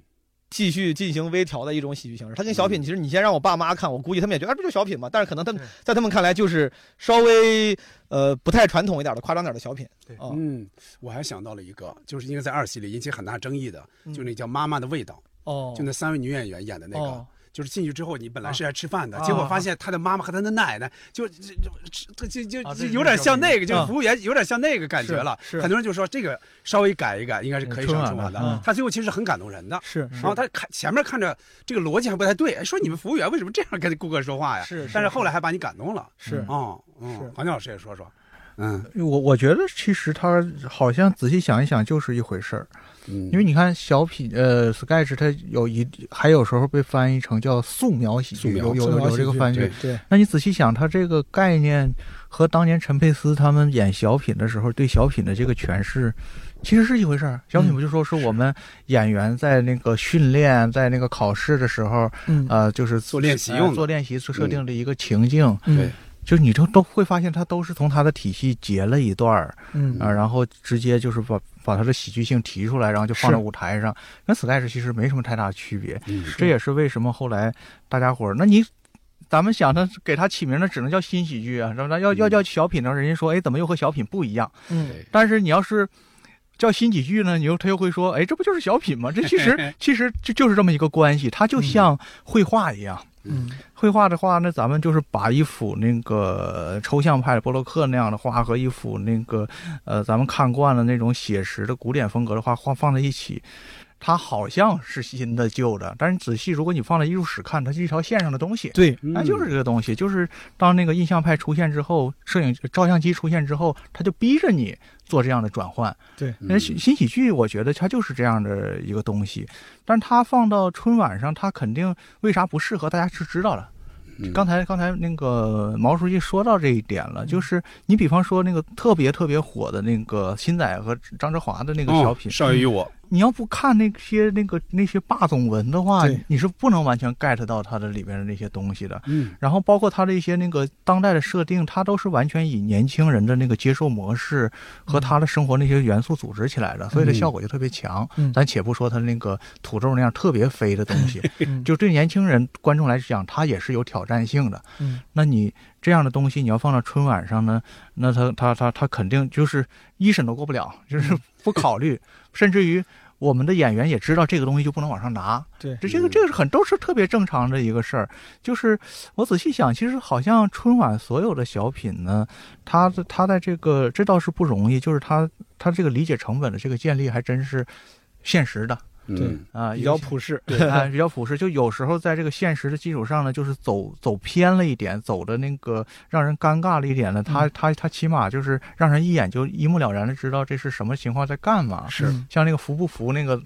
继续进行微调的一种喜剧形式，它跟小品其实你先让我爸妈看，我估计他们也觉得这就小品嘛。但是可能他们在他们看来就是稍微呃不太传统一点的、夸张点的小品。对，嗯，我还想到了一个，就是因为在二戏里引起很大争议的，就那叫《妈妈的味道》哦，就那三位女演员演的那个。就是进去之后，你本来是来吃饭的，结果发现他的妈妈和他的奶奶就就就就就有点像那个，就是服务员有点像那个感觉了。是很多人就说这个稍微改一改，应该是可以上春晚的。他最后其实很感动人的。是，然后他看前面看着这个逻辑还不太对，说你们服务员为什么这样跟顾客说话呀？是，但是后来还把你感动了。是，嗯嗯，黄老师也说说。嗯，我我觉得其实他好像仔细想一想就是一回事儿。嗯，因为你看小品，呃，sketch 它有一还有时候被翻译成叫素描喜剧，有有有这个翻译。对，那你仔细想，它这个概念和当年陈佩斯他们演小品的时候对小品的这个诠释，其实是一回事儿。小品不就说是我们演员在那个训练，在那个考试的时候，呃，就是做练习用，做练习设定的一个情境。对。就你都都会发现，他都是从他的体系截了一段儿，嗯啊，然后直接就是把把他的喜剧性提出来，然后就放在舞台上，跟 sketch 其实没什么太大区别。这也是为什么后来大家伙儿，那你咱们想他给他起名那只能叫新喜剧啊，是吧？要要叫小品呢，人家说，哎，怎么又和小品不一样？嗯，但是你要是叫新喜剧呢，你又他又会说，哎，这不就是小品吗？这其实 <laughs> 其实就就是这么一个关系，它就像绘画一样。嗯，绘画的话，那咱们就是把一幅那个抽象派的波洛克那样的画和一幅那个，呃，咱们看惯了那种写实的古典风格的画画放在一起。它好像是新的旧的，但是仔细，如果你放在艺术史看，它是一条线上的东西。对，那就是这个东西。就是当那个印象派出现之后，摄影照相机出现之后，它就逼着你做这样的转换。对，那新新喜剧，我觉得它就是这样的一个东西。但是它放到春晚上，它肯定为啥不适合？大家是知道的。刚才刚才那个毛书记说到这一点了，就是你比方说那个特别特别火的那个新仔和张哲华的那个小品《少爷与我》。你要不看那些那个那些霸总文的话，你是不能完全 get 到它的里边的那些东西的。嗯，然后包括它的一些那个当代的设定，它都是完全以年轻人的那个接受模式和他的生活那些元素组织起来的，所以它效果就特别强。嗯，咱且不说它那个土豆那样特别飞的东西，<laughs> 就对年轻人观众来讲，它也是有挑战性的。嗯，那你这样的东西你要放到春晚上呢，那他他他他肯定就是一审都过不了，就是不考虑。<laughs> 甚至于我们的演员也知道这个东西就不能往上拿，对，这这个这个是很都是特别正常的一个事儿。就是我仔细想，其实好像春晚所有的小品呢，它它在这个这倒是不容易，就是它它这个理解成本的这个建立还真是现实的。对啊，比较普世，对啊，比较普世。就有时候在这个现实的基础上呢，就是走走偏了一点，走的那个让人尴尬了一点呢。他他他起码就是让人一眼就一目了然的知道这是什么情况在干嘛。是像那个服不服那个。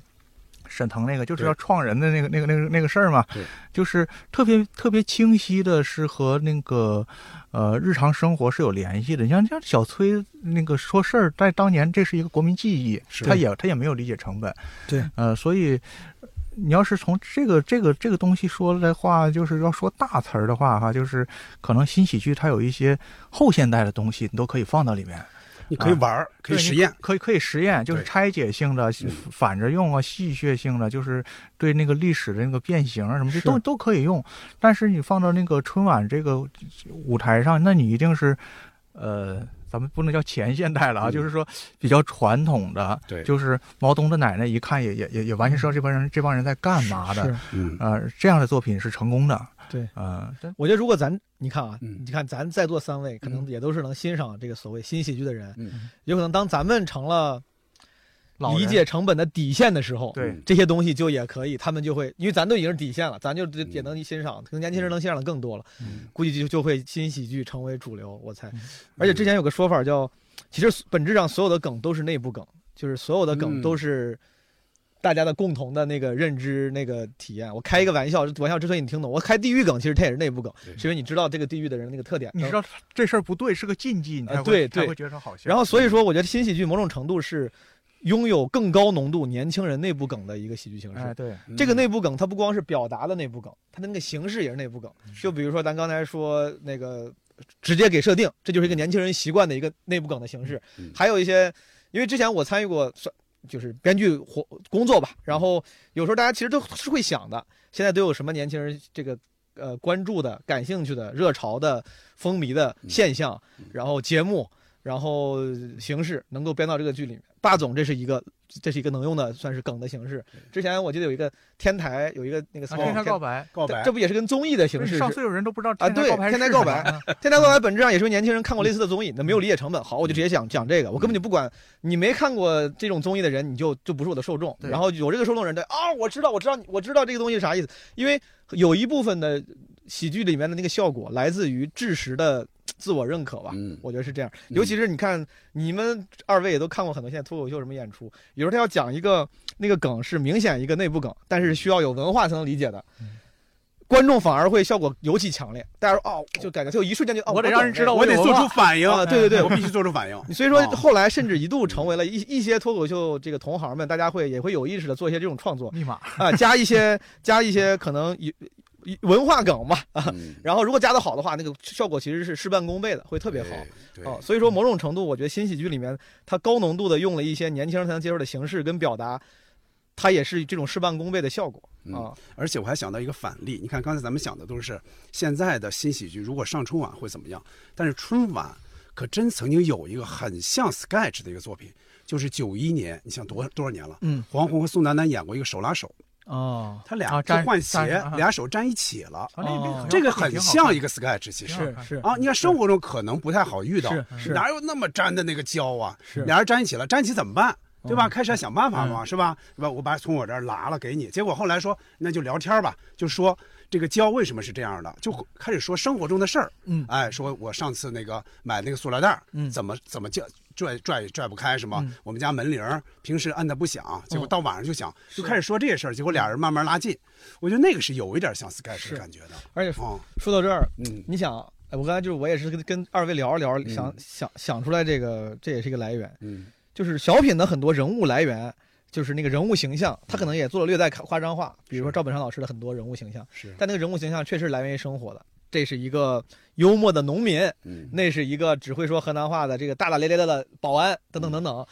沈腾那个就是要创人的那个那个那个那个事儿嘛，就是特别特别清晰的是和那个呃日常生活是有联系的。你像像小崔那个说事儿，在当年这是一个国民记忆，他也他也没有理解成本。对，呃，所以你要是从这个这个这个东西说的话，就是要说大词儿的话哈，就是可能新喜剧它有一些后现代的东西，你都可以放到里面。你可以玩儿，可以实验，可以可以实验，就是拆解性的、反着用啊，戏谑性的，就是对那个历史的那个变形啊什么，这都都可以用。但是你放到那个春晚这个舞台上，那你一定是，呃，咱们不能叫前现代了啊，就是说比较传统的，对，就是毛东的奶奶一看也也也也完全知道这帮人这帮人在干嘛的，嗯，呃，这样的作品是成功的。对，啊，我觉得如果咱你看啊，你看咱在座三位，可能也都是能欣赏这个所谓新喜剧的人，嗯，有可能当咱们成了理解成本的底线的时候，对。这些东西就也可以，他们就会，因为咱都已经是底线了，咱就也能欣赏，可能年轻人能欣赏的更多了，估计就就会新喜剧成为主流，我猜。而且之前有个说法叫，其实本质上所有的梗都是内部梗，就是所有的梗都是。大家的共同的那个认知那个体验。我开一个玩笑，玩笑之所以你听懂，我开地狱梗，其实它也是内部梗，是因为你知道这个地狱的人那个特点，你知道这事儿不对，是个禁忌，你才会才会觉得好笑。然后所以说，我觉得新喜剧某种程度是。拥有更高浓度年轻人内部梗的一个喜剧形式。对，这个内部梗它不光是表达的内部梗，它的那个形式也是内部梗。就比如说咱刚才说那个直接给设定，这就是一个年轻人习惯的一个内部梗的形式。还有一些，因为之前我参与过算就是编剧活工作吧，然后有时候大家其实都是会想的，现在都有什么年轻人这个呃关注的、感兴趣的、热潮的、风靡的现象，然后节目。然后形式能够编到这个剧里面，霸总这是一个，这是一个能用的，算是梗的形式。之前我记得有一个天台，有一个那个天台告白，告白，这不也是跟综艺的形式？上岁数人都不知道啊。对，天台告白，天台告白本质上也是年轻人看过类似的综艺，那没有理解成本。好，我就直接讲讲这个，我根本就不管你没看过这种综艺的人，你就就不是我的受众。然后有这个受众人对啊，我知道，我知道，我知道这个东西是啥意思，因为有一部分的喜剧里面的那个效果来自于知识的。自我认可吧，我觉得是这样。尤其是你看，你们二位也都看过很多现在脱口秀什么演出，有时候他要讲一个那个梗是明显一个内部梗，但是需要有文化才能理解的，观众反而会效果尤其强烈。大家说哦，就感觉就一瞬间就哦，我得让人知道，我得做出反应 <laughs> 啊！对对对，我必须做出反应。<laughs> 所以说后来甚至一度成为了一一些脱口秀这个同行们，大家会也会有意识的做一些这种创作密码啊，加一些加一些可能有。文化梗嘛，啊，然后如果加的好的话，那个效果其实是事半功倍的，会特别好。哦，所以说某种程度，我觉得新喜剧里面它高浓度的用了一些年轻人才能接受的形式跟表达，它也是这种事半功倍的效果啊。而且我还想到一个反例，你看刚才咱们想的都是现在的新喜剧，如果上春晚会怎么样？但是春晚可真曾经有一个很像 sketch 的一个作品，就是九一年，你想多多少年了？嗯，黄宏和宋丹丹演过一个手拉手。哦，他俩就换鞋，俩手粘一起了。这个很像一个 sketch，其实是是啊。你看生活中可能不太好遇到，哪有那么粘的那个胶啊？俩人粘一起了，粘起怎么办？对吧？开始想办法嘛，是吧？是吧？我把从我这儿拿了给你，结果后来说那就聊天吧，就说这个胶为什么是这样的？就开始说生活中的事儿。嗯，哎，说我上次那个买那个塑料袋，嗯，怎么怎么叫？拽拽拽不开是吗？我们家门铃平时摁的不响，结果到晚上就响，就开始说这些事儿，结果俩人慢慢拉近。我觉得那个是有一点像 sketch 的感觉的。而且说到这儿，嗯，你想，我刚才就是我也是跟跟二位聊着聊着，想想想出来这个，这也是一个来源。嗯，就是小品的很多人物来源，就是那个人物形象，他可能也做了略带夸张化，比如说赵本山老师的很多人物形象，是，但那个人物形象确实来源于生活的。这是一个幽默的农民，那是一个只会说河南话的这个大大咧咧的保安，等等等等。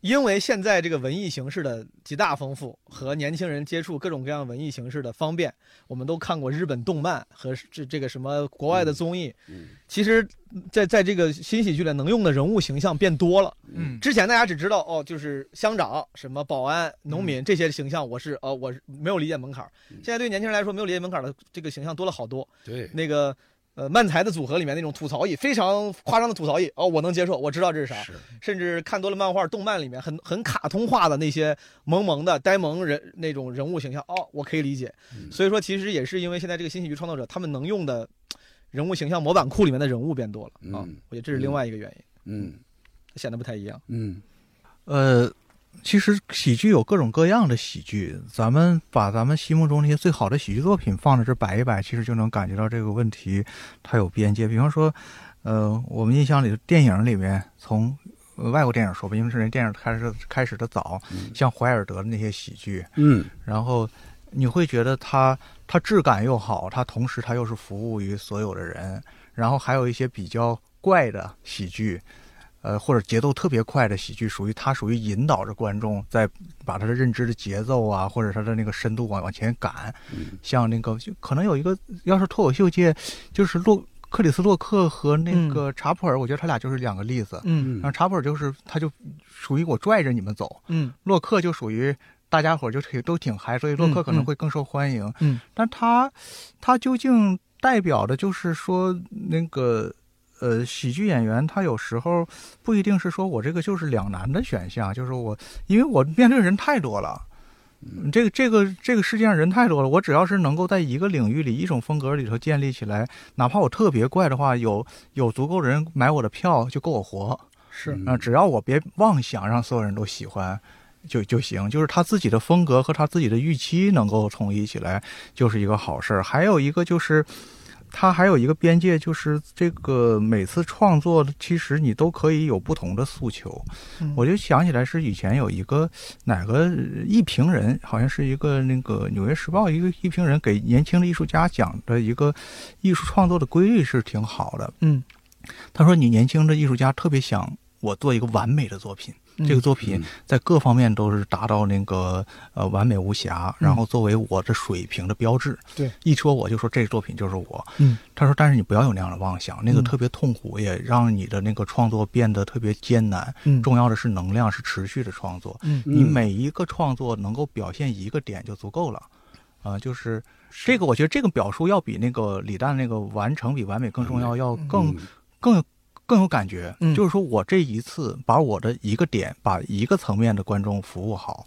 因为现在这个文艺形式的极大丰富和年轻人接触各种各样文艺形式的方便，我们都看过日本动漫和这这个什么国外的综艺。嗯，其实，在在这个新喜剧里能用的人物形象变多了。嗯，之前大家只知道哦，就是乡长、什么保安、农民这些形象，我是呃我是没有理解门槛。现在对年轻人来说，没有理解门槛的这个形象多了好多。对，那个。呃，漫才的组合里面那种吐槽艺，非常夸张的吐槽艺哦，我能接受，我知道这是啥。甚至看多了漫画、动漫里面很很卡通化的那些萌萌的呆萌人那种人物形象哦，我可以理解。所以说，其实也是因为现在这个新喜剧创作者他们能用的人物形象模板库里面的人物变多了啊，我觉得这是另外一个原因。嗯，显得不太一样。嗯，呃。其实喜剧有各种各样的喜剧，咱们把咱们心目中那些最好的喜剧作品放在这摆一摆，其实就能感觉到这个问题它有边界。比方说，呃，我们印象里的电影里面，从外国电影说吧，因为是人电影开始开始的早，像怀尔德的那些喜剧，嗯，然后你会觉得它它质感又好，它同时它又是服务于所有的人，然后还有一些比较怪的喜剧。呃，或者节奏特别快的喜剧，属于它属于引导着观众在把他的认知的节奏啊，或者他的那个深度往往前赶。像那个可能有一个，要是脱口秀界，就是洛克里斯洛克和那个查普尔，我觉得他俩就是两个例子。嗯，然后查普尔就是他就属于我拽着你们走。嗯，洛克就属于大家伙就挺都挺嗨，所以洛克可能会更受欢迎。嗯，但他他究竟代表的就是说那个。呃，喜剧演员他有时候不一定是说我这个就是两难的选项，就是我因为我面对人太多了，这个这个这个世界上人太多了，我只要是能够在一个领域里一种风格里头建立起来，哪怕我特别怪的话，有有足够人买我的票就够我活。是啊，只要我别妄想让所有人都喜欢，就就行，就是他自己的风格和他自己的预期能够统一起来，就是一个好事儿。还有一个就是。它还有一个边界，就是这个每次创作，其实你都可以有不同的诉求。我就想起来是以前有一个哪个艺评人，好像是一个那个《纽约时报》一个艺评人给年轻的艺术家讲的一个艺术创作的规律是挺好的。嗯，他说你年轻的艺术家特别想我做一个完美的作品。这个作品在各方面都是达到那个呃完美无瑕，然后作为我的水平的标志。对，一说我就说这个作品就是我。嗯，他说，但是你不要有那样的妄想，那个特别痛苦，也让你的那个创作变得特别艰难。嗯，重要的是能量是持续的创作。嗯，你每一个创作能够表现一个点就足够了。啊，就是这个，我觉得这个表述要比那个李诞那个完成比完美更重要，要更更有。更有感觉，就是说我这一次把我的一个点，把一个层面的观众服务好，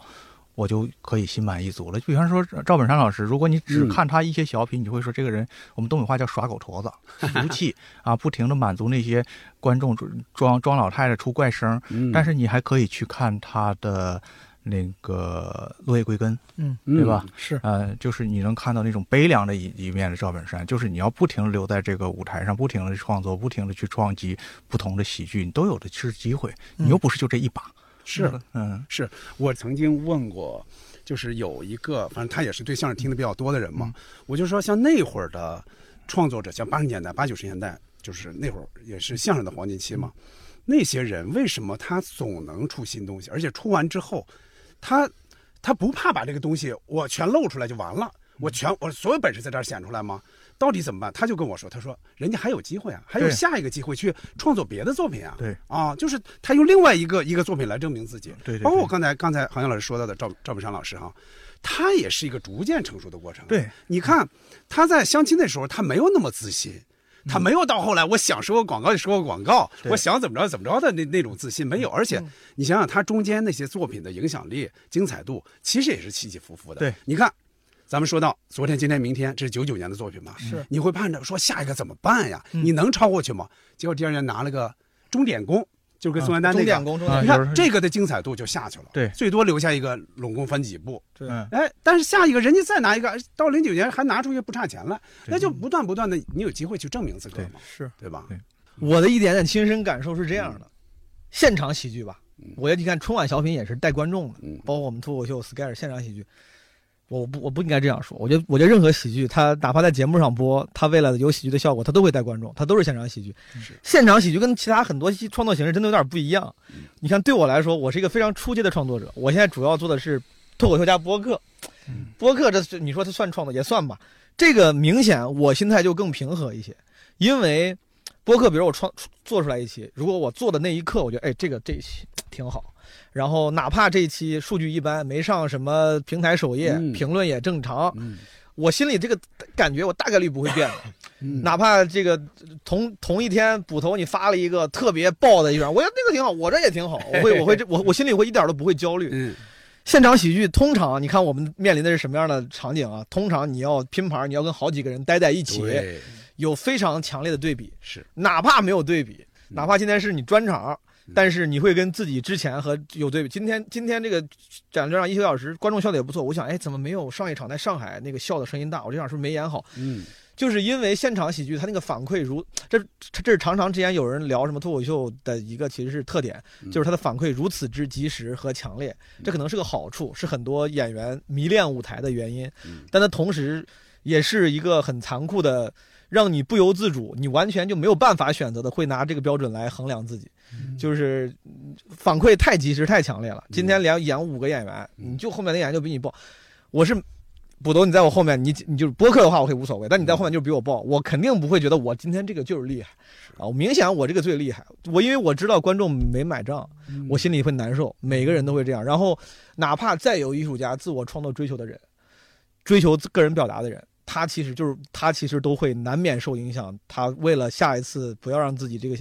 我就可以心满意足了。比方说赵本山老师，如果你只看他一些小品，你就会说这个人，我们东北话叫耍狗驼子，俗气 <laughs> 啊，不停的满足那些观众装装老太太出怪声。但是你还可以去看他的。那个落叶归根，嗯，对吧？是，呃，就是你能看到那种悲凉的一一面的赵本山，就是你要不停的留在这个舞台上，不停的创作，不停的去创击不同的喜剧，你都有的是机会。你又不是就这一把，是，嗯，是我曾经问过，就是有一个，反正他也是对相声听的比较多的人嘛，我就说像那会儿的创作者，像八十年代、八九十年代，就是那会儿也是相声的黄金期嘛，那些人为什么他总能出新东西，而且出完之后。他，他不怕把这个东西我全露出来就完了，我全我所有本事在这儿显出来吗？到底怎么办？他就跟我说，他说人家还有机会啊，还有下一个机会去创作别的作品啊。对啊，就是他用另外一个一个作品来证明自己。对，包括我刚才刚才杭阳老师说到的赵赵本山老师哈，他也是一个逐渐成熟的过程。对，你看他在相亲的时候，他没有那么自信。他没有到后来，我想说个广告就说个广告，我想怎么着怎么着的那那种自信没有。而且你想想他中间那些作品的影响力、精彩度，其实也是起起伏伏的。对，你看，咱们说到昨天、今天、明天，这是九九年的作品吧？是，你会盼着说下一个怎么办呀？你能超过去吗？结果第二年拿了个钟点工。就跟宋丹丹那个，你看这个的精彩度就下去了，对，最多留下一个拢共分几步，对，哎，但是下一个人家再拿一个，到零九年还拿出去不差钱来，那就不断不断的，你有机会去证明自个嘛，是。对吧？我的一点点亲身感受是这样的，现场喜剧吧，我觉得你看春晚小品也是带观众的，包括我们脱口秀、sketch 现场喜剧。我不，我不应该这样说。我觉得，我觉得任何喜剧，它哪怕在节目上播，它为了有喜剧的效果，它都会带观众，它都是现场喜剧。现场喜剧跟其他很多创作形式真的有点不一样。你看，对我来说，我是一个非常初阶的创作者。我现在主要做的是脱口秀加播客。播客这你说它算创作也算吧。这个明显我心态就更平和一些，因为播客，比如我创做出来一期，如果我做的那一刻，我觉得哎，这个这一期挺好。然后哪怕这一期数据一般，没上什么平台首页，评论也正常，我心里这个感觉我大概率不会变的。哪怕这个同同一天捕头你发了一个特别爆的一段，我觉得那个挺好，我这也挺好，我会 <laughs> 我会我我心里会一点都不会焦虑。现场喜剧通常你看我们面临的是什么样的场景啊？通常你要拼盘，你要跟好几个人待在一起，有非常强烈的对比。是，哪怕没有对比，哪怕今天是你专场。但是你会跟自己之前和有对比。今天今天这个展这上一个小时，观众笑的也不错。我想，哎，怎么没有上一场在上海那个笑的声音大？我这场是不是没演好？嗯，就是因为现场喜剧它那个反馈如这这是常常之前有人聊什么脱口秀的一个其实是特点，就是它的反馈如此之及时和强烈。这可能是个好处，是很多演员迷恋舞台的原因。但它同时也是一个很残酷的。让你不由自主，你完全就没有办法选择的，会拿这个标准来衡量自己，就是反馈太及时、太强烈了。今天连演五个演员，你就后面的演员就比你爆。我是补头，你在我后面，你你就是播客的话，我可以无所谓。但你在后面就比我爆，我肯定不会觉得我今天这个就是厉害啊！我明显我这个最厉害，我因为我知道观众没买账，我心里会难受。每个人都会这样。然后，哪怕再有艺术家自我创作追求的人，追求个人表达的人。他其实就是他，其实都会难免受影响。他为了下一次不要让自己这个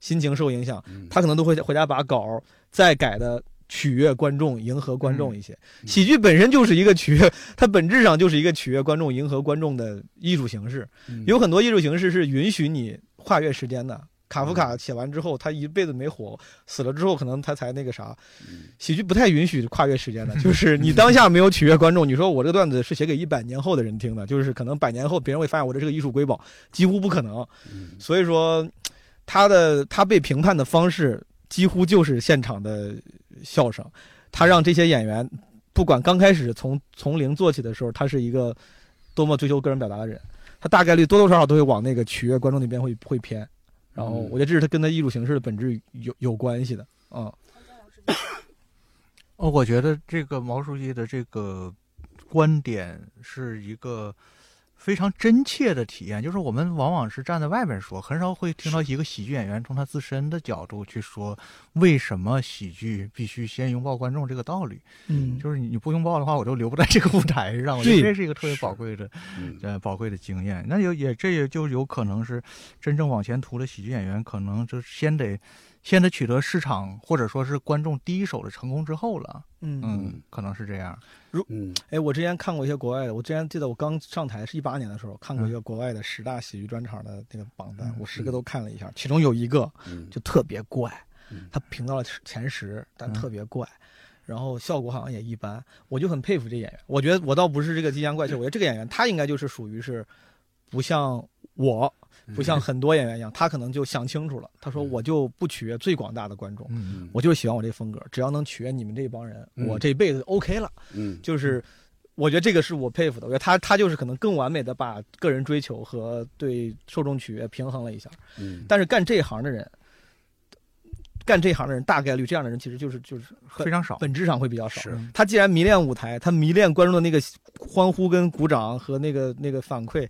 心情受影响，他可能都会回家把稿再改的取悦观众、迎合观众一些。喜剧本身就是一个取悦，它本质上就是一个取悦观众、迎合观众的艺术形式。有很多艺术形式是允许你跨越时间的，卡夫卡写完之后，他一辈子没火，死了之后可能他才那个啥。喜剧不太允许跨越时间的，<laughs> 就是你当下没有取悦观众，你说我这个段子是写给一百年后的人听的，就是可能百年后别人会发现我这是个艺术瑰宝，几乎不可能。所以说，他的他被评判的方式几乎就是现场的笑声。他让这些演员，不管刚开始从从零做起的时候，他是一个多么追求个人表达的人，他大概率多多少少都会往那个取悦观众那边会会偏。然后我觉得这是他跟他艺术形式的本质有有关系的啊。哦，我觉得这个毛书记的这个观点是一个非常真切的体验，就是我们往往是站在外边说，很少会听到一个喜剧演员从他自身的角度去说为什么喜剧必须先拥抱观众这个道理。嗯，就是你不拥抱的话，我就留不在这个舞台上。我觉得这是一个特别宝贵的，呃，宝贵的经验。那有也这也就有可能是真正往前突的喜剧演员，可能就先得。先在取得市场或者说是观众第一手的成功之后了，嗯嗯，可能是这样。如嗯，哎，我之前看过一些国外的，我之前记得我刚上台是一八年的时候看过一个国外的十大喜剧专场的那个榜单，我十个都看了一下，其中有一个就特别怪，他评到了前十，但特别怪，然后效果好像也一般，我就很佩服这演员。我觉得我倒不是这个吉祥怪气，我觉得这个演员他应该就是属于是不像我。不像很多演员一样，他可能就想清楚了。他说：“我就不取悦最广大的观众，我就是喜欢我这风格，只要能取悦你们这帮人，我这辈子 OK 了。”嗯，就是我觉得这个是我佩服的。我觉得他他就是可能更完美的把个人追求和对受众取悦平衡了一下。嗯，但是干这行的人，干这行的人大概率这样的人其实就是就是非常少，本质上会比较少。他既然迷恋舞台，他迷恋观众的那个欢呼跟鼓掌和那个那个反馈。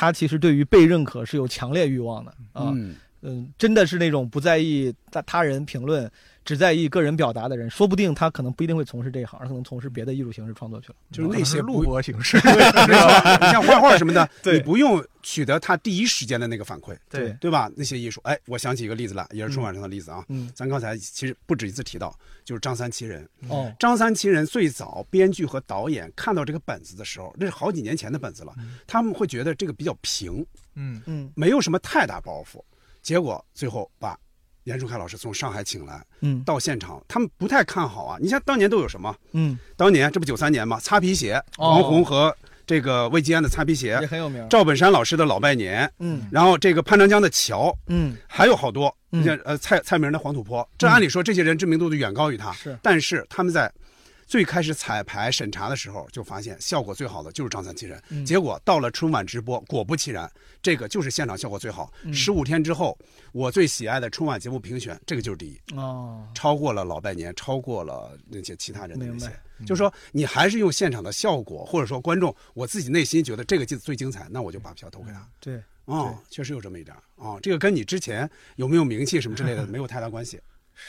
他其实对于被认可是有强烈欲望的啊，嗯，真的是那种不在意他他人评论，只在意个人表达的人，说不定他可能不一定会从事这一行，而可能从事别的艺术形式创作去了。就是那些录播形式，<laughs> 你像画画什么的，<laughs> 你不用取得他第一时间的那个反馈，对对吧？那些艺术，哎，我想起一个例子来，也是春晚上的例子啊。嗯，咱刚才其实不止一次提到，就是张三七人。哦，张三七人最早编剧和导演看到这个本子的时候，那是好几年前的本子了，他们会觉得这个比较平，嗯嗯，没有什么太大包袱。结果最后把严树开老师从上海请来，嗯，到现场，他们不太看好啊。你像当年都有什么？嗯，当年这不九三年嘛，擦皮鞋，王红和这个魏吉安的擦皮鞋也很有名。赵本山老师的老拜年，嗯，然后这个潘长江的桥，嗯，还有好多，你像呃蔡蔡明的黄土坡，这按理说这些人知名度就远高于他，是，但是他们在。最开始彩排审查的时候，就发现效果最好的就是张三七人。结果到了春晚直播，果不其然，这个就是现场效果最好。十五天之后，我最喜爱的春晚节目评选，这个就是第一哦，超过了老拜年，超过了那些其他人的那些。就是说，你还是用现场的效果，或者说观众，我自己内心觉得这个镜子最精彩，那我就把票投给他。对，哦，确实有这么一点啊。这个跟你之前有没有名气什么之类的 <laughs> 没有太大关系。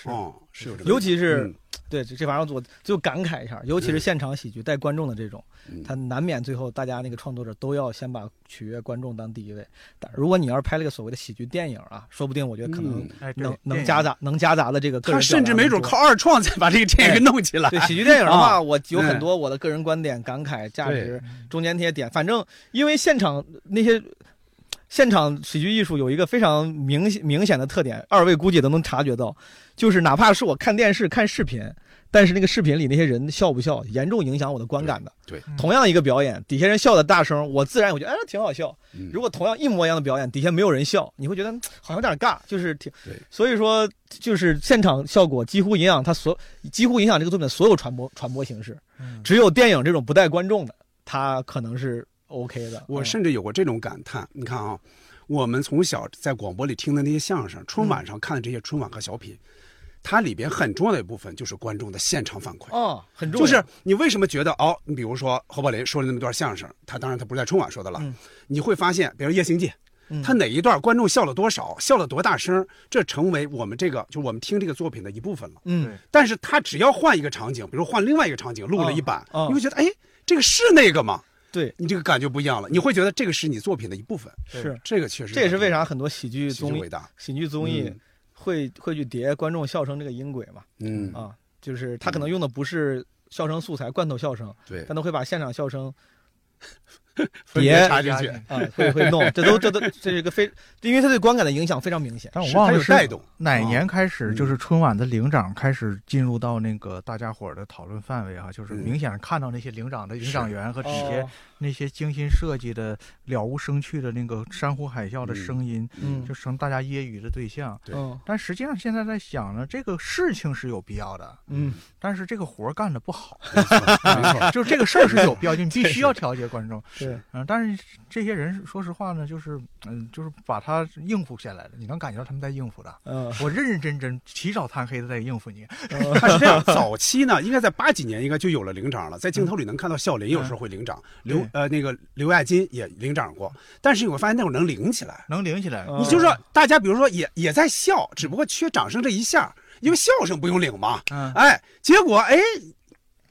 哦，是有这，尤其是，对这这玩意儿，我就感慨一下，尤其是现场喜剧带观众的这种，他难免最后大家那个创作者都要先把取悦观众当第一位。但如果你要是拍了个所谓的喜剧电影啊，说不定我觉得可能能能夹杂能夹杂的这个，他甚至没准靠二创再把这个电影给弄起来。对喜剧电影的话，我有很多我的个人观点、感慨、价值、中间那些点，反正因为现场那些。现场喜剧艺术有一个非常明显明显的特点，二位估计都能察觉到，就是哪怕是我看电视看视频，但是那个视频里那些人笑不笑，严重影响我的观感的。对，同样一个表演，底下人笑的大声，我自然我觉得哎挺好笑。如果同样一模一样的表演，底下没有人笑，你会觉得好像有点尬，就是挺。对。所以说，就是现场效果几乎影响他所，几乎影响这个作品的所有传播传播形式。只有电影这种不带观众的，它可能是。OK 的，我甚至有过这种感叹。你看啊，我们从小在广播里听的那些相声，春晚上看的这些春晚和小品，它里边很重要的一部分就是观众的现场反馈哦，很重要。就是你为什么觉得哦？你比如说侯宝林说了那么段相声，他当然他不是在春晚说的了，你会发现，比如《夜行记》，他哪一段观众笑了多少，笑了多大声，这成为我们这个就我们听这个作品的一部分了。嗯，但是他只要换一个场景，比如换另外一个场景录了一版，你会觉得哎，这个是那个吗？对你这个感觉不一样了，你会觉得这个是你作品的一部分。是这个确实，这也是为啥很多喜剧综艺、喜剧综艺会会去叠观众笑声这个音轨嘛？嗯啊，就是他可能用的不是笑声素材、罐头笑声，对，但都会把现场笑声 <laughs> 叠插进去啊，会会弄，这都这都 <laughs> 这是一个非，因为它对观感的影响非常明显。但我忘了是带动哪年开始，就是春晚的领长开始进入到那个大家伙的讨论范围啊，就是明显看到那些领长的领长员和底下那些精心设计的了无生趣的那个山呼海啸的声音，嗯，就成大家揶揄的对象。对，但实际上现在在想呢，这个事情是有必要的，嗯，但是这个活干的不好，没错，<laughs> 就是这个事儿是有必要，你必须要调节观众。是，嗯，但是这些人说实话呢，就是嗯，就是把他应付下来了，你能感觉到他们在应付的。嗯，我认认真真起早贪黑的在应付你。<laughs> 他是这样，<laughs> 早期呢，应该在八几年应该就有了领涨了，在镜头里能看到笑林有时候会领涨，刘呃那个刘亚金也领涨过，但是你会发现那会儿能领起来，能领起来。你就说大家比如说也也在笑，只不过缺掌声这一下，因为笑声不用领嘛。嗯，哎，结果哎。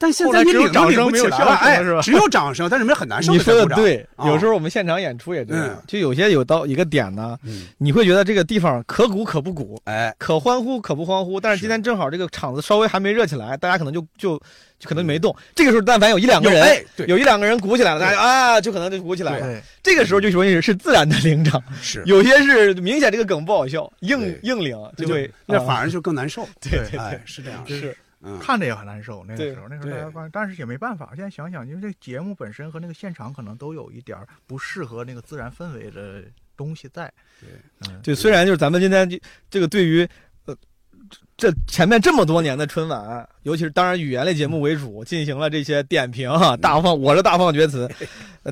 但现在你领掌声没有笑哎，是吧？只有掌声，但是没很难受。你说的对，有时候我们现场演出也这样，就有些有到一个点呢，嗯你会觉得这个地方可鼓可不鼓，哎，可欢呼可不欢呼。但是今天正好这个场子稍微还没热起来，大家可能就就就可能没动。这个时候，但凡有一两个人，有一两个人鼓起来了，大家啊，就可能就鼓起来了。这个时候就容易是自然的领长，是有些是明显这个梗不好笑，硬硬领就会，那反而就更难受。<laughs> 对对对，是这样，是。看着也很难受，那个时候，那时候大家关，但是也没办法。现在想想，因为这节目本身和那个现场可能都有一点不适合那个自然氛围的东西在。对，嗯，对。虽然就是咱们今天这个对于呃这前面这么多年的春晚，尤其是当然语言类节目为主，进行了这些点评哈，大放我是大放厥词，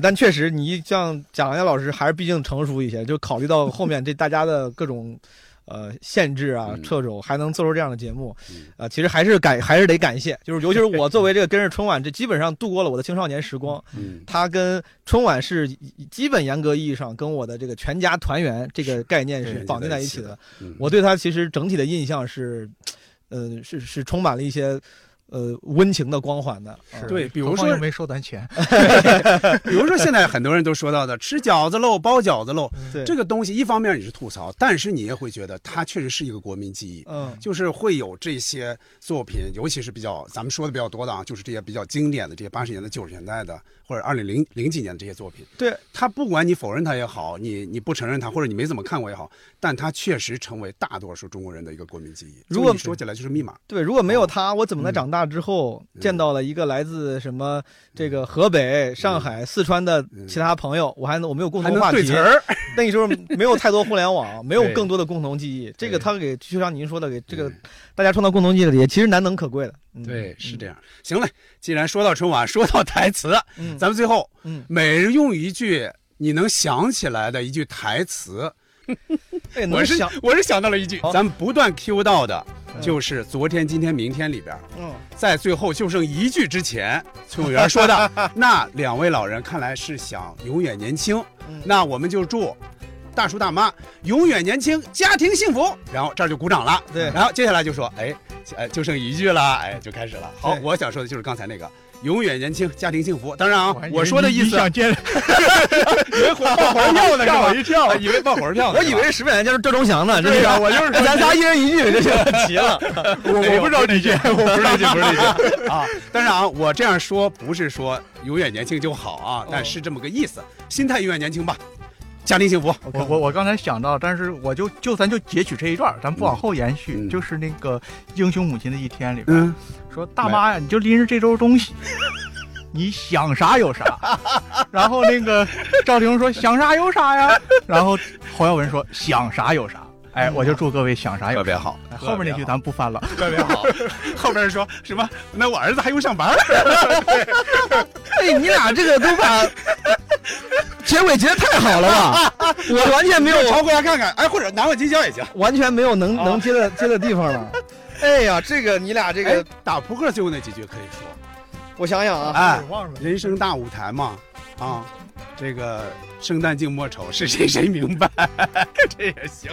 但确实你像蒋洋老师还是毕竟成熟一些，就考虑到后面这大家的各种。呃，限制啊，掣肘还能做出这样的节目，啊，其实还是感还是得感谢，就是尤其是 <laughs> 我作为这个跟着春晚，这基本上度过了我的青少年时光。嗯，它跟春晚是基本严格意义上跟我的这个全家团圆这个概念是绑定在一起的。我对它其实整体的印象是，呃，是是充满了一些。呃，温情的光环的，对，比如说没收咱钱，<laughs> 比如说现在很多人都说到的吃饺子喽，包饺子喽，对。这个东西，一方面你是吐槽，但是你也会觉得它确实是一个国民记忆，嗯，就是会有这些作品，尤其是比较咱们说的比较多的啊，就是这些比较经典的这些八十年代、九十年代的，或者二零零零几年的这些作品，对，他不管你否认它也好，你你不承认它，或者你没怎么看过也好，但它确实成为大多数中国人的一个国民记忆。如果说起来就是密码，对，如果没有它，我怎么能长大之后？见到了一个来自什么这个河北、上海、四川的其他朋友，我还能我们有共同话题。那个时候没有太多互联网，没有更多的共同记忆。这个他给就像您说的，给这个大家创造共同记忆的也其实难能可贵的。对，是这样。行了，既然说到春晚，说到台词，咱们最后每人用一句你能想起来的一句台词。我是我是想到了一句，咱们不断 Q 到的，就是昨天、今天、明天里边，嗯，在最后就剩一句之前，崔永元说的，<laughs> 那两位老人看来是想永远年轻，那我们就祝大叔大妈永远年轻，家庭幸福。然后这儿就鼓掌了，对，然后接下来就说，哎，哎，就剩一句了，哎，就开始了。好，我想说的就是刚才那个。永远年轻，家庭幸福。当然啊，我说的意思，想见，<laughs> 以为爆火车票呢，吓我一跳，以为爆火车票。我以为十百年就是赵忠祥呢，对呀，我就是咱仨一人一句，这 <laughs> 就齐了。我我不知道这句，我不知道这句，不是这句 <laughs> 啊。当然啊，我这样说不是说永远年轻就好啊，但是这么个意思，心态永远年轻吧。家庭幸福。我我我刚才想到，但是我就就咱就截取这一段，咱不往后延续。就是那个《英雄母亲的一天》里边说：“大妈呀，你就拎着这周东西，<laughs> 你想啥有啥。<laughs> ”然后那个赵婷说：“想啥有啥呀。”然后侯耀文说：“想啥有啥。”哎，我就祝各位想啥有特别好。后面那句咱不翻了，特别好。<laughs> 后面说什么？那我儿子还用上班？<laughs> 哎，你俩这个都把。<laughs> 结尾结的太好了吧！我完全没有朝过来看看，哎，或者拿个金胶也行，完全没有能能接的接的地方了。哎呀，这个你俩这个打扑克最后那几句可以说，我想想啊，哎，人生大舞台嘛，啊，这个圣诞静默丑，是谁谁明白？<laughs> 这也行。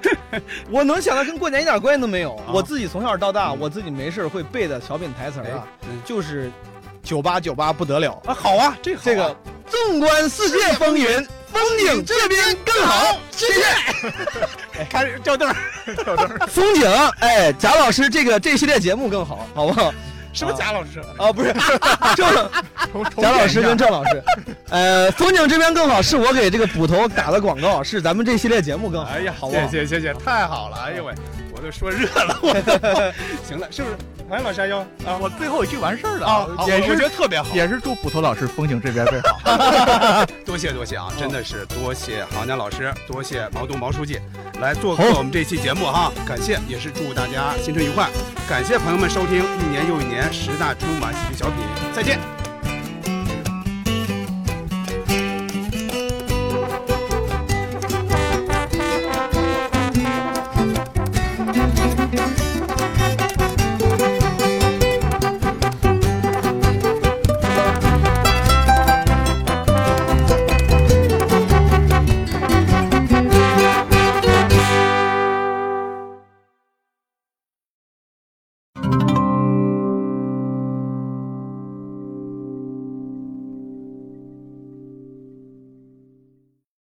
<laughs> 我能想到跟过年一点关系都没有。我自己从小到大，我自己没事会背的小品台词啊，就是九八九八不得了啊！好啊，这这个。纵观世界风云，风景这边更好。谢谢。<laughs> 开始吊凳，吊凳。风景，哎，贾老师这个这系列节目更好，好不好？什么贾老师啊？不是 <laughs> 郑贾老师跟郑老师。<laughs> 呃，风景这边更好，是我给这个捕头打的广告，是咱们这系列节目更好。哎呀，好，谢谢谢谢，太好了！哎呦喂，我都说热了，我 <laughs> 行了，是不是？哎，老师要啊，我最后一句完事儿了啊，也是我觉得特别好，也是祝捕头老师风景这边最好。<laughs> 多谢多谢啊，真的是多谢郝江老师，多谢毛东毛书记来做客我们这期节目哈，感谢，也是祝大家新春愉快，感谢朋友们收听一年又一年十大春晚喜剧小品，再见。